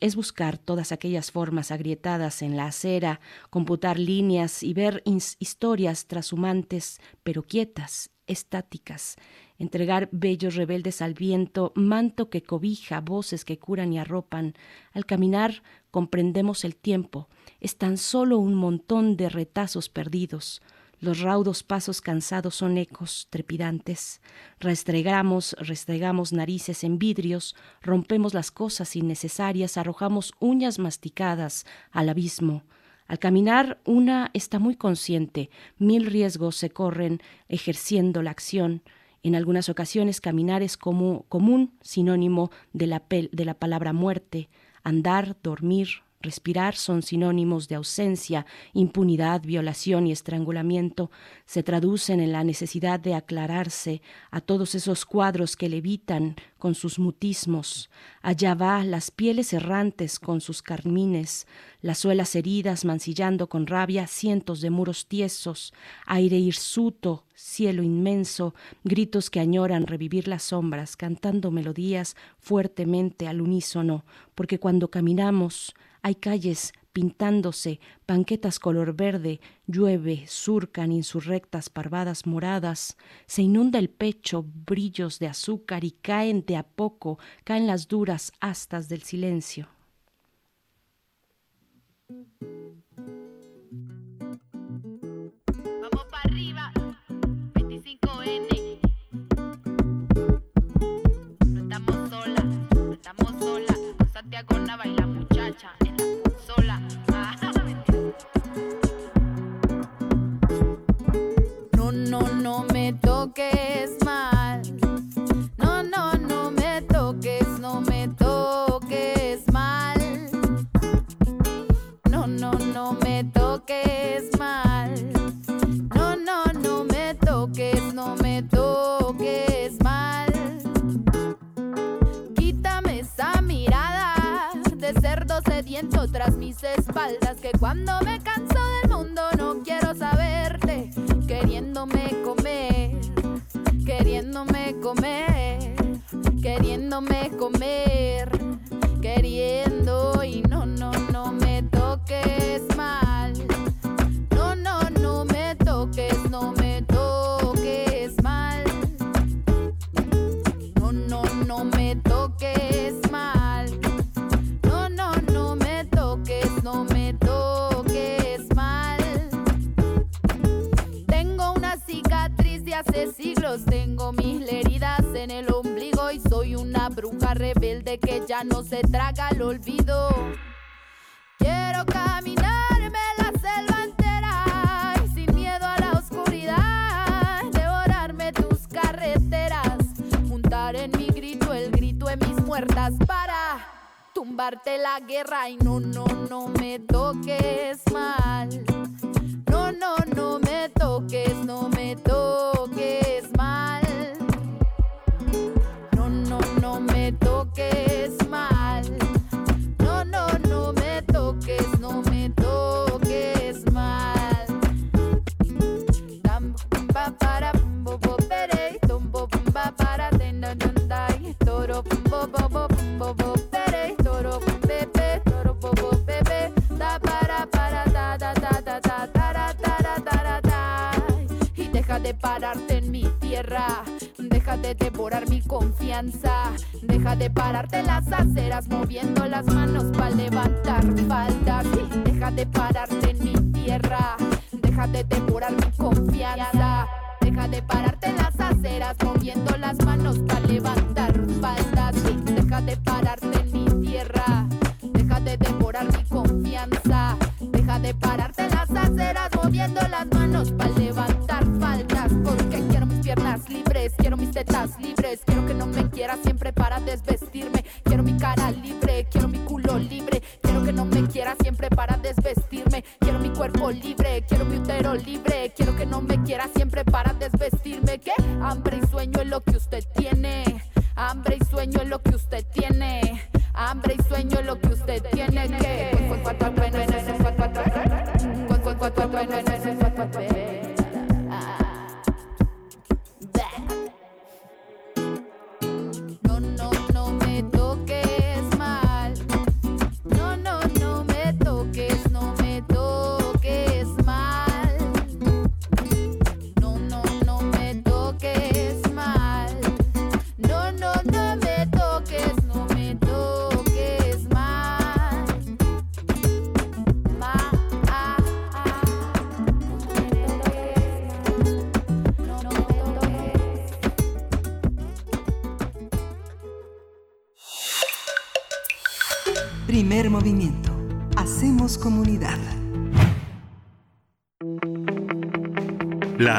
es buscar todas aquellas formas agrietadas en la acera, computar líneas y ver historias trashumantes, pero quietas, estáticas, entregar bellos rebeldes al viento, manto que cobija, voces que curan y arropan. Al caminar comprendemos el tiempo, es tan solo un montón de retazos perdidos. Los raudos pasos cansados son ecos trepidantes. Restregamos, restregamos narices en vidrios, rompemos las cosas innecesarias, arrojamos uñas masticadas al abismo. Al caminar, una está muy consciente, mil riesgos se corren ejerciendo la acción. En algunas ocasiones caminar es como común sinónimo de la, de la palabra muerte. Andar, dormir, respirar son sinónimos de ausencia, impunidad, violación y estrangulamiento, se traducen en la necesidad de aclararse a todos esos cuadros que levitan con sus mutismos. Allá va las pieles errantes con sus carmines, las suelas heridas mancillando con rabia cientos de muros tiesos, aire hirsuto, cielo inmenso, gritos que añoran revivir las sombras, cantando melodías fuertemente al unísono, porque cuando caminamos hay calles pintándose, banquetas color verde, llueve, surcan insurrectas parvadas moradas, se inunda el pecho, brillos de azúcar y caen de a poco, caen las duras astas del silencio. Vamos para arriba, 25N. No estamos solas, no estamos solas. Santiago y la muchacha en la consola. Ah. No, no, no me toques mal. Cuando me canso del mundo no quiero saberte. Queriéndome comer, queriéndome comer, queriéndome comer, no se traga el olvido. Quiero caminarme la selva entera y sin miedo a la oscuridad, devorarme tus carreteras, juntar en mi grito el grito de mis muertas para tumbarte la guerra y no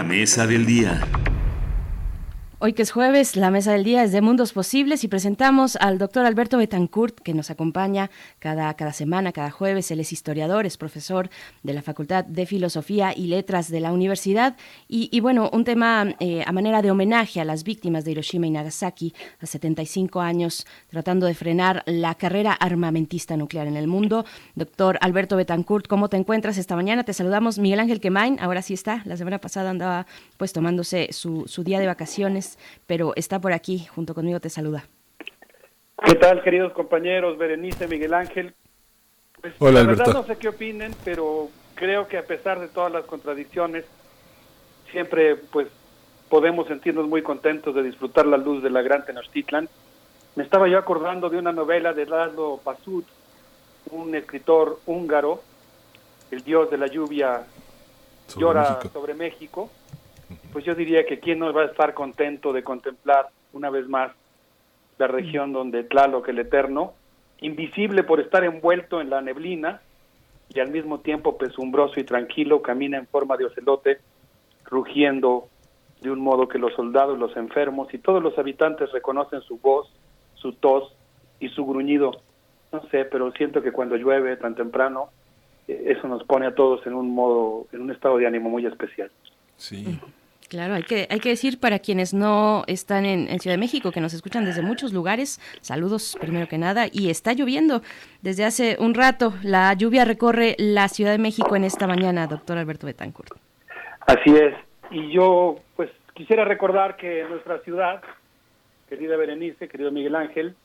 mesa del día. Hoy que es jueves, la mesa del día es de Mundos Posibles y presentamos al doctor Alberto Betancourt, que nos acompaña cada, cada semana, cada jueves. Él es historiador, es profesor de la Facultad de Filosofía y Letras de la Universidad. Y, bueno, un tema eh, a manera de homenaje a las víctimas de Hiroshima y Nagasaki, a 75 años, tratando de frenar la carrera armamentista nuclear en el mundo. Doctor Alberto Betancourt, ¿cómo te encuentras esta mañana? Te saludamos Miguel Ángel Quemain, ahora sí está. La semana pasada andaba pues tomándose su, su día de vacaciones pero está por aquí, junto conmigo te saluda. ¿Qué tal, queridos compañeros? Berenice, Miguel Ángel. Pues, Hola, la verdad Alberto. no sé qué opinen, pero creo que a pesar de todas las contradicciones, siempre pues podemos sentirnos muy contentos de disfrutar la luz de la gran Tenochtitlan. Me estaba yo acordando de una novela de Laszlo Pasut, un escritor húngaro, el dios de la lluvia Sobre llora México. sobre México. Pues yo diría que quién no va a estar contento de contemplar una vez más la región donde Tlaloc el Eterno, invisible por estar envuelto en la neblina y al mismo tiempo pesumbroso y tranquilo, camina en forma de ocelote, rugiendo de un modo que los soldados, los enfermos y todos los habitantes reconocen su voz, su tos y su gruñido. No sé, pero siento que cuando llueve tan temprano, eh, eso nos pone a todos en un modo, en un estado de ánimo muy especial. Sí. Claro, hay que, hay que decir para quienes no están en, Ciudad de México, que nos escuchan desde muchos lugares, saludos primero que nada, y está lloviendo desde hace un rato. La lluvia recorre la Ciudad de México en esta mañana, doctor Alberto Betancourt. Así es. Y yo, pues, quisiera recordar que nuestra ciudad, querida Berenice, querido Miguel Ángel,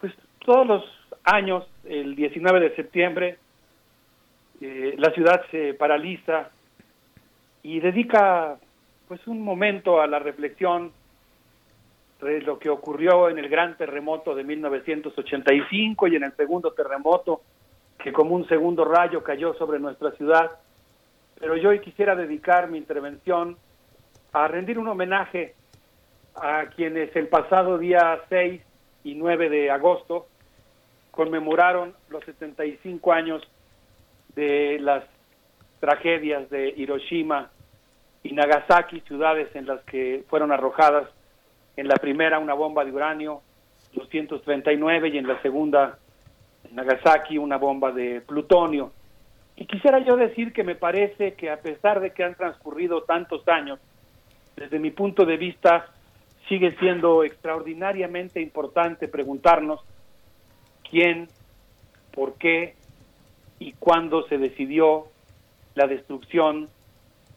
pues todos los años, el 19 de septiembre, eh, la ciudad se paraliza y dedica, pues, un momento a la reflexión de lo que ocurrió en el gran terremoto de 1985 y en el segundo terremoto que como un segundo rayo cayó sobre nuestra ciudad. Pero yo hoy quisiera dedicar mi intervención a rendir un homenaje a quienes el pasado día 6 y 9 de agosto conmemoraron los 75 años de las tragedias de Hiroshima y Nagasaki, ciudades en las que fueron arrojadas en la primera una bomba de uranio 239 y en la segunda en Nagasaki una bomba de plutonio. Y quisiera yo decir que me parece que a pesar de que han transcurrido tantos años, desde mi punto de vista sigue siendo extraordinariamente importante preguntarnos quién, por qué y cuándo se decidió la destrucción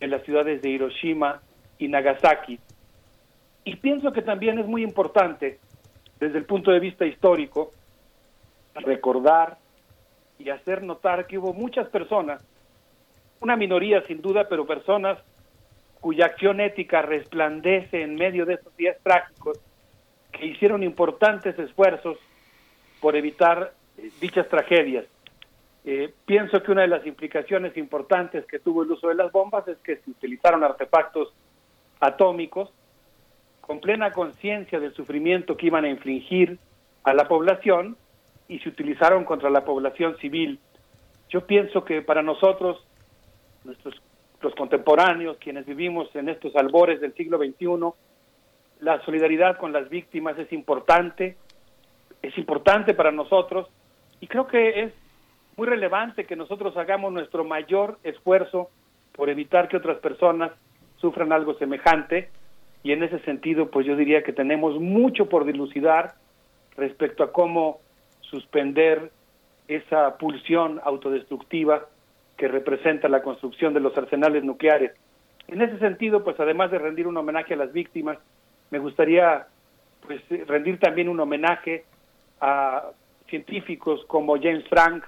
en las ciudades de Hiroshima y Nagasaki. Y pienso que también es muy importante, desde el punto de vista histórico, recordar y hacer notar que hubo muchas personas, una minoría sin duda, pero personas cuya acción ética resplandece en medio de estos días trágicos, que hicieron importantes esfuerzos por evitar dichas tragedias. Eh, pienso que una de las implicaciones importantes que tuvo el uso de las bombas es que se utilizaron artefactos atómicos con plena conciencia del sufrimiento que iban a infligir a la población y se utilizaron contra la población civil. Yo pienso que para nosotros, nuestros los contemporáneos, quienes vivimos en estos albores del siglo XXI, la solidaridad con las víctimas es importante, es importante para nosotros y creo que es muy relevante que nosotros hagamos nuestro mayor esfuerzo por evitar que otras personas sufran algo semejante y en ese sentido pues yo diría que tenemos mucho por dilucidar respecto a cómo suspender esa pulsión autodestructiva que representa la construcción de los arsenales nucleares. En ese sentido, pues además de rendir un homenaje a las víctimas, me gustaría pues rendir también un homenaje a científicos como James Frank,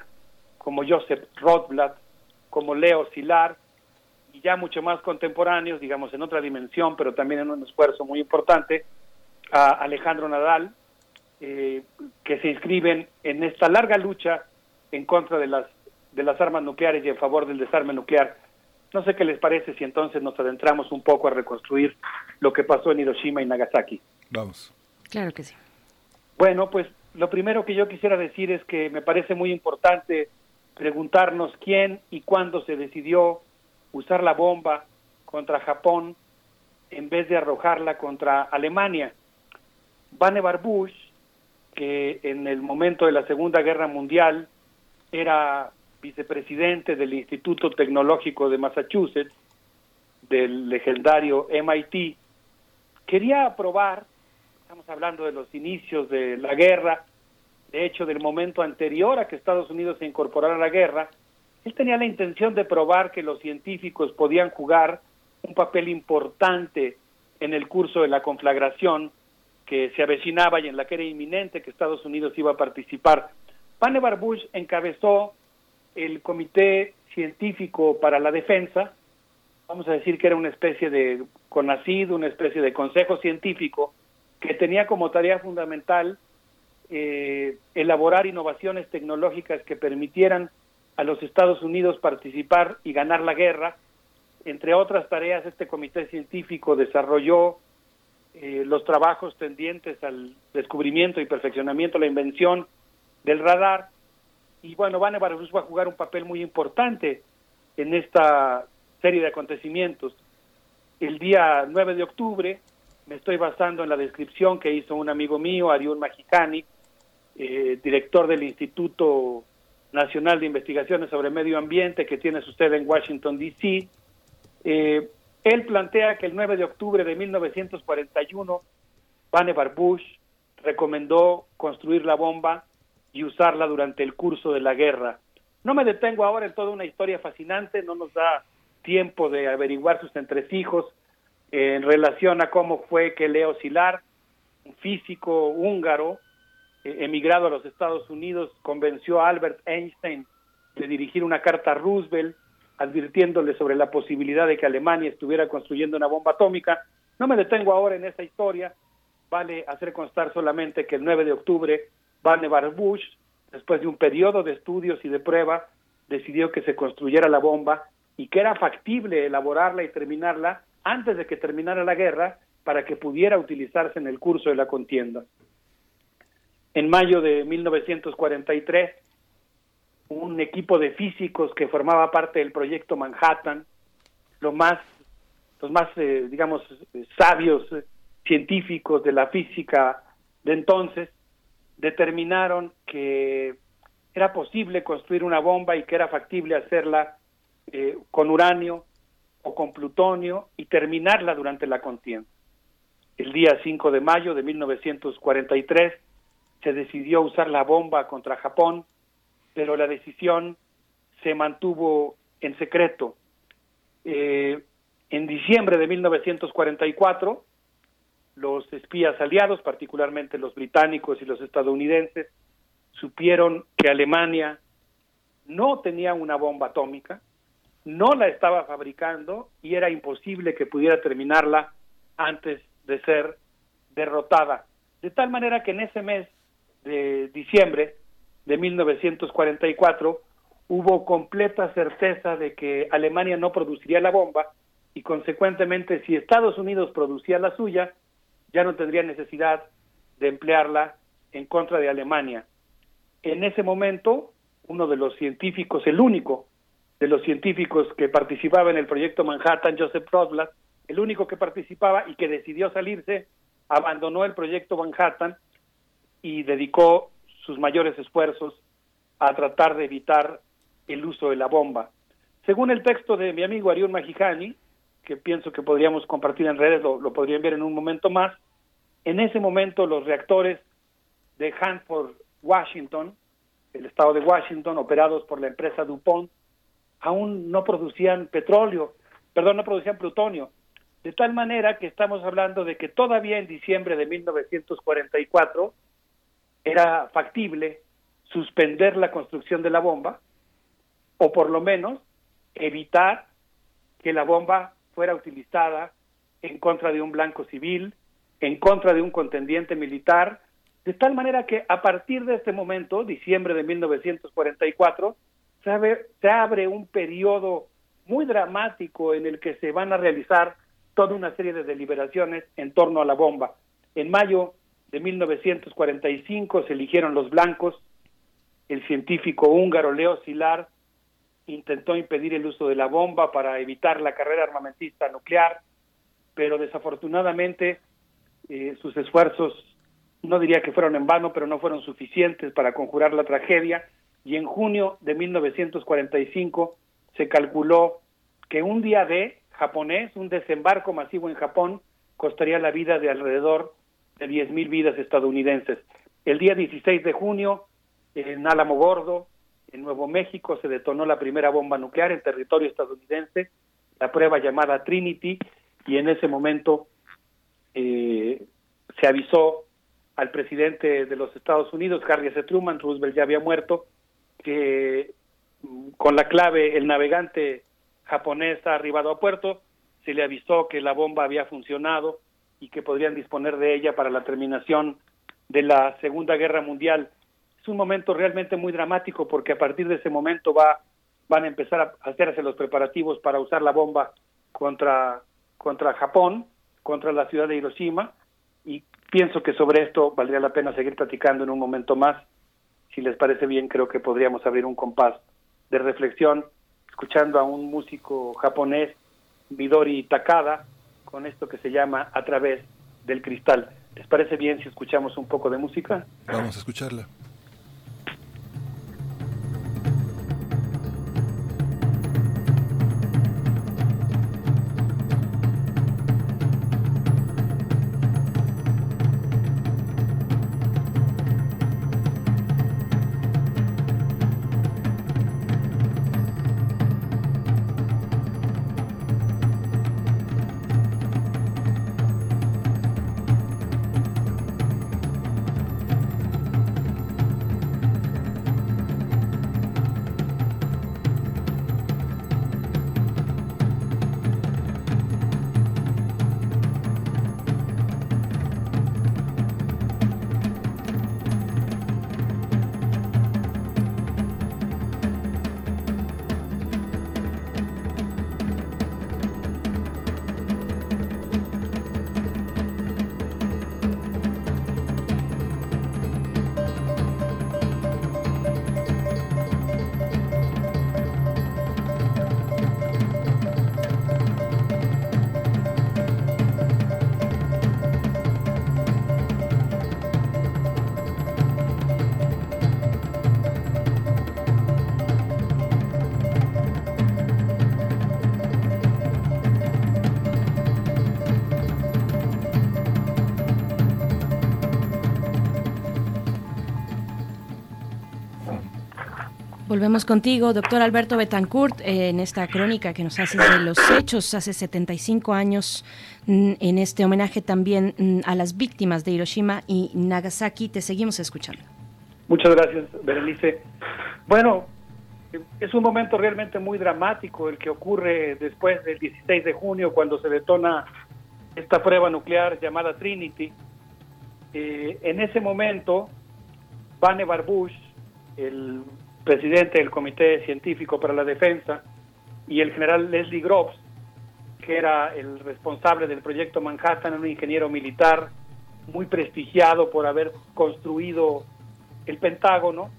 como Joseph Rothblatt, como Leo Szilard, y ya mucho más contemporáneos, digamos en otra dimensión, pero también en un esfuerzo muy importante, a Alejandro Nadal, eh, que se inscriben en esta larga lucha en contra de las de las armas nucleares y en favor del desarme nuclear. No sé qué les parece si entonces nos adentramos un poco a reconstruir lo que pasó en Hiroshima y Nagasaki. Vamos. Claro que sí. Bueno, pues lo primero que yo quisiera decir es que me parece muy importante preguntarnos quién y cuándo se decidió usar la bomba contra Japón en vez de arrojarla contra Alemania. Vannevar Bush, que en el momento de la Segunda Guerra Mundial era vicepresidente del Instituto Tecnológico de Massachusetts, del legendario MIT, quería aprobar, estamos hablando de los inicios de la guerra, de hecho del momento anterior a que Estados Unidos se incorporara a la guerra, él tenía la intención de probar que los científicos podían jugar un papel importante en el curso de la conflagración que se avecinaba y en la que era inminente que Estados Unidos iba a participar. Vannevar Bush encabezó el Comité Científico para la Defensa, vamos a decir que era una especie de CONACID, una especie de consejo científico que tenía como tarea fundamental eh, elaborar innovaciones tecnológicas que permitieran a los Estados Unidos participar y ganar la guerra. Entre otras tareas, este comité científico desarrolló eh, los trabajos tendientes al descubrimiento y perfeccionamiento, la invención del radar. Y bueno, Van Barbush va a jugar un papel muy importante en esta serie de acontecimientos. El día 9 de octubre, me estoy basando en la descripción que hizo un amigo mío, Ariel Magicani, eh, director del Instituto Nacional de Investigaciones sobre Medio Ambiente que tiene su sede en Washington, D.C. Eh, él plantea que el 9 de octubre de 1941, Vannevar Bush recomendó construir la bomba y usarla durante el curso de la guerra. No me detengo ahora en toda una historia fascinante, no nos da tiempo de averiguar sus entresijos en relación a cómo fue que Leo Szilard, un físico húngaro, emigrado a los Estados Unidos, convenció a Albert Einstein de dirigir una carta a Roosevelt advirtiéndole sobre la posibilidad de que Alemania estuviera construyendo una bomba atómica. No me detengo ahora en esa historia, vale hacer constar solamente que el 9 de octubre Vannevar Bush, después de un periodo de estudios y de prueba, decidió que se construyera la bomba y que era factible elaborarla y terminarla antes de que terminara la guerra para que pudiera utilizarse en el curso de la contienda. En mayo de 1943, un equipo de físicos que formaba parte del proyecto Manhattan, los más, los más eh, digamos, sabios eh, científicos de la física de entonces, determinaron que era posible construir una bomba y que era factible hacerla eh, con uranio o con plutonio y terminarla durante la contienda. El día 5 de mayo de 1943 se decidió usar la bomba contra Japón, pero la decisión se mantuvo en secreto. Eh, en diciembre de 1944, los espías aliados, particularmente los británicos y los estadounidenses, supieron que Alemania no tenía una bomba atómica, no la estaba fabricando y era imposible que pudiera terminarla antes de ser derrotada. De tal manera que en ese mes de diciembre de 1944 hubo completa certeza de que Alemania no produciría la bomba y consecuentemente si Estados Unidos producía la suya, ya no tendría necesidad de emplearla en contra de Alemania. En ese momento, uno de los científicos, el único de los científicos que participaba en el proyecto Manhattan, Joseph Rothblatt, el único que participaba y que decidió salirse, abandonó el proyecto Manhattan y dedicó sus mayores esfuerzos a tratar de evitar el uso de la bomba. Según el texto de mi amigo Ariel Magijani, que pienso que podríamos compartir en redes, lo, lo podrían ver en un momento más, en ese momento los reactores de Hanford, Washington, el estado de Washington, operados por la empresa DuPont, aún no producían petróleo, perdón, no producían plutonio. De tal manera que estamos hablando de que todavía en diciembre de 1944 era factible suspender la construcción de la bomba o por lo menos evitar que la bomba fuera utilizada en contra de un blanco civil, en contra de un contendiente militar, de tal manera que a partir de este momento, diciembre de 1944, se abre, se abre un periodo muy dramático en el que se van a realizar toda una serie de deliberaciones en torno a la bomba. En mayo de 1945 se eligieron los blancos, el científico húngaro Leo Szilard intentó impedir el uso de la bomba para evitar la carrera armamentista nuclear, pero desafortunadamente eh, sus esfuerzos no diría que fueron en vano, pero no fueron suficientes para conjurar la tragedia. Y en junio de 1945 se calculó que un día de japonés, un desembarco masivo en Japón, costaría la vida de alrededor de 10.000 vidas estadounidenses. El día 16 de junio, en Álamo Gordo, en Nuevo México, se detonó la primera bomba nuclear en territorio estadounidense, la prueba llamada Trinity, y en ese momento eh, se avisó al presidente de los Estados Unidos, Harry S. Truman, Roosevelt ya había muerto, que mm, con la clave el navegante japonés ha arribado a puerto, se le avisó que la bomba había funcionado y que podrían disponer de ella para la terminación de la Segunda Guerra Mundial. Es un momento realmente muy dramático porque a partir de ese momento va, van a empezar a hacerse los preparativos para usar la bomba contra, contra Japón, contra la ciudad de Hiroshima, y pienso que sobre esto valdría la pena seguir platicando en un momento más. Si les parece bien, creo que podríamos abrir un compás de reflexión escuchando a un músico japonés, Midori Takada, con esto que se llama A través del cristal. ¿Les parece bien si escuchamos un poco de música? Vamos a escucharla. Volvemos contigo, doctor Alberto Betancourt, en esta crónica que nos haces de los hechos hace 75 años, mm, en este homenaje también mm, a las víctimas de Hiroshima y Nagasaki. Te seguimos escuchando. Muchas gracias, Berenice. Bueno, es un momento realmente muy dramático el que ocurre después del 16 de junio, cuando se detona esta prueba nuclear llamada Trinity. Eh, en ese momento, Vannevar Bush, el presidente del Comité Científico para la Defensa, y el general Leslie Groves, que era el responsable del proyecto Manhattan, un ingeniero militar muy prestigiado por haber construido el Pentágono,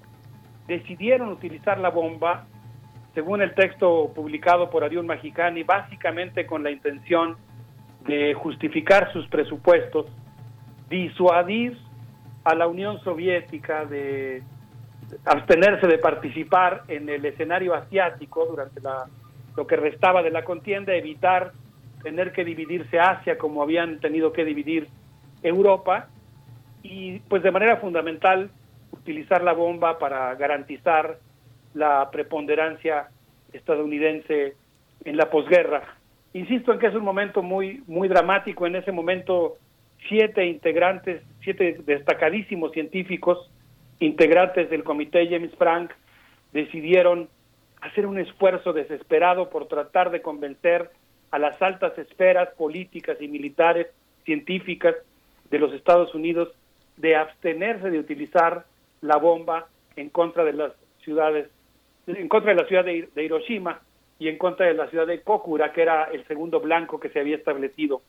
decidieron utilizar la bomba, según el texto publicado por Ariun Magicani, básicamente con la intención de justificar sus presupuestos, disuadir a la Unión Soviética de abstenerse de participar en el escenario asiático durante la, lo que restaba de la contienda, evitar tener que dividirse Asia como habían tenido que dividir Europa y pues de manera fundamental utilizar la bomba para garantizar la preponderancia estadounidense en la posguerra. Insisto en que es un momento muy, muy dramático. En ese momento, siete integrantes, siete destacadísimos científicos, integrantes del comité James Frank, decidieron hacer un esfuerzo desesperado por tratar de convencer a las altas esferas políticas y militares, científicas de los Estados Unidos de abstenerse de utilizar la bomba en contra de las ciudades, en contra de la ciudad de, de Hiroshima y en contra de la ciudad de Kokura, que era el segundo blanco que se había establecido.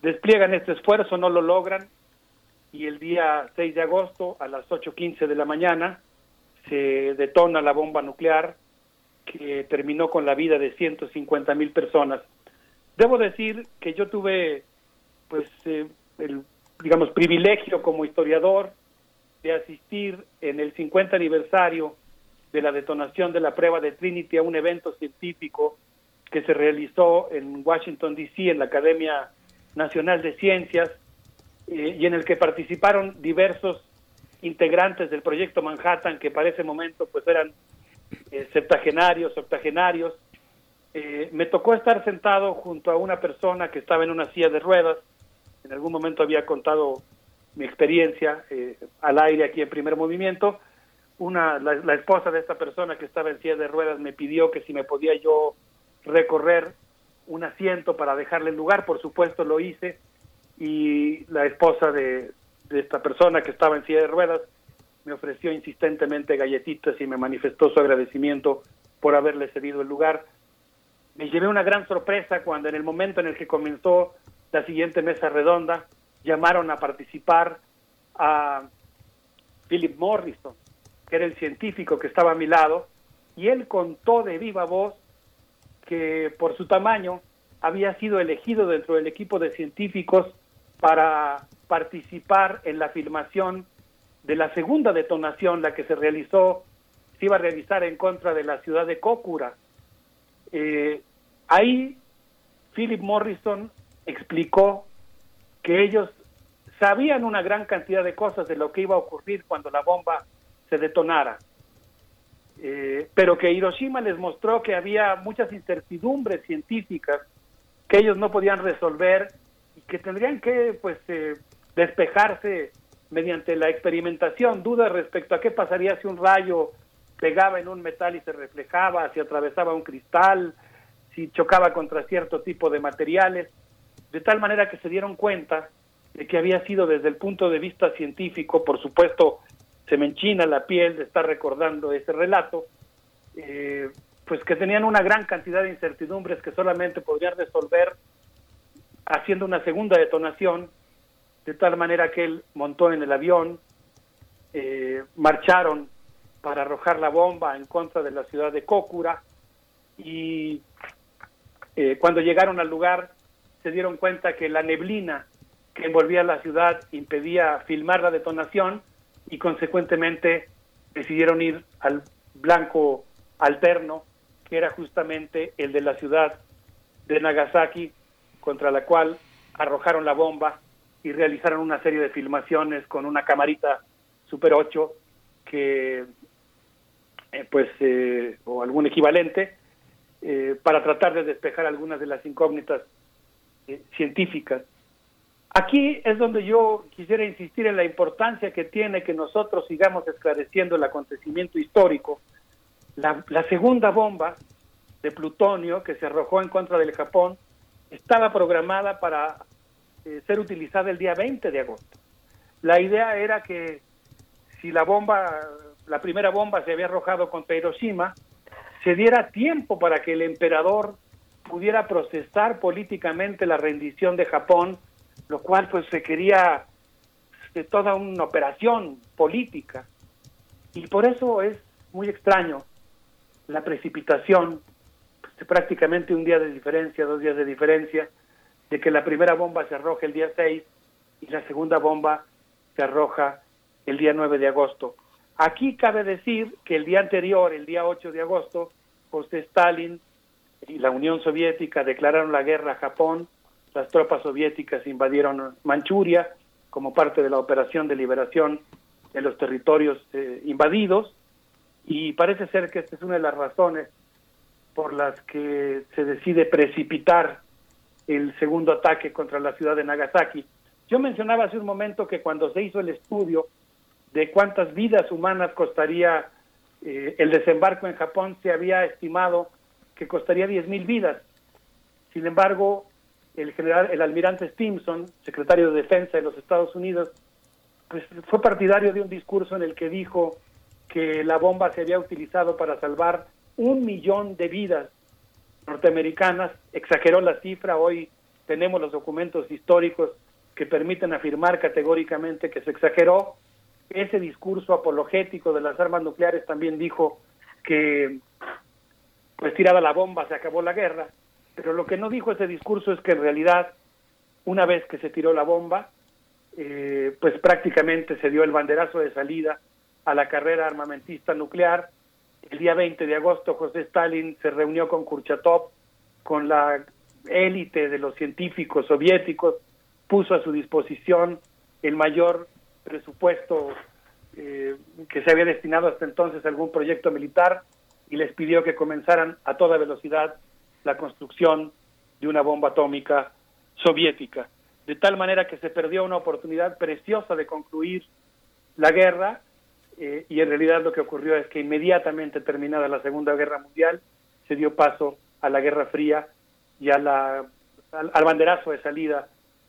Despliegan este esfuerzo, no lo logran, y el día 6 de agosto a las 8.15 de la mañana se detona la bomba nuclear que terminó con la vida de 150 mil personas. Debo decir que yo tuve, pues, eh, el, digamos, privilegio como historiador de asistir en el 50 aniversario de la detonación de la prueba de Trinity a un evento científico que se realizó en Washington, D.C., en la Academia Nacional de Ciencias, eh, y en el que participaron diversos integrantes del proyecto Manhattan, que para ese momento pues eran eh, septagenarios, octogenarios. Eh, me tocó estar sentado junto a una persona que estaba en una silla de ruedas. En algún momento había contado mi experiencia eh, al aire aquí en primer movimiento. Una, la, la esposa de esta persona que estaba en silla de ruedas me pidió que si me podía yo recorrer un asiento para dejarle el lugar. Por supuesto lo hice y la esposa de, esta persona que estaba en silla de ruedas me ofreció insistentemente galletitas y me manifestó su agradecimiento por haberle cedido el lugar. Me llevé una gran sorpresa cuando en el momento en el que comenzó la siguiente mesa redonda llamaron a participar a Philip Morrison, que era el científico que estaba a mi lado, y él contó de viva voz que por su tamaño había sido elegido dentro del equipo de científicos para participar en la filmación de la segunda detonación, la que se realizó, se iba a realizar en contra de la ciudad de Kokura. Eh, ahí Philip Morrison explicó que ellos sabían una gran cantidad de cosas de lo que iba a ocurrir cuando la bomba se detonara, eh, pero que Hiroshima les mostró que había muchas incertidumbres científicas que ellos no podían resolver que tendrían que pues eh, despejarse mediante la experimentación, dudas respecto a qué pasaría si un rayo pegaba en un metal y se reflejaba, si atravesaba un cristal, si chocaba contra cierto tipo de materiales, de tal manera que se dieron cuenta de que había sido desde el punto de vista científico, por supuesto, se me enchina la piel de estar recordando ese relato, eh, pues que tenían una gran cantidad de incertidumbres que solamente podrían resolver haciendo una segunda detonación de tal manera que él montó en el avión, eh, marcharon para arrojar la bomba en contra de la ciudad de Kokura y eh, cuando llegaron al lugar se dieron cuenta que la neblina que envolvía la ciudad impedía filmar la detonación y consecuentemente decidieron ir al blanco alterno que era justamente el de la ciudad de Nagasaki contra la cual arrojaron la bomba y realizaron una serie de filmaciones con una camarita Super 8 que eh, pues eh, o algún equivalente eh, para tratar de despejar algunas de las incógnitas científicas. Aquí es donde yo quisiera insistir en la importancia que tiene que nosotros sigamos esclareciendo el acontecimiento histórico. La segunda bomba de plutonio que se arrojó en contra del Japón estaba programada para eh, ser utilizada el día 20 de agosto. La idea era que si la bomba, la primera bomba se había arrojado contra Hiroshima, se diera tiempo para que el emperador pudiera procesar políticamente la rendición de Japón, lo cual pues requería de toda una operación política. Y por eso es muy extraño la precipitación, pues, prácticamente un día de diferencia, dos días de diferencia, de que la primera bomba se arroja el día 6 y la segunda bomba se arroja el día 9 de agosto. Aquí cabe decir que el día anterior, el día 8 de agosto, José Stalin y la Unión Soviética declararon la guerra a Japón, las tropas soviéticas invadieron Manchuria como parte de la operación de liberación de los territorios eh, invadidos y parece ser que esta es una de las razones por las que se decide precipitar el segundo ataque contra la ciudad de Nagasaki. Yo mencionaba hace un momento que cuando se hizo el estudio de cuántas vidas humanas costaría eh, el desembarco en Japón, se había estimado que costaría 10.000 vidas. Sin embargo, el general, el almirante Stimson, secretario de Defensa de los Estados Unidos, pues fue partidario de un discurso en el que dijo que la bomba se había utilizado para salvar un millón de vidas norteamericanas, exageró la cifra, hoy tenemos los documentos históricos que permiten afirmar categóricamente que se exageró. Ese discurso apologético de las armas nucleares también dijo que pues tirada la bomba se acabó la guerra, pero lo que no dijo ese discurso es que en realidad una vez que se tiró la bomba, eh, pues prácticamente se dio el banderazo de salida a la carrera armamentista nuclear. El día 20 de agosto José Stalin se reunió con Kurchatov, con la élite de los científicos soviéticos, puso a su disposición el mayor presupuesto eh, que se había destinado hasta entonces a algún proyecto militar y les pidió que comenzaran a toda velocidad la construcción de una bomba atómica soviética, de tal manera que se perdió una oportunidad preciosa de concluir la guerra eh, y en realidad lo que ocurrió es que inmediatamente terminada la Segunda Guerra Mundial se dio paso a la Guerra Fría y a la, al, banderazo de salida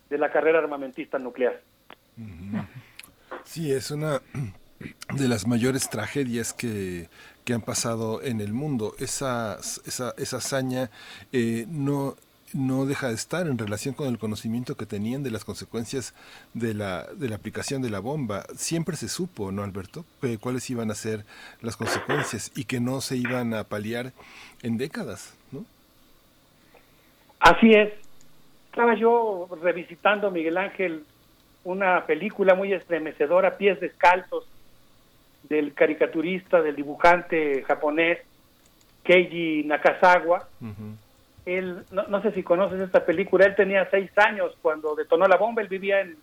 de la carrera armamentista nuclear. Sí, es una de las mayores tragedias que, que han pasado en el mundo. Esa, esa, esa hazaña eh, no, no deja de estar en relación con el conocimiento que tenían de las consecuencias de la, de la aplicación de la bomba. Siempre se supo, ¿no, Alberto?, que cuáles iban a ser las consecuencias y que no se iban a paliar en décadas, ¿no? Así es. Estaba yo revisitando, Miguel Ángel, una película muy estremecedora, Pies Descalzos, del caricaturista, del dibujante japonés Keiji Nakazawa. Él, no, no, sé si conoces esta película, él tenía seis años cuando detonó la bomba, él vivía en,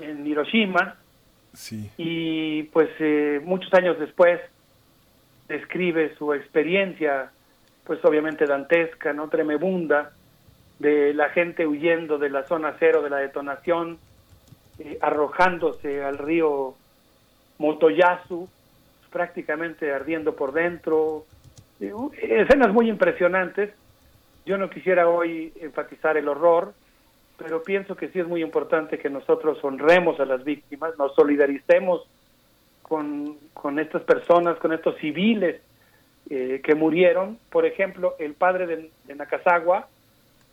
en Hiroshima. Sí. Y pues eh, muchos años después describe su experiencia, pues obviamente dantesca, no tremebunda, de la gente huyendo de la zona cero de la detonación, eh, arrojándose al río Motoyasu, prácticamente ardiendo por dentro. Eh, escenas muy impresionantes. Yo no quisiera hoy enfatizar el horror, pero pienso que sí es muy importante que nosotros honremos a las víctimas, nos solidaricemos con, con estas personas, con estos civiles eh, que murieron. Por ejemplo, el padre de, de Nakazawa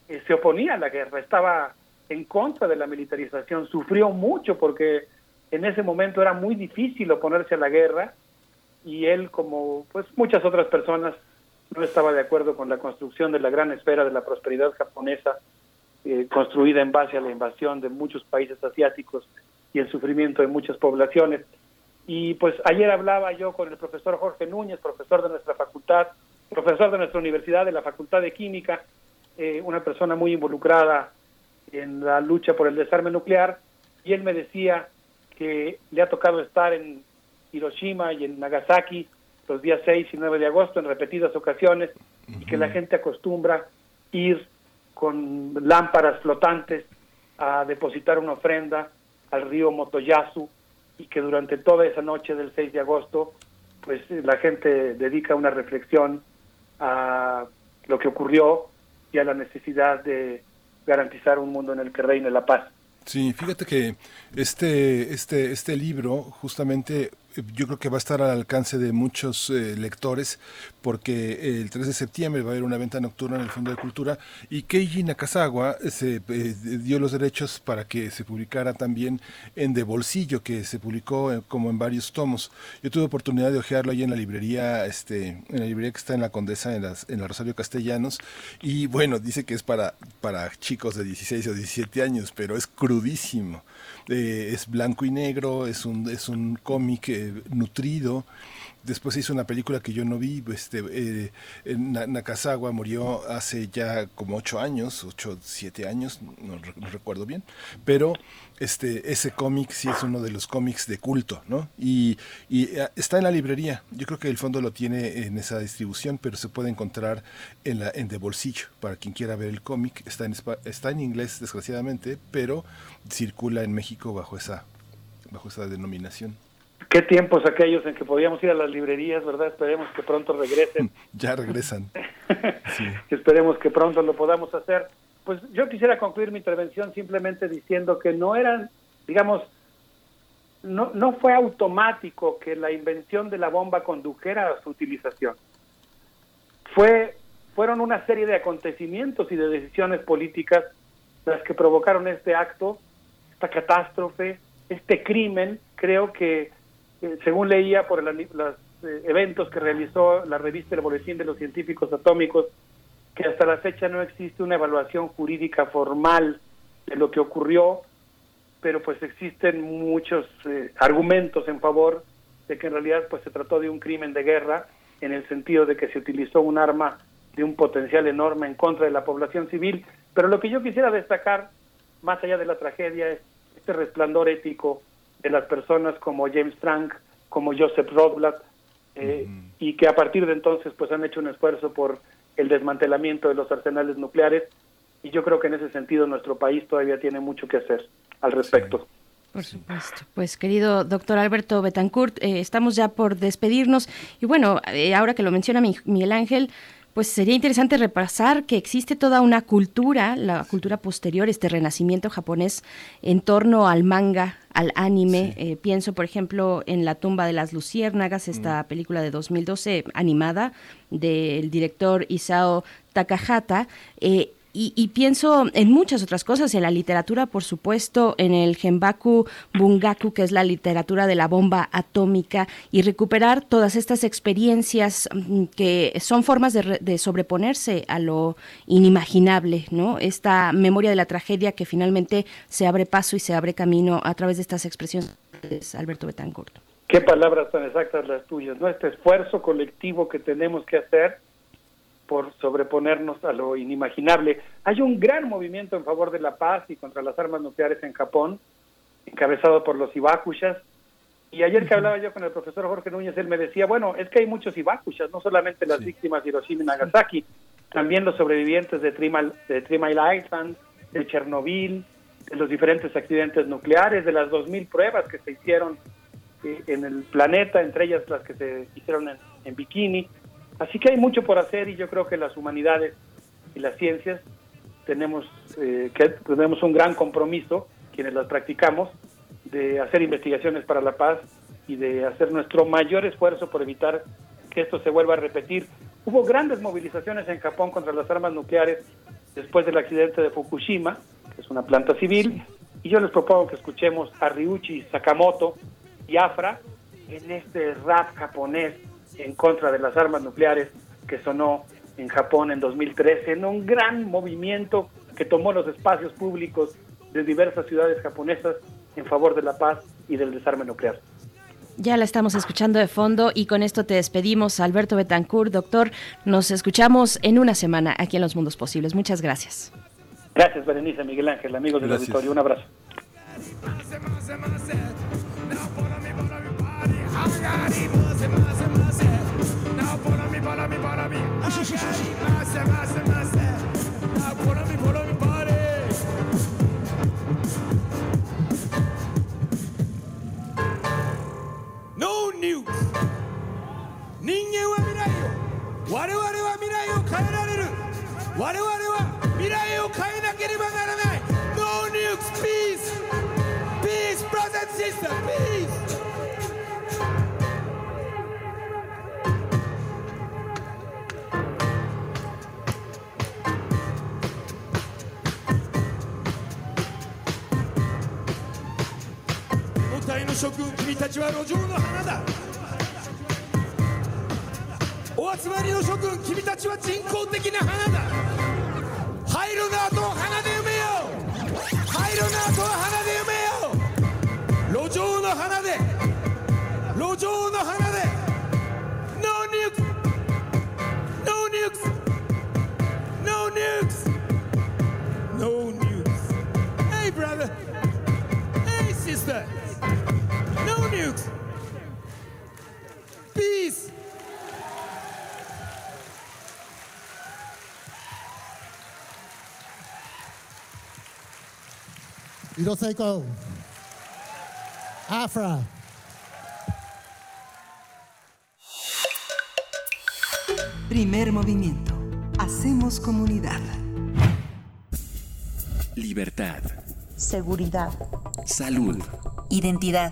eh, se oponía a la guerra, estaba en contra de la militarización, sufrió mucho porque en ese momento era muy difícil oponerse a la guerra y él, como pues muchas otras personas, no estaba de acuerdo con la construcción de la gran esfera de la prosperidad japonesa, eh, construida en base a la invasión de muchos países asiáticos y el sufrimiento de muchas poblaciones. Y pues ayer hablaba yo con el profesor Jorge Núñez, profesor de nuestra facultad, profesor de nuestra universidad, de la Facultad de Química, eh, una persona muy involucrada en la lucha por el desarme nuclear, y él me decía que le ha tocado estar en Hiroshima y en Nagasaki los días 6 y 9 de agosto en repetidas ocasiones y que la gente acostumbra ir con lámparas flotantes a depositar una ofrenda al río Motoyasu y que durante toda esa noche del 6 de agosto pues la gente dedica una reflexión a lo que ocurrió y a la necesidad de garantizar un mundo en el que reine la paz. Sí, fíjate que este, este, este libro justamente yo creo que va a estar al alcance de muchos eh, lectores porque el 3 de septiembre va a haber una venta nocturna en el Fondo de Cultura y Keiji Nakazawa se eh, dio los derechos para que se publicara también en De Bolsillo, que se publicó eh, como en varios tomos. Yo tuve oportunidad de hojearlo ahí en la librería, este, en la librería que está en la Condesa, en, las, en la Rosario Castellanos, y bueno, dice que es para, para chicos de 16 o 17 años, pero es crudísimo. Eh, es blanco y negro, es un, es un cómic eh, nutrido Después hizo una película que yo no vi, este, eh, Na- Nakazawa murió hace ya como ocho años, ocho, siete años, no, re- no recuerdo bien, pero este, ese cómic sí es uno de los cómics de culto, ¿no? Y, eh, está en la librería, yo creo que el fondo lo tiene en esa distribución, pero se puede encontrar en, la, de bolsillo, para quien quiera ver el cómic, está en, está en inglés desgraciadamente, pero circula en México bajo esa, bajo esa denominación. Qué tiempos aquellos en que podíamos ir a las librerías, ¿verdad? Esperemos que pronto regresen. Ya regresan. Esperemos que pronto lo podamos hacer. Pues yo quisiera concluir mi intervención simplemente diciendo que no eran, digamos, no, no fue automático que la invención de la bomba condujera a su utilización. Fue, fueron una serie de acontecimientos y de decisiones políticas las que provocaron este acto, esta catástrofe, este crimen. Creo que, eh, según leía por los eh, eventos que realizó la revista El Boletín de los Científicos Atómicos, que hasta la fecha no existe una evaluación jurídica formal de lo que ocurrió, pero pues existen muchos eh, argumentos en favor de que en realidad pues se trató de un crimen de guerra en el sentido de que se utilizó un arma de un potencial enorme en contra de la población civil, pero lo que yo quisiera destacar más allá de la tragedia es este resplandor ético de las personas como James Frank, como Joseph Rothblatt, eh, y que a partir de entonces pues han hecho un esfuerzo por el desmantelamiento de los arsenales nucleares y yo creo que en ese sentido nuestro país todavía tiene mucho que hacer al respecto. Por supuesto. Pues querido doctor Alberto Betancourt, eh, estamos ya por despedirnos y bueno, eh, ahora que lo menciona Mi- Miguel Ángel, pues sería interesante repasar que existe toda una cultura, la cultura posterior, este renacimiento japonés en torno al manga, al anime. Eh, pienso, por ejemplo, en La tumba de las luciérnagas, esta película de 2012 animada del director Isao Takahata. Eh, y, y pienso en muchas otras cosas, en la literatura, por supuesto, en el Genbaku Bungaku, que es la literatura de la bomba atómica, y recuperar todas estas experiencias mm, que son formas de, de sobreponerse a lo inimaginable, ¿no? Esta memoria de la tragedia que finalmente se abre paso y se abre camino a través de estas expresiones, Alberto Betancourt. Qué palabras tan exactas las tuyas, ¿no? Este esfuerzo colectivo que tenemos que hacer por sobreponernos a lo inimaginable. Hay un gran movimiento en favor de la paz y contra las armas nucleares en Japón, encabezado por los Ibakushas. Y ayer que hablaba yo con el profesor Jorge Núñez, él me decía, bueno, es que hay muchos Ibakushas, no solamente las víctimas de Hiroshima y Nagasaki, también los sobrevivientes de Three Mile, de Three Mile Island, de Chernobyl, de los diferentes accidentes nucleares, de las 2.000 pruebas que se hicieron eh, en el planeta, entre ellas las que se hicieron en, en Bikini. Así que hay mucho por hacer y yo creo que las humanidades y las ciencias tenemos eh, tenemos un gran compromiso quienes las practicamos de hacer investigaciones para la paz y de hacer nuestro mayor esfuerzo por evitar que esto se vuelva a repetir. Hubo grandes movilizaciones en Japón contra las armas nucleares después del accidente de Fukushima, que es una planta civil, y yo les propongo que escuchemos a Ryuichi Sakamoto y Afra en este rap japonés en contra de las armas nucleares que sonó en Japón en 2013, en un gran movimiento que tomó los espacios públicos de diversas ciudades japonesas en favor de la paz y del desarme nuclear. Ya la estamos escuchando de fondo y con esto te despedimos, Alberto Betancourt, doctor. Nos escuchamos en una semana aquí en Los Mundos Posibles. Muchas gracias. Gracias, Berenice, Miguel Ángel, amigos del auditorio. Un abrazo. Peace peace brothers and sisters peace 色君たちは路上の花だ。お集まりの諸君君たちは人工的な花だ。灰色の後を花で埋めよう。灰色の後を花で埋めよう。路上の花で。路上の花で。No nukes No nukes No nukes No nukes Hey brother. Hey sister. No nukes. Peace. Hiroseiko. Afra. Primer movimiento. Hacemos comunidad. Libertad. Seguridad. Salud. Identidad.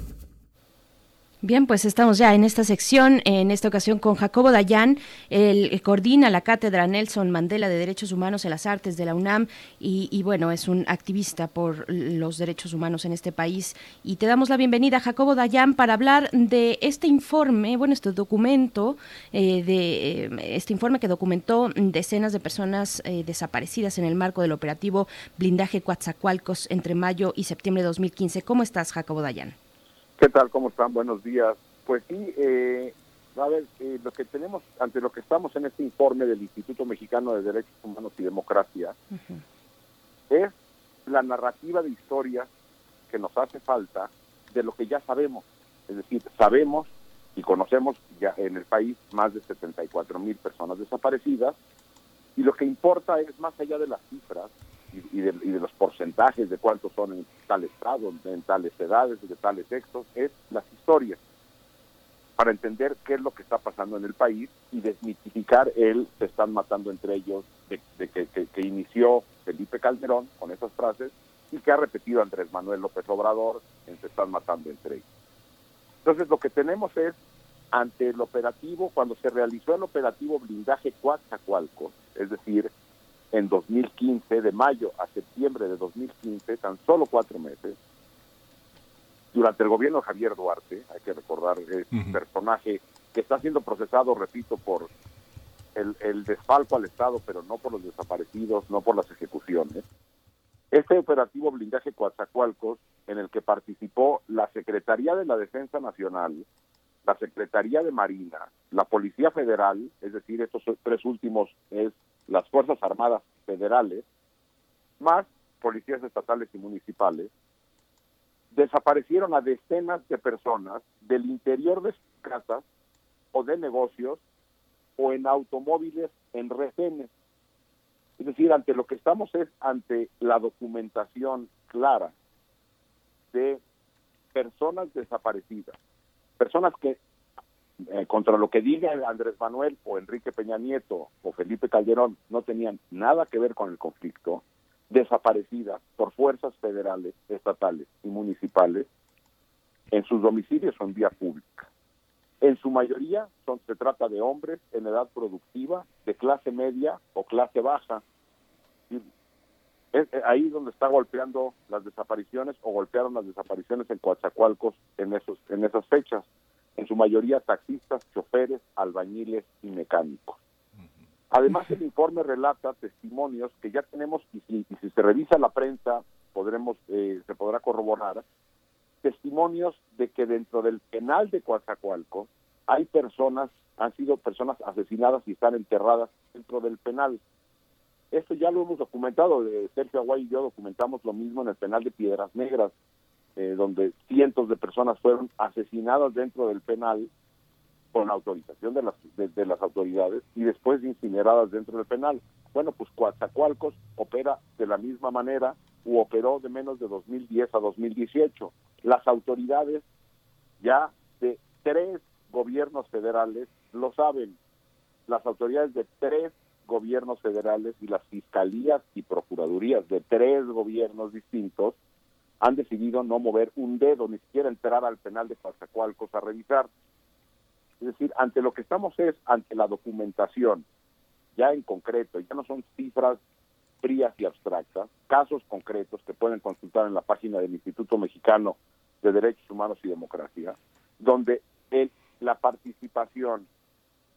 Bien, pues estamos ya en esta sección, en esta ocasión con Jacobo Dayan, él coordina la Cátedra Nelson Mandela de Derechos Humanos en las Artes de la UNAM y, y, bueno, es un activista por los derechos humanos en este país. Y te damos la bienvenida, Jacobo Dayan, para hablar de este informe, bueno, este documento, eh, de eh, este informe que documentó decenas de personas eh, desaparecidas en el marco del operativo Blindaje Coatzacoalcos entre mayo y septiembre de 2015. ¿Cómo estás, Jacobo Dayan? ¿Qué tal? ¿Cómo están? Buenos días. Pues sí, eh, a ver, eh, lo que tenemos, ante lo que estamos en este informe del Instituto Mexicano de Derechos Humanos y Democracia, uh -huh. es la narrativa de historia que nos hace falta de lo que ya sabemos. Es decir, sabemos y conocemos ya en el país más de 74 mil personas desaparecidas y lo que importa es más allá de las cifras, y, de, y, de, los porcentajes de cuántos son en tal estado, en tales edades, de tales sexos, es las historias, para entender qué es lo que está pasando en el país y desmitificar el se están matando entre ellos de, que, inició Felipe Calderón con esas frases y que ha repetido Andrés Manuel López Obrador en se están matando entre ellos. Entonces lo que tenemos es, ante el operativo, cuando se realizó el operativo blindaje Coatzacoalcos, es decir, en 2015, de mayo a septiembre de 2015, tan solo cuatro meses, durante el gobierno de Javier Duarte, hay que recordar, es un uh -huh. personaje que está siendo procesado, repito, por el, el, desfalco al Estado, pero no por los desaparecidos, no por las ejecuciones. Este operativo blindaje Coatzacoalcos, en el que participó la Secretaría de la Defensa Nacional, la Secretaría de Marina, la Policía Federal, es decir, estos tres últimos es las Fuerzas Armadas Federales, más policías estatales y municipales, desaparecieron a decenas de personas del interior de sus casas o de negocios o en automóviles en retenes. Es decir, ante lo que estamos es ante la documentación clara de personas desaparecidas, personas que eh, contra lo que diga Andrés Manuel o Enrique Peña Nieto o Felipe Calderón no tenían nada que ver con el conflicto, desaparecidas por fuerzas federales, estatales y municipales en sus domicilios o en vía pública. En su mayoría son, se trata de hombres en edad productiva, de clase media o clase baja. Es ahí donde está golpeando las desapariciones o golpearon las desapariciones en Coatzacoalcos en, esos, en esas fechas en su mayoría taxistas, choferes, albañiles y mecánicos. Además, el informe relata testimonios que ya tenemos, y si, y si se revisa la prensa, podremos, eh, se podrá corroborar, testimonios de que dentro del penal de Coatzacoalcos hay personas, han sido personas asesinadas y están enterradas dentro del penal. Esto ya lo hemos documentado, Sergio Aguay y yo documentamos lo mismo en el penal de Piedras Negras, eh, donde cientos de personas fueron asesinadas dentro del penal con autorización de las, de, las autoridades y después incineradas dentro del penal. Bueno, pues Coatzacoalcos opera de la misma manera u operó de menos de 2010 a 2018. Las autoridades ya de tres gobiernos federales lo saben. Las autoridades de tres gobiernos federales y las fiscalías y procuradurías de tres gobiernos distintos han decidido no mover un dedo, ni siquiera entrar al penal de Coatzacoalcos a revisar. Es decir, ante lo que estamos es ante la documentación, ya en concreto, ya no son cifras frías y abstractas, casos concretos que pueden consultar en la página del Instituto Mexicano de Derechos Humanos y Democracia, donde el, la participación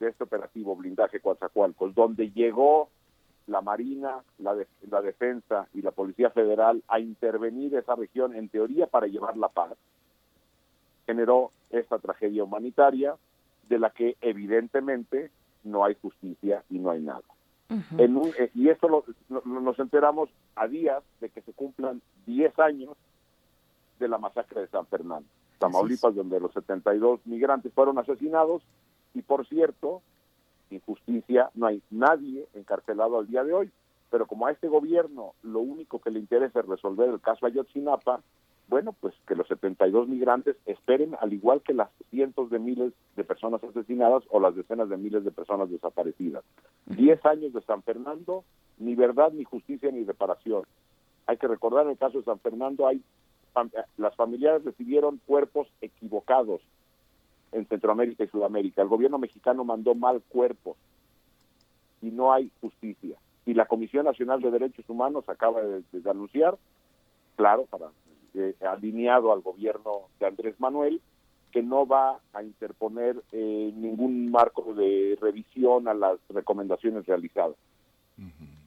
de este operativo blindaje Coatzacoalcos, donde llegó la Marina, la, de, la Defensa y la Policía Federal a intervenir esa región en teoría para llevar la paz, generó esta tragedia humanitaria de la que evidentemente no hay justicia y no hay nada. Uh -huh. en un, eh, y esto lo, lo, nos enteramos a días de que se cumplan 10 años de la masacre de San Fernando, Tamaulipas, donde los 72 migrantes fueron asesinados Y por cierto, injusticia, no hay nadie encarcelado al día de hoy. Pero como a este gobierno lo único que le interesa es resolver el caso Ayotzinapa, bueno, pues que los 72 migrantes esperen, al igual que las cientos de miles de personas asesinadas o las decenas de miles de personas desaparecidas. Diez años de San Fernando, ni verdad, ni justicia, ni reparación. Hay que recordar en el caso de San Fernando, hay las familiares recibieron cuerpos equivocados en Centroamérica y Sudamérica. El gobierno mexicano mandó mal cuerpos y no hay justicia. Y la Comisión Nacional de Derechos Humanos acaba de, de anunciar, claro, para eh, alineado al gobierno de Andrés Manuel, que no va a interponer eh, ningún marco de revisión a las recomendaciones realizadas.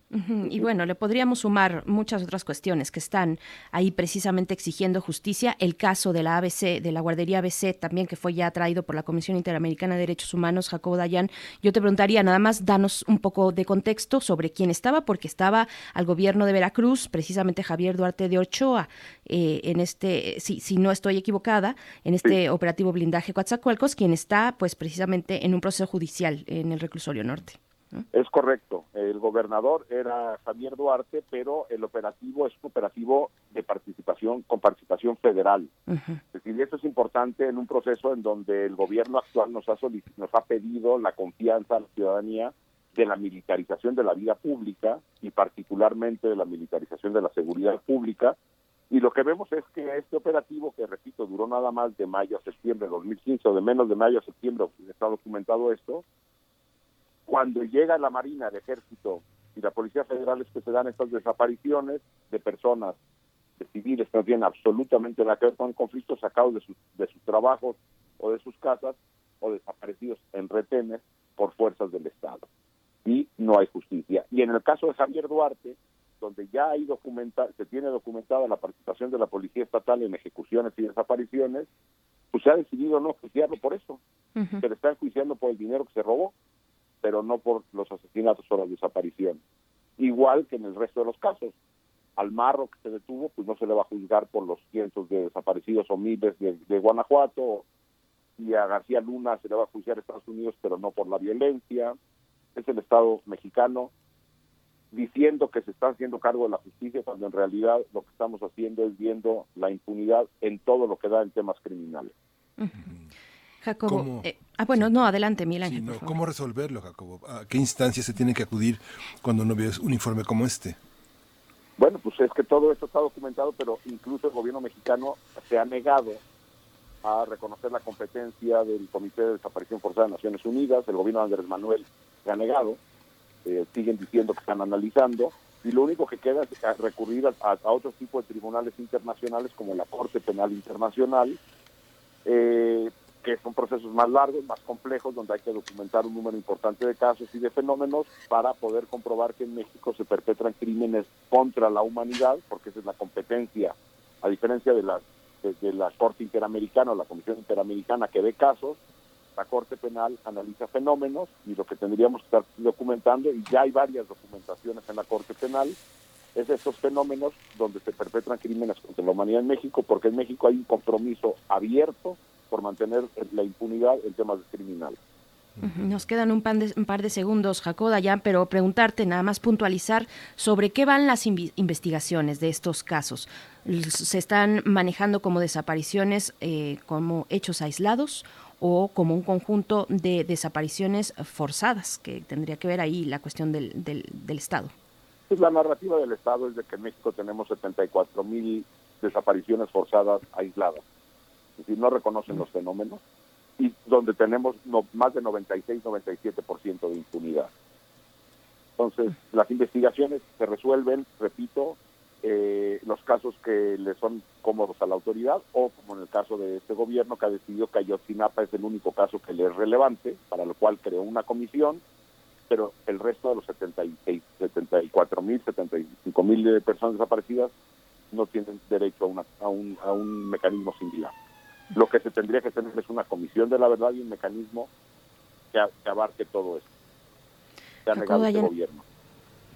Y bueno, le podríamos sumar muchas otras cuestiones que están ahí precisamente exigiendo justicia. El caso de la ABC, de la guardería ABC, también que fue ya traído por la Comisión Interamericana de Derechos Humanos, Jacobo Dayan. Yo te preguntaría, nada más, danos un poco de contexto sobre quién estaba, porque estaba al gobierno de Veracruz, precisamente Javier Duarte de Ochoa, eh, en este, si, si no estoy equivocada, en este operativo blindaje Coatzacoalcos, quien está, pues, precisamente en un proceso judicial en el reclusorio norte. Es correcto, el gobernador era Javier Duarte, pero el operativo es un operativo de participación con participación federal. Es decir, eso es importante en un proceso en donde el gobierno actual nos ha nos ha pedido la confianza a la ciudadanía de la militarización de la vida pública y particularmente de la militarización de la seguridad pública. Y lo que vemos es que este operativo, que repito, duró nada más de mayo a septiembre de 2015 o de menos de mayo a septiembre, está documentado esto, cuando llega la Marina, el Ejército y la Policía Federal es que se dan estas desapariciones de personas, de civiles que no tienen absolutamente nada que ver con el conflicto, sacados de sus, de sus trabajos o de sus casas o desaparecidos en retenes por fuerzas del Estado. Y no hay justicia. Y en el caso de Javier Duarte, donde ya hay documenta, se tiene documentada la participación de la Policía Estatal en ejecuciones y desapariciones, pues se ha decidido no juiciarlo por eso. Se le está enjuiciando por el dinero que se robó pero no por los asesinatos o las desapariciones. Igual que en el resto de los casos. Al marro que se detuvo, pues no se le va a juzgar por los cientos de desaparecidos o miles de, Guanajuato, y a García Luna se le va a juzgar a Estados Unidos, pero no por la violencia. Es el Estado mexicano diciendo que se está haciendo cargo de la justicia, cuando en realidad lo que estamos haciendo es viendo la impunidad en todo lo que da en temas criminales. Jacobo. ¿Cómo? eh, ah, bueno, no, adelante. Sí, no. ¿Cómo resolverlo, Jacobo? ¿A qué instancias se tiene que acudir cuando no ves un informe como este? Bueno, pues es que todo esto está documentado, pero incluso el gobierno mexicano se ha negado a reconocer la competencia del Comité de Desaparición Forzada de Naciones Unidas. El gobierno de Andrés Manuel se ha negado. eh, siguen diciendo que están analizando. Y lo único que queda es recurrir a, a, a otro tipo de tribunales internacionales como la Corte Penal Internacional, eh, que son procesos más largos, más complejos, donde hay que documentar un número importante de casos y de fenómenos para poder comprobar que en México se perpetran crímenes contra la humanidad, porque esa es la competencia, a diferencia de la, de, la Corte Interamericana o la Comisión Interamericana que ve casos, la Corte Penal analiza fenómenos y lo que tendríamos que estar documentando, y ya hay varias documentaciones en la Corte Penal, es estos fenómenos donde se perpetran crímenes contra la humanidad en México, porque en México hay un compromiso abierto por mantener la impunidad en temas criminales. Nos quedan un, pan de- un par de segundos, Jacob Dayan, pero preguntarte, nada más puntualizar sobre qué van las investigaciones de estos casos. ¿Se están manejando como desapariciones, eh, como hechos aislados o como un conjunto de desapariciones forzadas, que tendría que ver ahí la cuestión del, del, del Estado? Pues la narrativa del Estado es de que en México tenemos 74 mil desapariciones forzadas aisladas. Es decir, no reconocen los fenómenos y donde tenemos no- más de 96-97% de impunidad. Entonces, las investigaciones se resuelven, repito, eh, los casos que le son cómodos a la autoridad o como en el caso de este gobierno que ha decidido que Ayotzinapa es el único caso que le es relevante, para lo cual creó una comisión, pero el resto de los 76, 74 mil, 75 mil personas desaparecidas no tienen derecho a, una- a un, a un mecanismo similar. Lo que se tendría que tener es una comisión de la verdad y un mecanismo que, abarque todo esto. Se ha negado este gobierno.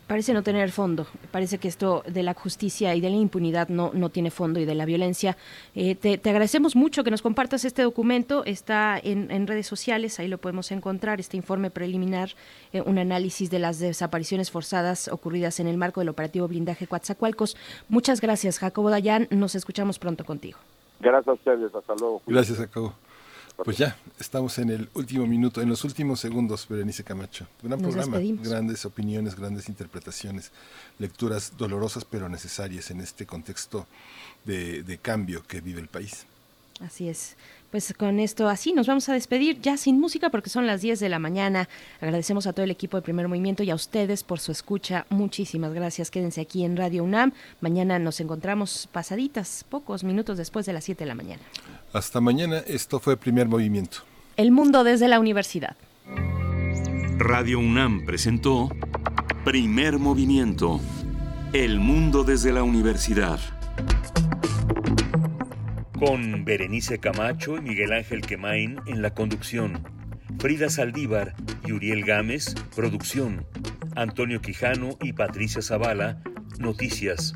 parece no tener fondo. Parece que esto de la justicia y de la impunidad no, no tiene fondo y de la violencia. Eh, te, agradecemos mucho que nos compartas este documento. Está en, redes sociales, ahí lo podemos encontrar, este informe preliminar, eh, un análisis de las desapariciones forzadas ocurridas en el marco del operativo blindaje Coatzacoalcos. Muchas gracias, Jacobo Dayan. Nos escuchamos pronto contigo. Gracias a ustedes. Hasta luego. Gracias, Jacobo. Pues ya, estamos en el último minuto, en los últimos segundos, Berenice Camacho. Gran programa, grandes opiniones, grandes interpretaciones, lecturas dolorosas pero necesarias en este contexto de, de cambio que vive el país. Así es. Pues con esto así nos vamos a despedir ya sin música porque son las 10 de la mañana. Agradecemos a todo el equipo de Primer Movimiento y a ustedes por su escucha. Muchísimas gracias. Quédense aquí en Radio UNAM. Mañana nos encontramos pasaditas, pocos minutos después de las 7 de la mañana. Hasta mañana. Esto fue Primer Movimiento. El mundo desde la universidad. Radio UNAM presentó Primer Movimiento. El mundo desde la universidad con Berenice Camacho y Miguel Ángel Quemain en la conducción, Frida Saldívar y Uriel Gámez, producción, Antonio Quijano y Patricia Zavala, noticias,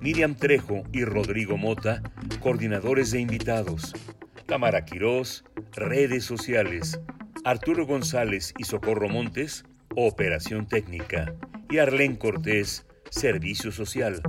Miriam Trejo y Rodrigo Mota, coordinadores de invitados, Tamara Quirós, redes sociales, Arturo González y Socorro Montes, operación técnica, y Arlén Cortés, servicio social.